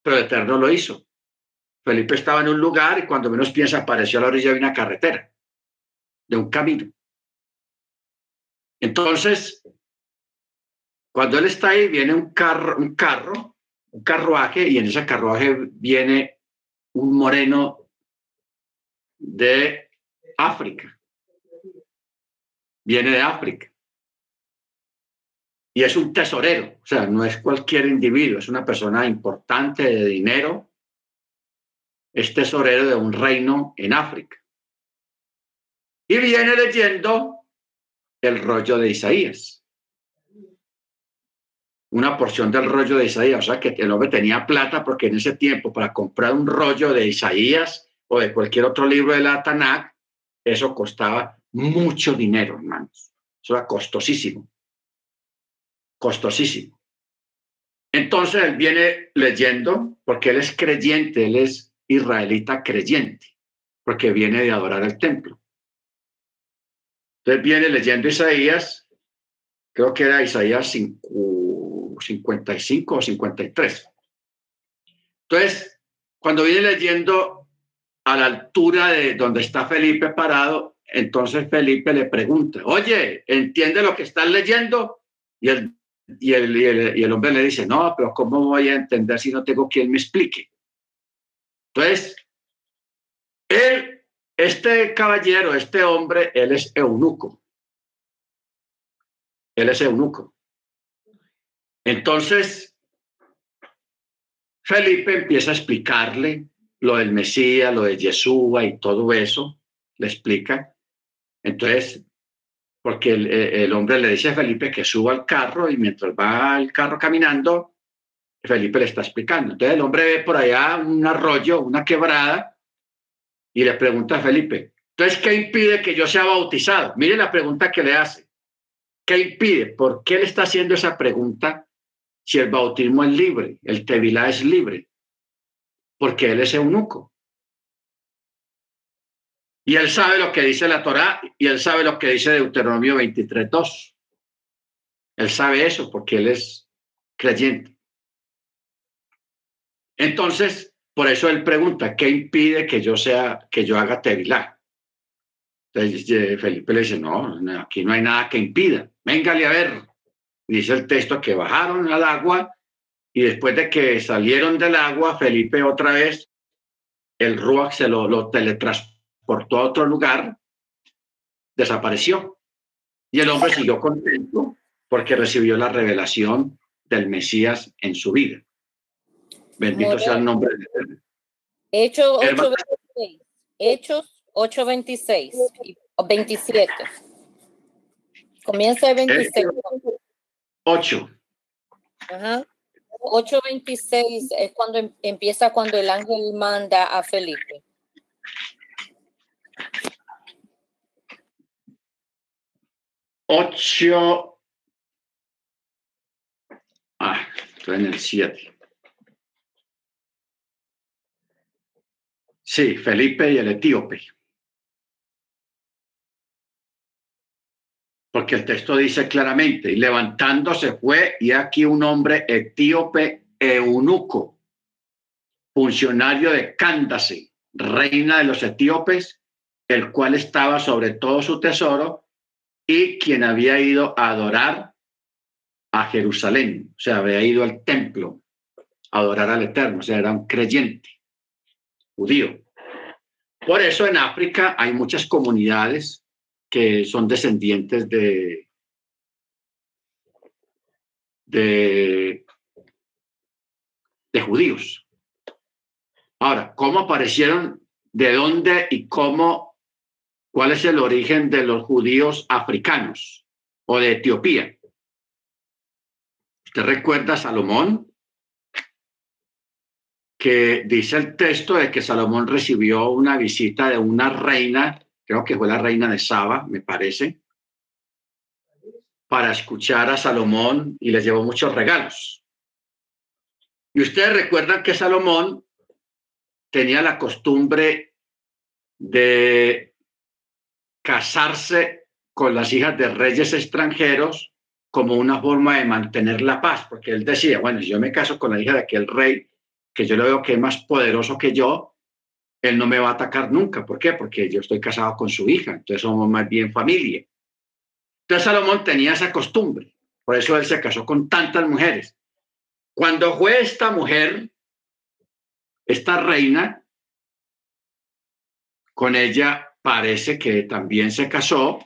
pero Eterno lo hizo. Felipe estaba en un lugar y cuando menos piensa apareció a la orilla de una carretera, de un camino. Entonces, cuando él está ahí, viene un carro, un carro, un carruaje, y en ese carruaje viene un moreno de África. Viene de África y es un tesorero, o sea, no es cualquier individuo, es una persona importante de dinero, es tesorero de un reino en África. Y viene leyendo el rollo de Isaías. Una porción del rollo de Isaías, o sea, que el hombre tenía plata porque en ese tiempo para comprar un rollo de Isaías o de cualquier otro libro de la Tanakh, eso costaba mucho dinero, hermanos. Eso era costosísimo costosísimo. Entonces él viene leyendo, porque él es creyente, él es israelita creyente, porque viene de adorar el templo. Entonces viene leyendo Isaías, creo que era Isaías 5, 55 o 53. Entonces, cuando viene leyendo a la altura de donde está Felipe parado, entonces Felipe le pregunta, oye, ¿entiende lo que estás leyendo? Y el, y el, y el, y el hombre le dice, no, pero ¿cómo voy a entender si no tengo quien me explique? Entonces, él, este caballero, este hombre, él es eunuco. Él es eunuco. Entonces, Felipe empieza a explicarle lo del Mesías, lo de Yeshua y todo eso, le explica. Entonces, porque el, el, hombre le dice a Felipe que suba al carro y mientras va al carro caminando, Felipe le está explicando. Entonces el hombre ve por allá un arroyo, una quebrada, y le pregunta a Felipe, entonces, ¿qué impide que yo sea bautizado? Mire la pregunta que le hace. ¿Qué impide? ¿Por qué le está haciendo esa pregunta si el bautismo es libre, el tevilá es libre? Porque él es eunuco. Y él sabe lo que dice la Torá y él sabe lo que dice Deuteronomio 23.2. Él sabe eso porque él es creyente. Entonces, por eso él pregunta, ¿qué impide que yo sea, que yo haga tevilá? Entonces Felipe le dice, no, aquí no hay nada que impida. Véngale a ver. Dice el texto que bajaron al agua y después de que salieron del agua, Felipe otra vez, el Ruach se lo, lo teletransportó a otro lugar, desapareció. Y el hombre siguió contento porque recibió la revelación del Mesías en su vida. Bendito sea el nombre de Dios. Hechos 8.26. Hechos 8.26 y 27. Comienza el 26. 8. Ajá. 8.26 es cuando em- empieza cuando el ángel manda a Felipe. Ocho. Ah, estoy en el 7. Sí, Felipe y el etíope. Porque el texto dice claramente, y levantándose fue, y aquí un hombre etíope eunuco, funcionario de Cándase, reina de los etíopes, el cual estaba sobre todo su tesoro y quien había ido a adorar a Jerusalén, o sea, había ido al templo a adorar al Eterno, o sea, era un creyente judío. Por eso en África hay muchas comunidades que son descendientes de, de, de judíos. Ahora, ¿cómo aparecieron? ¿De dónde y cómo? ¿Cuál es el origen de los judíos africanos o de Etiopía? ¿Usted recuerda a Salomón? que dice el texto de que Salomón recibió una visita de una reina, creo que fue la reina de Saba, me parece, para escuchar a Salomón y le llevó muchos regalos. Y ustedes recuerdan que Salomón tenía la costumbre de casarse con las hijas de reyes extranjeros como una forma de mantener la paz, porque él decía, bueno, si yo me caso con la hija de aquel rey, que yo le veo que es más poderoso que yo, él no me va a atacar nunca. ¿Por qué? Porque yo estoy casado con su hija, entonces somos más bien familia. Entonces Salomón tenía esa costumbre, por eso él se casó con tantas mujeres. Cuando fue esta mujer, esta reina, con ella parece que también se casó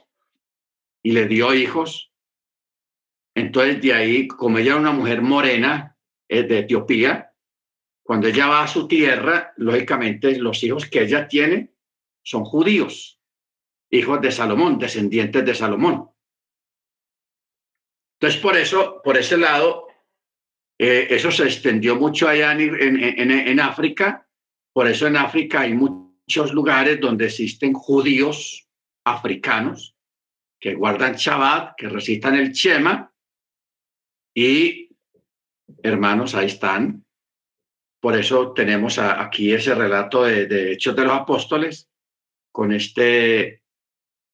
y le dio hijos. Entonces de ahí, como ella era una mujer morena, es de Etiopía, cuando ella va a su tierra, lógicamente los hijos que ella tiene son judíos, hijos de Salomón, descendientes de Salomón. Entonces, por eso, por ese lado, eh, eso se extendió mucho allá en, en, África. Por eso en África hay muchos lugares donde existen judíos africanos que guardan Shabbat, que recitan el Shema. Y, hermanos, ahí están por eso tenemos aquí ese relato de, Hechos de los Apóstoles con este,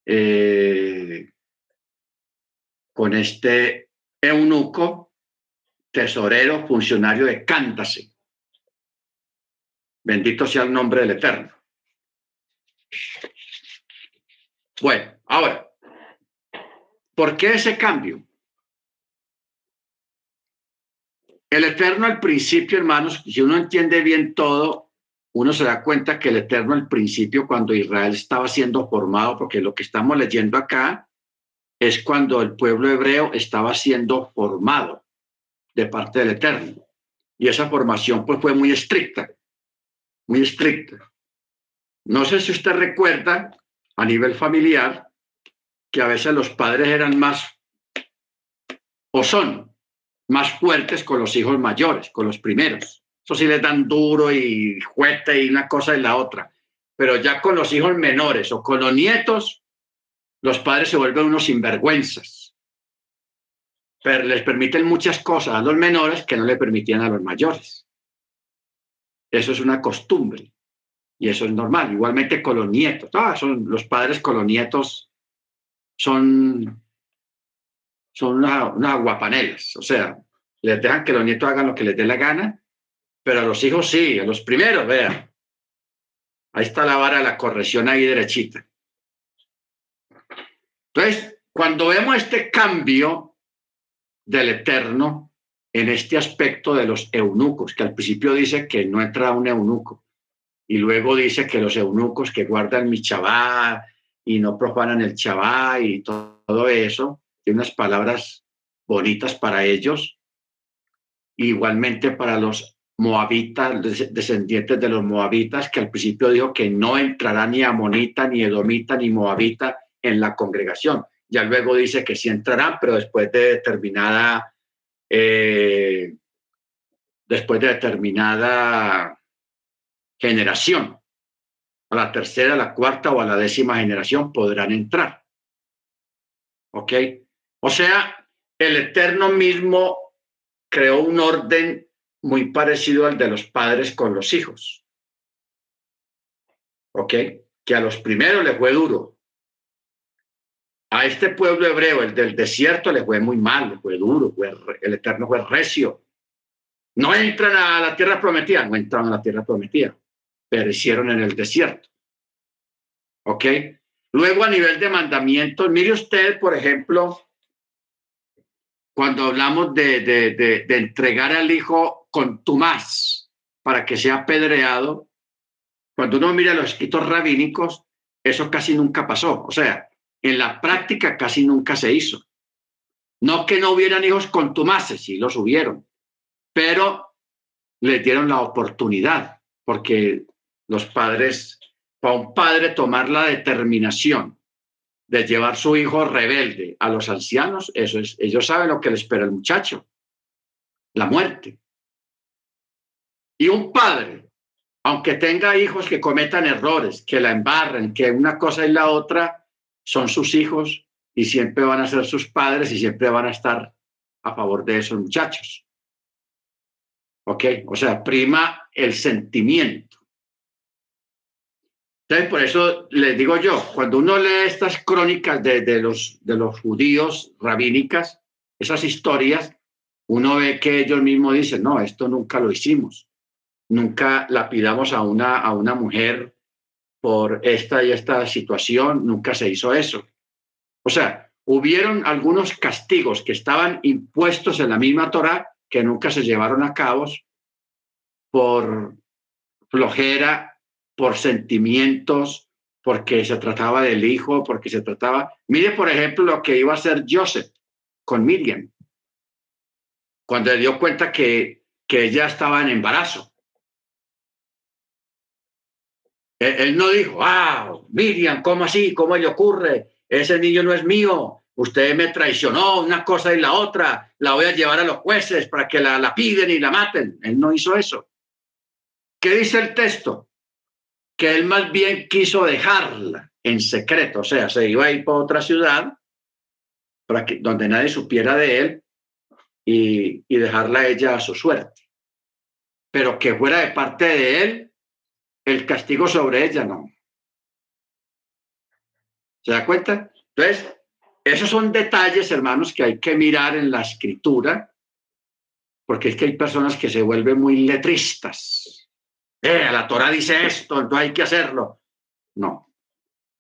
eh, con este eunuco tesorero, funcionario de Cántase. Bendito sea el nombre del Eterno. Bueno, ahora, ¿por qué ese cambio? El Eterno al principio, hermanos, si uno entiende bien todo, uno se da cuenta que el Eterno al principio, cuando Israel estaba siendo formado, porque lo que estamos leyendo acá es cuando el pueblo hebreo estaba siendo formado de parte del Eterno. Y esa formación pues fue muy estricta, muy estricta. No sé si usted recuerda a nivel familiar que a veces los padres eran más o son más fuertes con los hijos mayores, con los primeros. Eso sí les dan duro y fuerte y una cosa y la otra. Pero ya con los hijos menores o con los nietos, los padres se vuelven unos sinvergüenzas. Pero les permiten muchas cosas a los menores que no le permitían a los mayores. Eso es una costumbre y eso es normal. Igualmente con los nietos. Ah, son los padres con los nietos son, son unas, unas guapanelas. O sea, les dejan que los nietos hagan lo que les dé la gana, pero a los hijos sí, a los primeros, vean. Ahí está la vara de la corrección ahí derechita. Entonces, cuando vemos este cambio del Eterno en este aspecto de los eunucos, que al principio dice que no entra un eunuco, y luego dice que los eunucos que guardan mi chabá y no profanan el chabá y todo eso, tiene unas palabras bonitas para ellos, igualmente para los moabitas, descendientes de los moabitas, que al principio dijo que no entrará ni amonita, ni edomita, ni moabita en la congregación. Ya luego dice que sí entrarán, pero después de determinada, eh, después de determinada generación. A la tercera, a la cuarta o a la décima generación podrán entrar. ¿Ok? O sea, el Eterno mismo creó un orden muy parecido al de los padres con los hijos. ¿Ok? Que a los primeros les fue duro. A este pueblo hebreo, el del desierto, le fue muy mal, le fue duro, el Eterno fue recio. No entran a la tierra prometida, no entran a la tierra prometida, perecieron en el desierto. ¿Ok? Luego a nivel de mandamientos, mire usted, por ejemplo, cuando hablamos de, de, entregar al hijo con más para que sea apedreado, cuando uno mira los escritos rabínicos, eso casi nunca pasó. O sea, en la práctica casi nunca se hizo. No que no hubieran hijos contumaces, sí los hubieron, pero le dieron la oportunidad, porque los padres, para un padre tomar la determinación de llevar su hijo rebelde a los ancianos, eso es, ellos saben lo que le espera el muchacho, la muerte. Y un padre, aunque tenga hijos que cometan errores, que la embarren, que una cosa y la otra, son sus hijos y siempre van a ser sus padres y siempre van a estar a favor de esos muchachos. ¿Ok? O sea, prima el sentimiento. Entonces, por eso les digo yo, cuando uno lee estas crónicas de, los, de los judíos rabínicas, esas historias, uno ve que ellos mismos dicen, no, esto nunca lo hicimos. Nunca la pidamos a una, a una mujer por esta y esta situación, nunca se hizo eso. O sea, hubieron algunos castigos que estaban impuestos en la misma Torah que nunca se llevaron a cabo por flojera por sentimientos, porque se trataba del hijo, porque se trataba... Mire, por ejemplo, lo que iba a hacer Joseph con Miriam, cuando le dio cuenta que, que ella estaba en embarazo. Él, él no dijo, ah, Miriam, ¿cómo así? ¿Cómo le ocurre? Ese niño no es mío. Usted me traicionó, una cosa y la otra. La voy a llevar a los jueces para que la, la piden y la maten. Él no hizo eso. ¿Qué dice el texto? Que él más bien quiso dejarla en secreto, o sea, se iba a ir para otra ciudad para que, donde nadie supiera de él y, y dejarla a ella a su suerte. Pero que fuera de parte de él, el castigo sobre ella no. ¿Se da cuenta? Entonces, esos son detalles, hermanos, que hay que mirar en la escritura porque es que hay personas que se vuelven muy letristas. Eh, la Torah dice esto, entonces hay que hacerlo. No,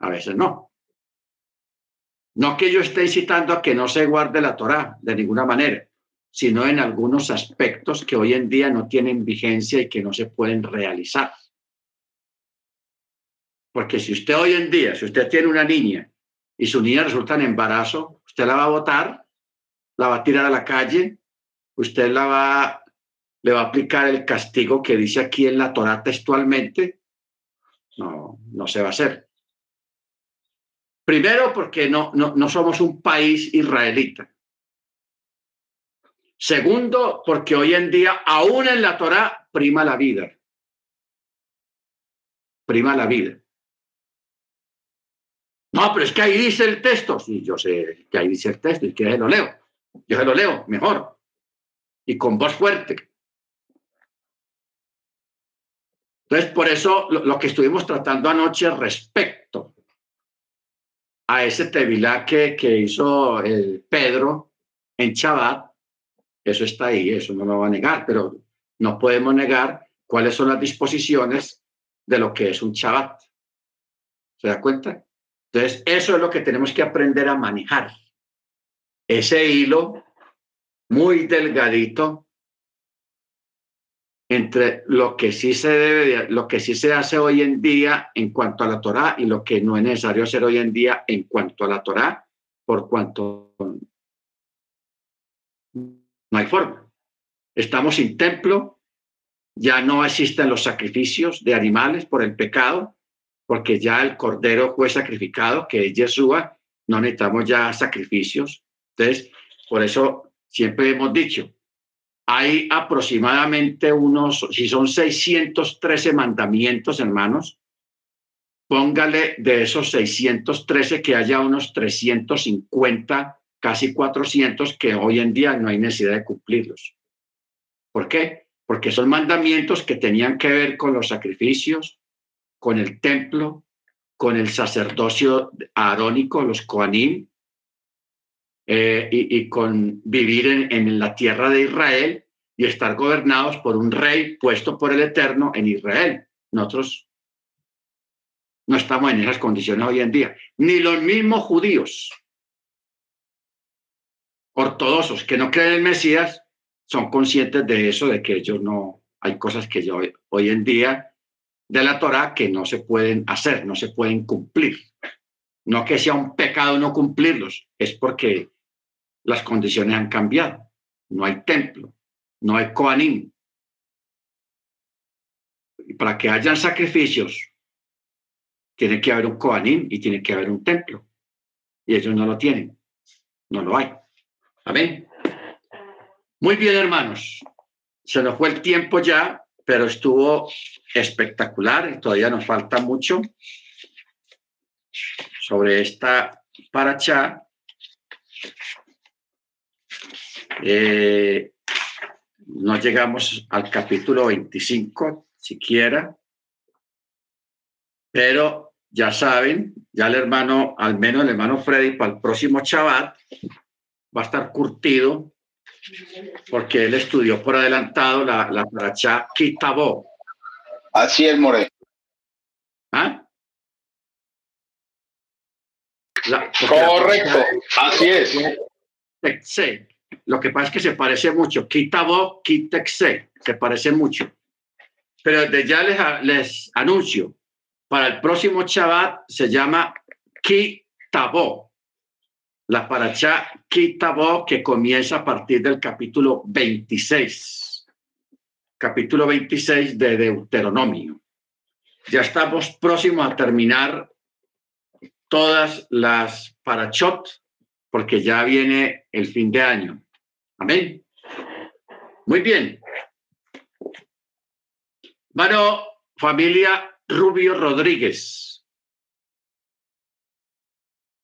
a veces no. No que yo esté incitando a que no se guarde la Torah de ninguna manera, sino en algunos aspectos que hoy en día no tienen vigencia y que no se pueden realizar. Porque si usted hoy en día, si usted tiene una niña y su niña resulta en embarazo, usted la va a votar, la va a tirar a la calle, usted la va, le va a aplicar el castigo que dice aquí en la Torah textualmente. No, no se va a hacer. Primero, porque no, no, no somos un país israelita. Segundo, porque hoy en día, aún en la Torah, prima la vida. Prima la vida. No, pero es que ahí dice el texto. Sí, yo sé que ahí dice el texto y que yo lo leo. Yo se lo leo mejor y con voz fuerte. Entonces, por eso lo, que estuvimos tratando anoche respecto a ese tevilá que, que hizo el Pedro en Chabat, eso está ahí, eso no lo va a negar, pero no podemos negar cuáles son las disposiciones de lo que es un Chabat. ¿Se da cuenta? Entonces, eso es lo que tenemos que aprender a manejar. Ese hilo muy delgadito entre lo que sí se debe, lo que sí se hace hoy en día en cuanto a la Torá y lo que no es necesario hacer hoy en día en cuanto a la Torá, por cuanto no hay forma. Estamos sin templo, ya no existen los sacrificios de animales por el pecado, porque ya el cordero fue sacrificado, que es Yeshua, no necesitamos ya sacrificios. Entonces, por eso siempre hemos dicho, hay aproximadamente unos, si son 613 mandamientos, hermanos, póngale de esos 613 que haya unos 350, casi 400 que hoy en día no hay necesidad de cumplirlos. ¿Por qué? Porque son mandamientos que tenían que ver con los sacrificios, con el templo, con el sacerdocio arónico, los Koanim, eh, y, con vivir en, en la tierra de Israel y estar gobernados por un rey puesto por el Eterno en Israel. Nosotros no estamos en esas condiciones hoy en día. Ni los mismos judíos ortodoxos que no creen en Mesías son conscientes de eso, de que ellos no, hay cosas que yo, hoy en día de la Torah que no se pueden hacer, no se pueden cumplir. No que sea un pecado no cumplirlos, es porque las condiciones han cambiado. No hay templo, no hay Koanim. Y para que hayan sacrificios, tiene que haber un Koanim y tiene que haber un templo. Y ellos no lo tienen. No lo hay. Amén. Muy bien, hermanos. Se nos fue el tiempo ya, pero estuvo espectacular. Todavía nos falta mucho sobre esta paracha eh, no llegamos al capítulo 25 siquiera, pero ya saben, ya el hermano, al menos el hermano Freddy, para el próximo Shabbat va a estar curtido porque él estudió por adelantado la, la paracha Kitabó. Así es, More. ¿Ah? Correcto, así es. Sí. Lo que pasa es que se parece mucho. Kitabo, Kitexe, se parece mucho. Pero desde ya les, les anuncio, para el próximo Shabbat se llama Kitabo. La paracha Kitabo que comienza a partir del capítulo 26. Capítulo 26 de Deuteronomio. Ya estamos próximos a terminar todas las parachot porque ya viene el fin de año. Amén. Muy bien. Mano, familia Rubio Rodríguez.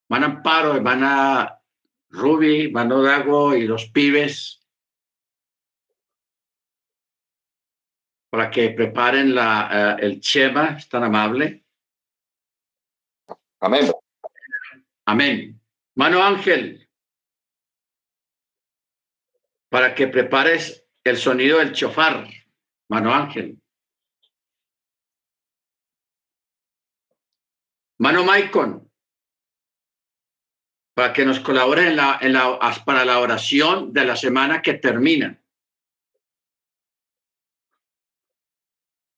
Van Amparo, hermana Rubi, mano Dago y los pibes para que preparen la, eh, el chema, es tan amable. Amén. Amén. Mano Ángel, para que prepares el sonido del chofar, mano Ángel. Mano Maicon, para que nos colabore en la, en la, para la oración de la semana que termina.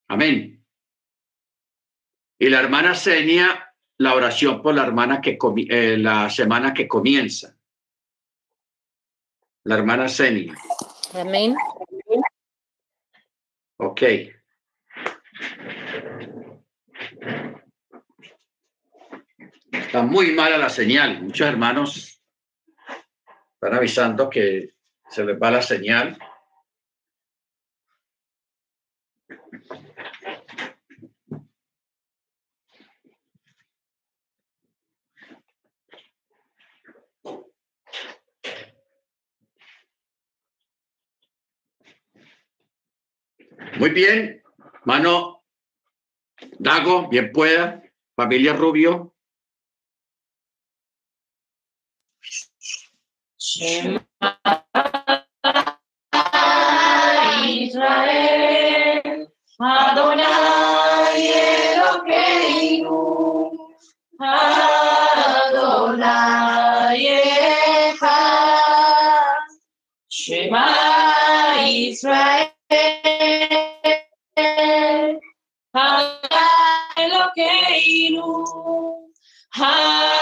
Amén. Y la hermana Senia, la oración por la hermana que eh, la semana que comienza. La hermana Senia. Amén. Ok. Está muy mala la señal. Muchos hermanos están avisando que se les va la señal. Muy bien, mano Dago, bien pueda, familia Rubio. Israel, Adonai Elokeinu, Adonai Echad, Shema Israel. queiro. Ah.